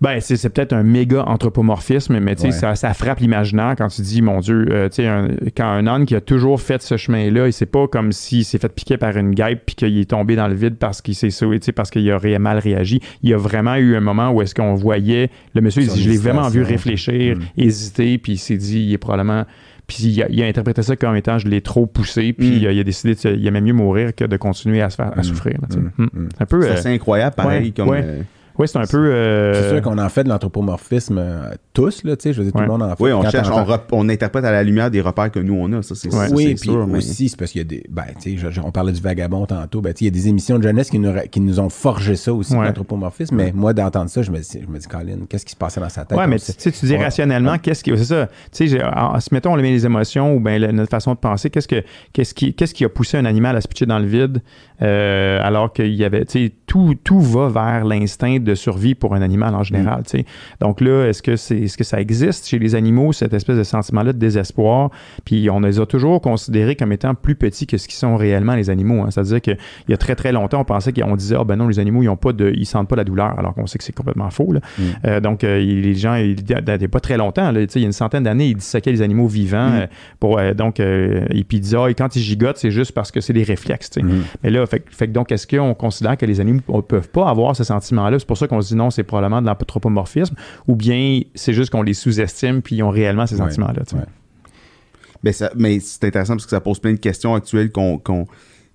Ben, c'est, c'est peut-être un méga anthropomorphisme, mais tu sais, Ouais. ça, ça frappe l'imaginaire quand tu dis, mon Dieu, euh, tu sais, quand un âne qui a toujours fait ce chemin-là, et c'est pas comme s'il s'est fait piquer par une guêpe puis qu'il est tombé dans le vide parce qu'il s'est sauvé, tu sais, parce qu'il aurait mal réagi. Il y a vraiment eu un moment où est-ce qu'on voyait, le monsieur, il dit, je l'ai vraiment vu réfléchir, Mm. hésiter, puis il s'est dit, il est probablement... Puis il a, il a interprété ça comme étant je l'ai trop poussé, puis Mm. il, a, il a décidé, de, il aimait mieux mourir que de continuer à se faire à Mm. souffrir. Mm. Mm. Mm. Un peu. C'est euh, incroyable, pareil. ouais, comme, ouais. euh, ouais, c'est un peu. euh, C'est sûr qu'on en fait de l'anthropomorphisme euh, tous, là, tu sais, je veux dire, tout Ouais. le monde en fait. oui, on Quand cherche, on, rep- on interprète à la lumière des repères que nous on a. Ça, c'est Ouais. ça, oui, c'est puis sûr. mais- aussi, c'est parce qu'il y a des. Ben, tu sais, on parlait du vagabond tantôt. Ben, tu sais, il y a des émissions de jeunesse qui nous, qui nous ont forgé ça aussi, Ouais. l'anthropomorphisme. Mais moi, d'entendre ça, je me dis, je me dis, Colin, qu'est-ce qui se passait dans sa tête? Ouais, On mais tu sais, tu dis Ouais. rationnellement, qu'est-ce qui. C'est ça. Tu sais, si mettons, on met les émotions ou bien notre façon de penser, qu'est-ce, que, qu'est-ce, qui, qu'est-ce qui a poussé un animal à se pitcher dans le vide euh, alors qu'il y avait. Tu sais, tout, tout va vers l'instinct de survie pour un animal en général. tu sais. Donc là, est-ce que, c'est, est-ce que ça existe chez les animaux, cette espèce de sentiment-là de désespoir? Puis on les a toujours considérés comme étant plus petits que ce qu'ils sont réellement, les animaux. hein. C'est-à-dire qu'il y a très, très longtemps, on pensait qu'on disait, ah ben non, les animaux, ils ont pas de, ils sentent pas la douleur, alors qu'on sait que c'est complètement faux. là. Mm. Euh, donc, euh, il- les gens, il il y a pas très longtemps, là, tu sais, il y a une centaine d'années, ils disséquaient les animaux vivants. Mm. euh, pour, donc, et puis ils disaient, ah, et quand ils gigotent, c'est juste parce que c'est des réflexes. tu sais. Mais là, fait, que- fait que donc, est-ce qu'on considère que les animaux ne peuvent pas avoir ce sentiment-là? C'est pour ça qu'on se dit non, c'est probablement de l'anthropomorphisme, ou bien c'est juste qu'on les sous-estime puis ils ont réellement ces sentiments-là. ouais. Ça- mais c'est intéressant parce que ça pose plein de questions actuelles qu'on,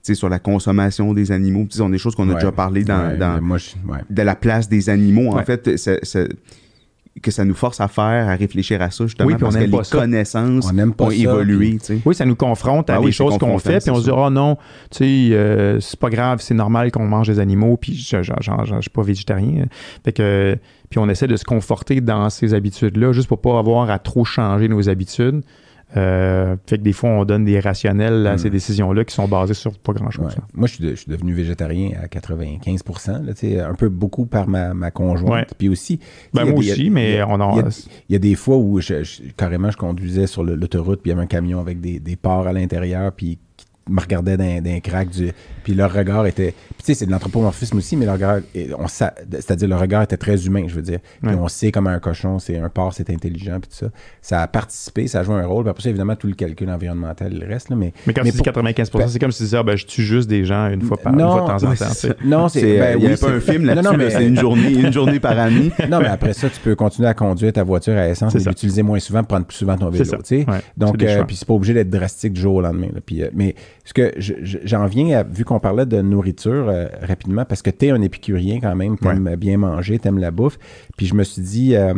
sais, sur la consommation des animaux. Ce sont des choses qu'on a Ouais. déjà parlé dans, dans- mais moi, de la place des animaux. En fait, c'est- que ça nous force à faire, à réfléchir à ça, justement, Oui, puis on parce que les ça. connaissances On pas ont ça, évolué. puis- tu sais. Oui, ça nous confronte à Ah des oui, choses qu'on fait, puis on se dit, oh non, tu sais, euh, c'est pas grave, c'est normal qu'on mange des animaux, puis je ne suis pas végétarien. hein. Fait que, puis on essaie de se conforter dans ces habitudes-là, juste pour pas avoir à trop changer nos habitudes. Euh, fait que des fois, on donne des rationnels à ces décisions-là qui sont basées sur pas grand-chose. Ouais. Moi, je suis, de- je suis devenu végétarien à 95 là, un peu beaucoup par ma, ma conjointe. Ouais. Puis aussi. Ben, moi des- aussi, a- mais a- on en- Il y a, il y a des fois où je, je- carrément je conduisais sur l'autoroute, puis il y avait un camion avec des, des porcs à l'intérieur, puis me regardaient d'un, d'un crack du. Puis leur regard était. Puis tu sais, c'est de l'anthropomorphisme aussi, mais leur regard. On, sa- c'est-à-dire le regard était très humain, je veux dire. Puis Ouais. on sait comment un cochon, c'est un porc, c'est intelligent, puis tout ça. Ça a participé, ça a joué un rôle. Puis après ça, évidemment, tout le calcul environnemental, le reste, là, mais. Mais quand Mais tu dis pour- 95 c'est comme si tu disais, ah, ben, je tue juste des gens une fois, par, une non, fois de temps en temps. c'est. Non, c'est. C'est, ben euh, oui, avait pas un film Non, là-dessus, non, là, mais- c'est une journée, une journée par année. Non, mais après ça, tu peux continuer à conduire ta voiture à essence, C'est mais ça. l'utiliser moins souvent, prendre plus souvent ton vélo. Ouais, Donc, euh, puis c'est pas obligé d'être drastique du jour au lendemain. là. Puis, euh, mais ce que je- je- j'en viens à, vu qu'on parlait de nourriture euh, rapidement, parce que tu es un épicurien quand même, t'aimes bien manger, t'aimes la bouffe. Puis je me suis dit, euh,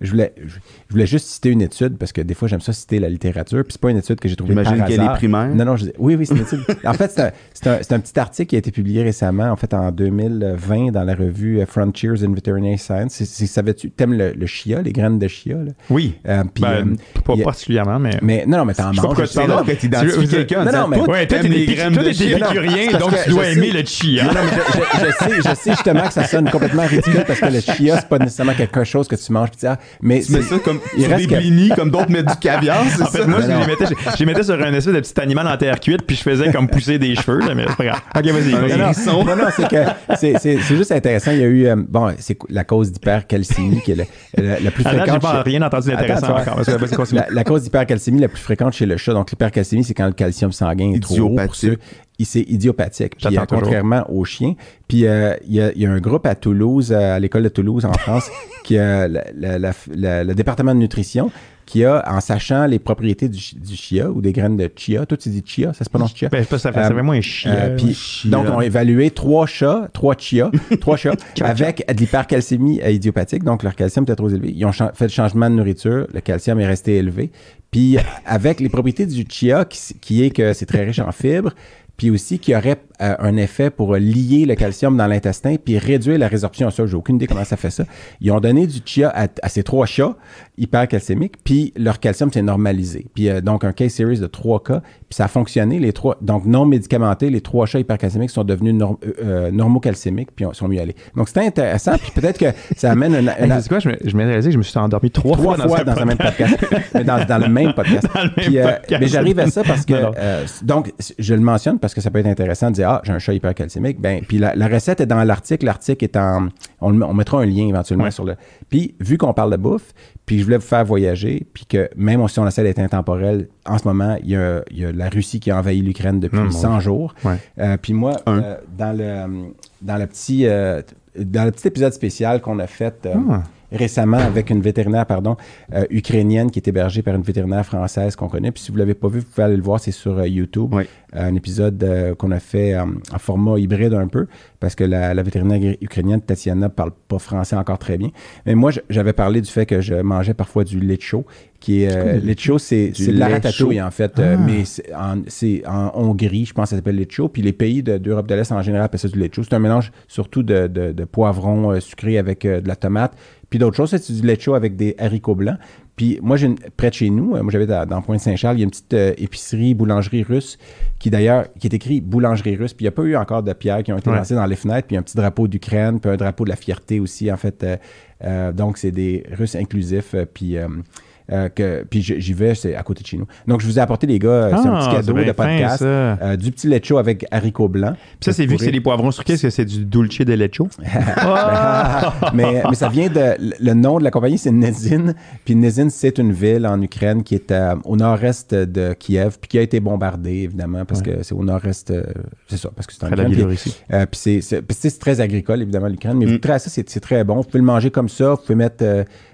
je voulais, je, je voulais juste citer une étude, parce que des fois j'aime ça citer la littérature. Puis c'est pas une étude que j'ai trouvée par J'imagine qu'elle est primaire. Non, non, je dis- oui, oui, c'est une étude. en fait, c'est un, c'est un- un petit article qui a été publié récemment, en fait, en 2020, dans la revue euh, Frontiers in Veterinary Science. Savais-tu, t'aimes le, le chia, les graines de chia? Là? Oui. Euh, Ben, euh, pas a- particulièrement, mais. mais non, non, mais t'en Je sais pas manges. pourquoi tu veux- quelqu'un non, non, mais- Ouais, toi, t'es les des graines de toi, t'es chia. épicurien, donc tu dois aimer le chia. Non, mais je, sais, justement que ça sonne complètement ridicule parce que le chia, c'est pas nécessairement quelque chose que tu manges. Puis ah, mais Tu mets c'est- ça comme il sur reste des blinis, comme d'autres mettent du caviar, c'est En ça? fait, moi, je les mettais, je, je les mettais sur un espèce de petit animal en terre cuite, puis je faisais comme pousser des cheveux, là, mais c'est pas grave. Ok, vas-y. Non, non, non, non, c'est que c'est- juste intéressant. Il y a eu, euh, bon, c'est la cause d'hypercalcémie qui est le- la plus date, j'ai fréquente. pas chez- rien entendu d'intéressant encore. La, la cause d'hypercalcémie la plus fréquente chez le chat, donc l'hypercalcémie, c'est quand le calcium sanguin est trop haut. pour ceux- C'est idiopathique. Puis, euh, toujours. contrairement aux chiens. Puis euh, il y, a, il y a un groupe à Toulouse, euh, à l'école de Toulouse en France, qui a la- la- la- la- le département de nutrition, qui a, en sachant les propriétés du, chi- du chia ou des graines de chia, toi tu dis chia, ça se prononce chia? Ben, je sais pas, ça fait, Euh, ça fait moins chien. Euh, puis, donc, on a évalué trois chats, trois chias, trois chats, avec de l'hypercalcémie euh, idiopathique. Donc, leur calcium était trop élevé. Ils ont fait le changement de nourriture. Le calcium est resté élevé. Puis, avec les propriétés du chia, qui est que c'est très riche en fibres, puis aussi qui aurait euh, un effet pour lier le calcium dans l'intestin puis réduire la résorption. Ça, j'ai aucune idée comment ça fait ça. Ils ont donné du chia à, à ces trois chats hypercalcémiques, puis leur calcium s'est normalisé. Puis euh, donc un case series de trois cas, puis ça a fonctionné. Les trois, donc non médicamentés, les trois chats hypercalcémiques sont devenus nor- euh, euh, normocalcémiques, puis on- sont mieux allés. Donc c'était intéressant, puis peut-être que ça amène une, une- quoi, je m'ai réalisé que je me suis endormi trois, trois fois, fois dans, dans, un même podcast. mais dans, dans le même podcast. Dans le même Puis, euh, podcast. mais j'arrive à ça parce que euh, donc je le mentionne parce que ça peut être intéressant de dire ah j'ai un chat hypercalcémique. Ben puis la, la recette est dans l'article. L'article est en on, mettra un lien éventuellement Ouais. sur le. Puis vu qu'on parle de bouffe, puis je voulais vous faire voyager, puis que même si on essaie d'être intemporel, en ce moment il y a, il y a la Russie qui a envahi l'Ukraine depuis Oh, mon 100 jours. Ouais. Euh, puis moi, euh, dans le dans le petit euh, dans le petit épisode spécial qu'on a fait Ah. Récemment avec une vétérinaire pardon euh, ukrainienne qui est hébergée par une vétérinaire française qu'on connaît. Puis si vous l'avez pas vu, vous pouvez aller le voir, c'est sur euh, YouTube. Oui. Euh, un épisode euh, qu'on a fait en format hybride un peu parce que la, la vétérinaire ukrainienne Tatiana parle pas français encore très bien. Mais moi, j'avais parlé du fait que je mangeais parfois du lait chaud qui est euh, lait chaud, c'est de la ratatouille en fait, euh, Ah. mais c'est en, Hongrie, je pense que ça s'appelle lait chaud. Puis les pays de- d'Europe de, l'Est en général appellent ça du lait chaud. C'est un mélange surtout de, de, de poivrons euh, sucrés avec de la tomate, Puis d'autres choses, c'est du lait chaud avec des haricots blancs. Puis moi, j'ai une- près de chez nous, euh, moi j'avais dans, Pointe-Saint-Charles, il y a une petite euh, épicerie, boulangerie russe, qui d'ailleurs, qui est écrit boulangerie russe. Puis il n'y a pas eu encore de pierres qui ont été Ouais. lancées dans les fenêtres. Puis un petit drapeau d'Ukraine, puis un drapeau de la fierté aussi, en fait. Euh, euh, donc, c'est des Russes inclusifs. puis euh, euh, que, puis j'y vais, c'est à côté de chez nous. Donc, je vous ai apporté, les gars, euh, c'est un Ah, petit cadeau c'est de fin, podcast. euh, du petit chaud avec haricots blancs. Puis ça, c'est vu que c'est des poivrons sucrés, est-ce que c'est du dulce de lecho? mais, mais ça vient de. Le nom de la compagnie, c'est Nezin. Puis Nezin, c'est une ville en Ukraine qui est euh, au nord-est de Kiev, puis qui a été bombardée, évidemment, parce que c'est au nord-est. euh, c'est ça, parce que c'est en Ukraine. Puis, euh, puis c'est, très agricole, évidemment, l'Ukraine. Mais Mm. vous à ça, c'est très bon. Vous pouvez le manger comme ça. Vous pouvez mettre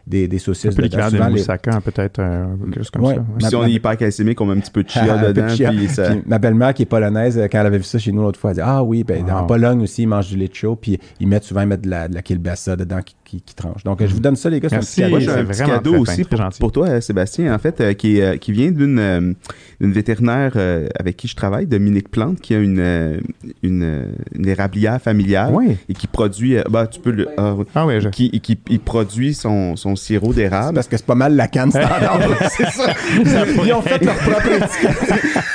des, des Un saucisses peu dedans. l'équivalent Souvent, de les- moussaka, peut-être, euh, quelque chose comme Ouais. ça. ouais. Puis si Ma- on est hypercalcémique, on met un petit peu de chia un peu de dedans. chia. Puis ça... Puis ma belle-mère qui est polonaise, quand elle avait vu ça chez nous l'autre fois, elle dit Ah oui, ben, en. Pologne aussi, ils mangent du lait chaud, puis ils mettent souvent ils mettent de la, de la kielbasa dedans qui, qui, qui tranche. Donc, euh, je vous donne ça, les gars. C'est un Merci. petit cadeau. Moi, un petit aussi pour, toi, euh, Sébastien, en fait, euh, qui, euh, vient d'une euh, vétérinaire euh, avec qui je travaille, Dominique Plante, qui a une, une, une érablière familiale Oui. et qui produit, euh, bah, tu peux le, ah, oui. Ah oui, je... qui, qui il produit son, son sirop d'érable. parce que c'est pas mal la canne standard. c'est ça. Ils ont fait leur propre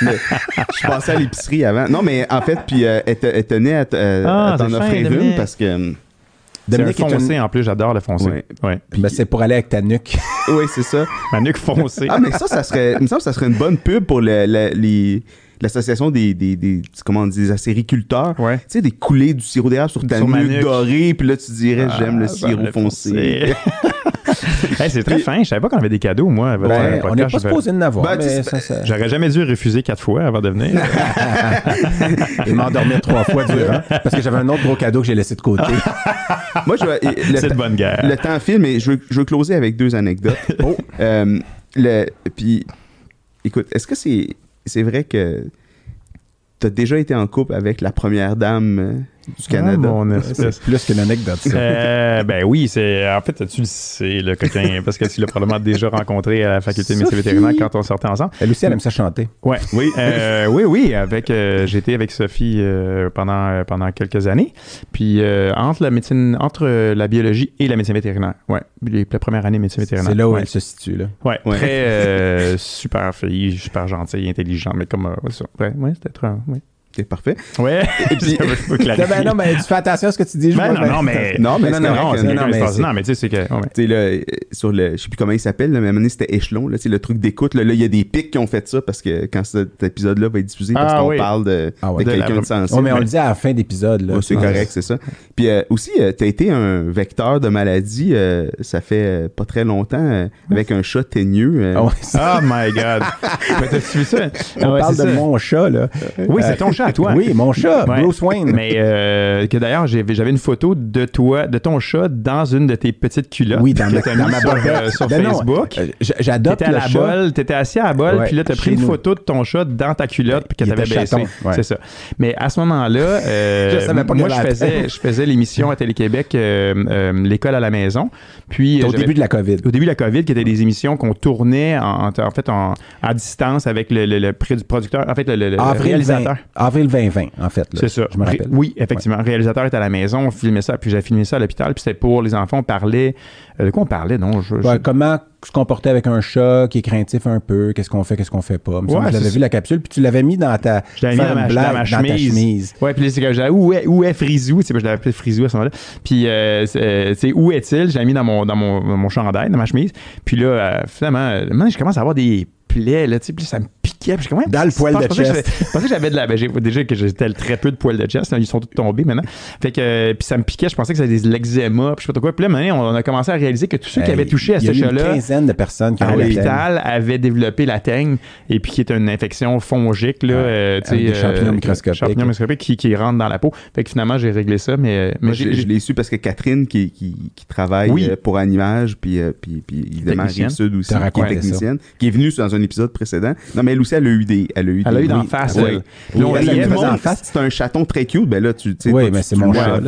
je passais à l'épicerie avant. Non, mais en fait, puis euh, elle, te- elle tenait à, euh, Ah, à t'en offrir une parce que. C'est un Dominique est foncé, une- en plus, j'adore le foncé. Ouais. Ouais. Ben, c'est pour aller avec ta nuque. Oui, c'est ça. Ma nuque foncée. Ah, mais ça, ça serait. Il me semble que ça serait une bonne pub pour le- le- les. L'association des, des, des, comment on dit, des acériculteurs. Ouais. Tu sais, des coulées du sirop d'érable sur ta nuque, dorée, puis là, tu dirais, j'aime le Ah, sirop le foncé. Hey, c'est très fin. Je savais pas qu'on avait des cadeaux, moi. à votre, euh, Ben, on n'est pas supposé en avoir. Ben, ça- J'aurais jamais dû refuser quatre fois avant de venir. Et m'endormir trois fois durant. Parce que j'avais un autre gros cadeau que j'ai laissé de côté. Moi, je vais- le, c'est de temps- bonne guerre. le temps file, mais je veux, je veux closer avec deux anecdotes. Oh. Euh, le, puis, écoute, est-ce que c'est c'est vrai que tu as déjà été en couple avec la première dame euh, du Canada? Ah, mon espèce. C'est plus qu'une anecdote, ça. Euh, ben oui, c'est en fait tu le sais le coquin parce que tu l'as probablement déjà rencontré à la faculté de médecine vétérinaire quand on sortait ensemble. Elle aussi, elle aime ça chanter. Ouais. Oui. Euh, oui, oui. Avec, euh, j'ai été avec Sophie euh, pendant euh, pendant quelques années. Puis euh, entre la médecine, entre euh, la biologie et la médecine vétérinaire. Ouais. Les, la première année médecine vétérinaire. C'est là où ouais. elle se situe. Là. Ouais, Ouais. très euh, super fille, super gentille, intelligente, mais comme euh. Ouais, ouais, c'était très. Ouais. C'est parfait. Ouais. puis- Ça, je peux clarifier. Ben non, mais tu fais attention à ce que tu dis. je Ben non, non, mais. Non, mais non, c'est non, correct, non, euh, c'est- non, non, mais mais non, mais tu sais, c'est que. ouais. Tu sais, là, euh, sur le, je sais plus comment il s'appelle, mais à un moment donné, c'était échelon, là, tu sais, le truc d'écoute, là, il y a des pics qui ont fait ça parce que quand cet épisode-là va être diffusé, parce Ah qu'on oui. parle de, Ah ouais. de De la- quelqu'un de sensible. Oh, mais on le dit à la fin d'épisode. là. C'est Ah, correct, c'est ça. Puis euh, aussi, tu as été un vecteur de maladie, euh, ça fait euh, pas très longtemps, euh, avec un chat teigneux. euh. Ah Oh my God. mais t'as-tu vu ça? on parle de mon chat, là. Oui, Euh, c'est ton chat à toi? Oui, mon chat, Ouais. Bruce Wayne. Mais euh, que d'ailleurs, j'avais une photo de toi, de ton chat dans une de tes petites culottes. Oui, dans, que ma, t'as dans mis ma sur, euh, sur Ben Facebook. euh, J'adopte à la chat. bolle, t'étais assis à la Ouais, puis là, t'as pris une nous. photo de ton chat dans ta culotte, puis que t'avais baissé. ouais. C'est ça. Mais à ce moment-là, euh, moi, je faisais, peine. je faisais l'émission à Télé-Québec, l'école à la maison. Puis, Au début de la COVID. au début de la COVID, qui étaient des émissions qu'on tournait en, fait en, à distance avec le, le, le pré- producteur, en fait le, le- le Avril, réalisateur. 20, avril 2020, en fait. C'est ça. Je me Ré- rappelle. Oui, effectivement. Le réalisateur était à la maison, on filmait ça, puis j'ai filmé ça à l'hôpital, puis c'était pour les enfants. On parlait. euh, de quoi on parlait, non? Je, je- comment se comporter avec un chat qui est craintif un peu, qu'est-ce qu'on fait, qu'est-ce qu'on fait pas? Ouais, c'est vu la capsule, puis tu l'avais mis dans ta. Je l'avais mis dans ma, une dans blague ma dans ta chemise. chemise. Ouais, puis là, c'est que j'avais où est, où est Frisou? Je l'avais appelé Frisou à ce moment-là. Puis, euh, c'est, euh, sais, où est-il? J'avais mis dans mon, dans mon, mon chandail, dans ma chemise. Puis là, euh, finalement, euh, je commence à avoir des plaies, là, tu sais, puis ça me Puis Dans le poil de Je pensais que chest. j'avais- Je pensais que j'avais de la. Ben, déjà que j'étais très peu de poils de chest. là, ils sont tous tombés maintenant. Fait que, euh, puis ça me piquait. Je pensais que c'était des l'eczéma, puis je sais pas quoi. Puis là, maintenant, on a commencé à réaliser que tous ceux qui avaient touché à il y ce a eu une chat-là quinzaine de personnes qui à l'hôpital avaient développé la teigne et puis qui est une infection fongique là, Ouais, euh, des champignons euh, microscopiques. champignons microscopiques qui, qui rentrent dans la peau. Fait que finalement j'ai réglé ça, mais, mais je, l'ai su parce que Catherine, qui, qui, qui travaille Oui. pour Animage, puis, puis, puis évidemment. Rive-Sud aussi, qui est ça. technicienne, qui est venue dans un épisode précédent. Non, mais elle aussi, elle a eu des. Elle a eu, Elle a des- eu d'en face, Oui. elle. Puis on riait, face. C'est un chaton très cute. Ben là, tu tu sais, Oui, mais tu- c'est tu mon chat,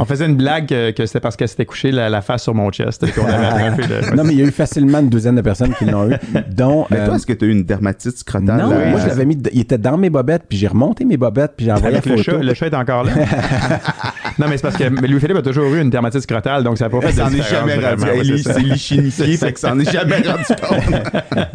on faisait une blague que, c'était parce que c'était couché la, la face sur mon chest qu'on avait trompé de- Non, mais il y a eu facilement une douzaine de personnes qui l'ont eu, dont. Mais euh, toi, est-ce que tu as eu une dermatite scrotale? non, là? moi je l'avais mis, il était dans mes bobettes, puis j'ai remonté mes bobettes, puis j'ai envoyé la photo. le chat est encore là. Non, mais c'est parce que Louis-Philippe a toujours eu une dermatite scrotale, donc ça n'a pas fait Ça de en est différence, jamais rendu. vraiment, ouais, c'est lichinifié, fait que ça en est jamais rendu compte.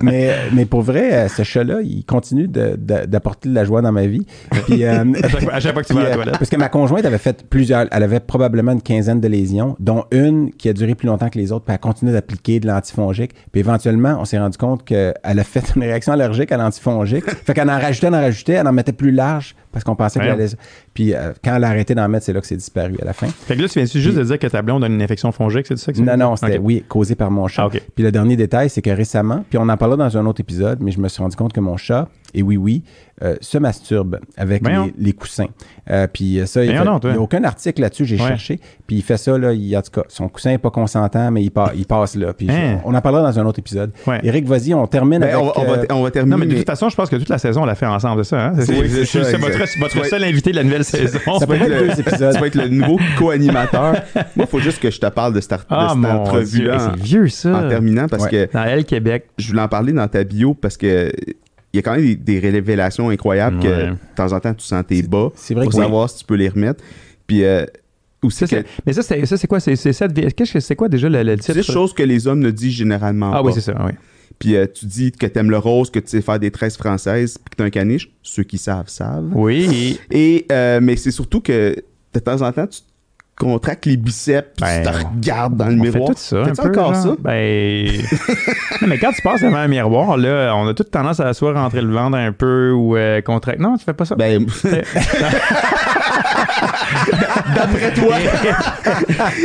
mais, mais pour vrai, euh, ce chat-là, il continue de- de- d'apporter de la joie dans ma vie. Puis, euh, À chaque, fois- à chaque fois que tu vas à la euh, toilette. parce que ma conjointe avait fait plusieurs, elle avait probablement une quinzaine de lésions, dont une qui a duré plus longtemps que les autres, puis elle continue d'appliquer de l'antifongique. Puis éventuellement, on s'est rendu compte qu'elle a fait une réaction allergique à l'antifongique. fait qu'elle en rajoutait, elle en rajoutait, elle en mettait plus large parce qu'on pensait qu'elle Ouais. allait. Puis euh, quand elle a arrêté d'en mettre, c'est là que c'est disparu à la fin. Fait que là, tu viens juste de dire que ta blonde a une infection fongique, c'est ça que Non, non, c'était, oui, causé par mon chat. Ah. Puis le dernier détail, c'est que récemment, puis on en parlait dans un autre épisode, mais je me suis rendu compte que mon chat, et oui, oui, euh, se masturbe avec les, les coussins. Euh, puis ça, il n'y a aucun article là-dessus, j'ai Ouais. cherché. Puis il fait ça, là, il, en tout cas, son coussin n'est pas consentant, mais il, pa- il passe là. Puis Hein? on en parlera dans un autre épisode. Ouais. Eric, vas-y, on termine Ben, avec... on, va, on va- euh, on va terminer. Non, mais de toute façon, je pense que toute la saison, on l'a fait ensemble, c'est ça. Hein? C'est, Oui, votre, seul invité de la nouvelle saison. ça pourrait être le- deux épisodes. tu vas être le nouveau co-animateur. Moi, il faut juste que je te parle de cette, de Ah, cette mon Dieu, entrevue-là c'est vieux, ça. en, en terminant parce Ouais. que Dans Elle Québec. je voulais en parler dans ta bio parce que il y a quand même des, des révélations incroyables que de temps en temps tu sens tes bas c'est vrai pour que oui. savoir si tu peux les remettre. Puis euh, aussi Ça, que mais ça, c'est, ça, c'est quoi? C'est, c'est, cette vie- qu'est-ce que c'est quoi déjà le, le titre? c'est chose que les hommes ne disent généralement ah pas. oui, c'est ça, oui. Puis euh, tu dis que t'aimes le rose, que tu sais faire des tresses françaises, puis que t'as un caniche. Ceux qui savent savent. Oui. Et euh, mais c'est surtout que de temps en temps tu contractes les biceps, puis Ben, tu te regardes dans le On fait miroir. tout ça un peu. encore genre? ça? Ben... non, mais quand tu passes devant un miroir, là, on a toute tendance à soit rentrer le ventre un peu ou euh, contracter. Non, tu fais pas ça. Ben, d'après toi,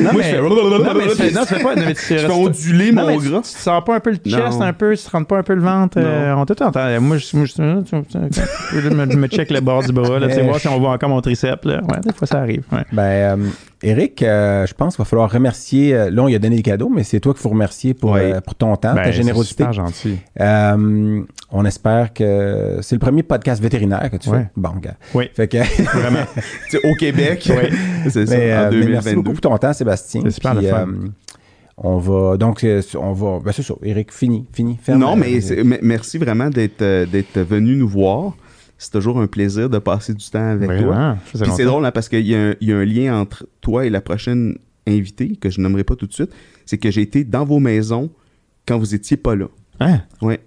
non, moi, mais, je fais- non, mais tu fais, non, tu fais pas. mais tu, je fais onduler non, mon tu, gras. tu te sens pas un peu le chest, Non. un peu, tu te rentres pas un peu le ventre. euh, on tout entend. Moi, je, moi, je, tu- tu- tu- me, me check le bord du bras, là, tu sais, voir si on voit encore mon triceps. Là. Ouais, des fois, ça arrive. Ouais. Ben, euh, Eric, euh, je pense qu'il va falloir remercier. euh, là, on lui a donné des cadeaux, mais c'est toi qu'il faut remercier pour, euh, pour ton temps, Ben, ta c'est générosité. super gentil. On espère que c'est le premier podcast vétérinaire que tu fais. Bon, gars. Oui. Fait que, Vraiment. Au Québec. Oui. c'est ça, en mais 2022. merci beaucoup pour ton temps, Sébastien. C'est super Puis, le on va donc on va ben c'est ça Eric fini fini ferme. Non, mais merci vraiment d'être d'être venu nous voir. C'est toujours un plaisir de passer du temps avec toi. Vraiment. Puis c'est drôle hein, parce qu'il y, a un- il y a un lien entre toi et la prochaine invitée que je nommerai pas tout de suite. C'est que j'ai été dans vos maisons quand vous étiez pas là. Hein? Ouais.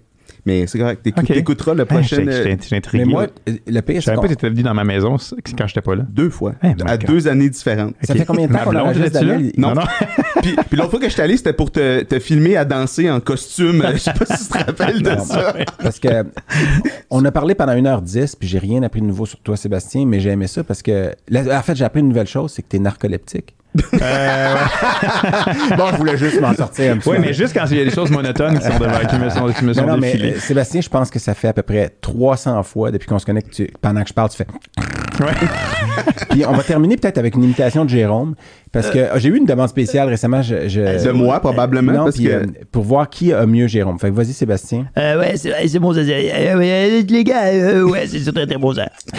Mais c'est correct. T'écoutes- Ok. T'écouteras le prochain j'étais- euh, j'étais intrigué. mais moi euh, le pire je c'est savais pas que t'étais venu dans ma maison quand j'étais pas là. deux fois. Hey, à God. deux années différentes. ça Ok. fait combien de temps Ma qu'on blonde, enregistre était-tu là? Daniel? Non. Non, non. puis puis l'autre fois que je suis allé, c'était pour te, te filmer à danser en costume. Je sais pas si tu te rappelles de Non, ça. Parce que on a parlé pendant 1h10, puis j'ai rien appris de nouveau sur toi, Sébastien, mais j'ai aimé ça parce que. là, en fait, j'ai appris une nouvelle chose, c'est que t'es narcoleptique. Euh, bon, je voulais juste m'en sortir un petit Oui, mais juste quand il y a des choses monotones qui, sont devant, qui me sont, qui me sont Non, non, mais euh, Sébastien, je pense que ça fait à peu près 300 fois depuis qu'on se connaît que tu, pendant que je parle, tu fais. Ouais. Puis on va terminer peut-être avec une imitation de Jérôme, parce que ah, j'ai eu une demande spéciale récemment. Je, je- De moi, probablement, non, parce puis, que... euh, pour voir qui a mieux Jérôme. Fait que vas-y, Sébastien. Euh, ouais, c'est bon, ça, euh, les gars, euh, ouais, c'est très très bon ça.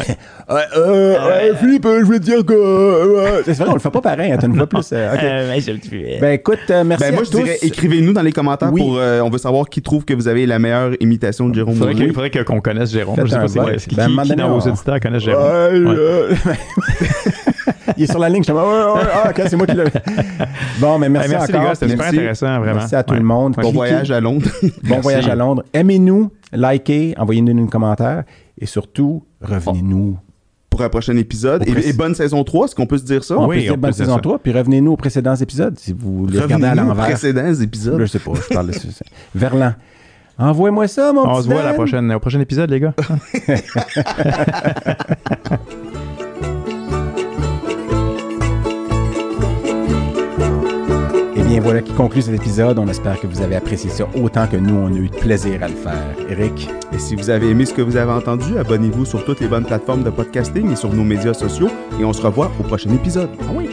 Philippe, je veux te dire que. c'est vrai, on le fait pas pareil, hein, t'as une voix plus. euh, ok. Euh, ouais, c'est un petit peu. euh, Ben écoute, euh, merci. Ben moi, à je tous. dirais, écrivez-nous dans les commentaires Oui. pour... euh, on veut savoir qui trouve que vous avez la meilleure imitation de Jérôme Faudrait que- faudrait que- qu'on connaisse Jérôme. Faites je sais pas c'est vote. qui, qui, Ben, qui dans vos on- auditeurs connaissent Jérôme? Il est sur la ligne, je suis comme, ouais, ouais, ah, ok, c'est moi qui l'ai. Bon, mais merci, merci les encore. gars, c'était super intéressant, vraiment. Merci à tout Ouais. le monde. Bon Cliquez. voyage à Londres. Bon Merci. voyage à Londres. Aimez-nous, likez, envoyez-nous un commentaire et surtout, revenez-nous. pour un prochain épisode. Et, bonne saison 3, est-ce qu'on peut se dire ça? On Oui, peut se dire on bonne saison ça. 3, puis revenez-nous aux précédents épisodes si vous les regardez à Revenez-nous aux l'envers. précédents épisodes. Je sais pas, je parle de ça. Verlan. Envoie-moi ça, mon On petit se voit la prochaine, au prochain épisode, les gars. bien, voilà qui conclut cet épisode. On espère que vous avez apprécié ça autant que nous, on a eu de plaisir à le faire. Eric, Et si vous avez aimé ce que vous avez entendu, abonnez-vous sur toutes les bonnes plateformes de podcasting et sur nos médias sociaux. Et on se revoit au prochain épisode. ah oui,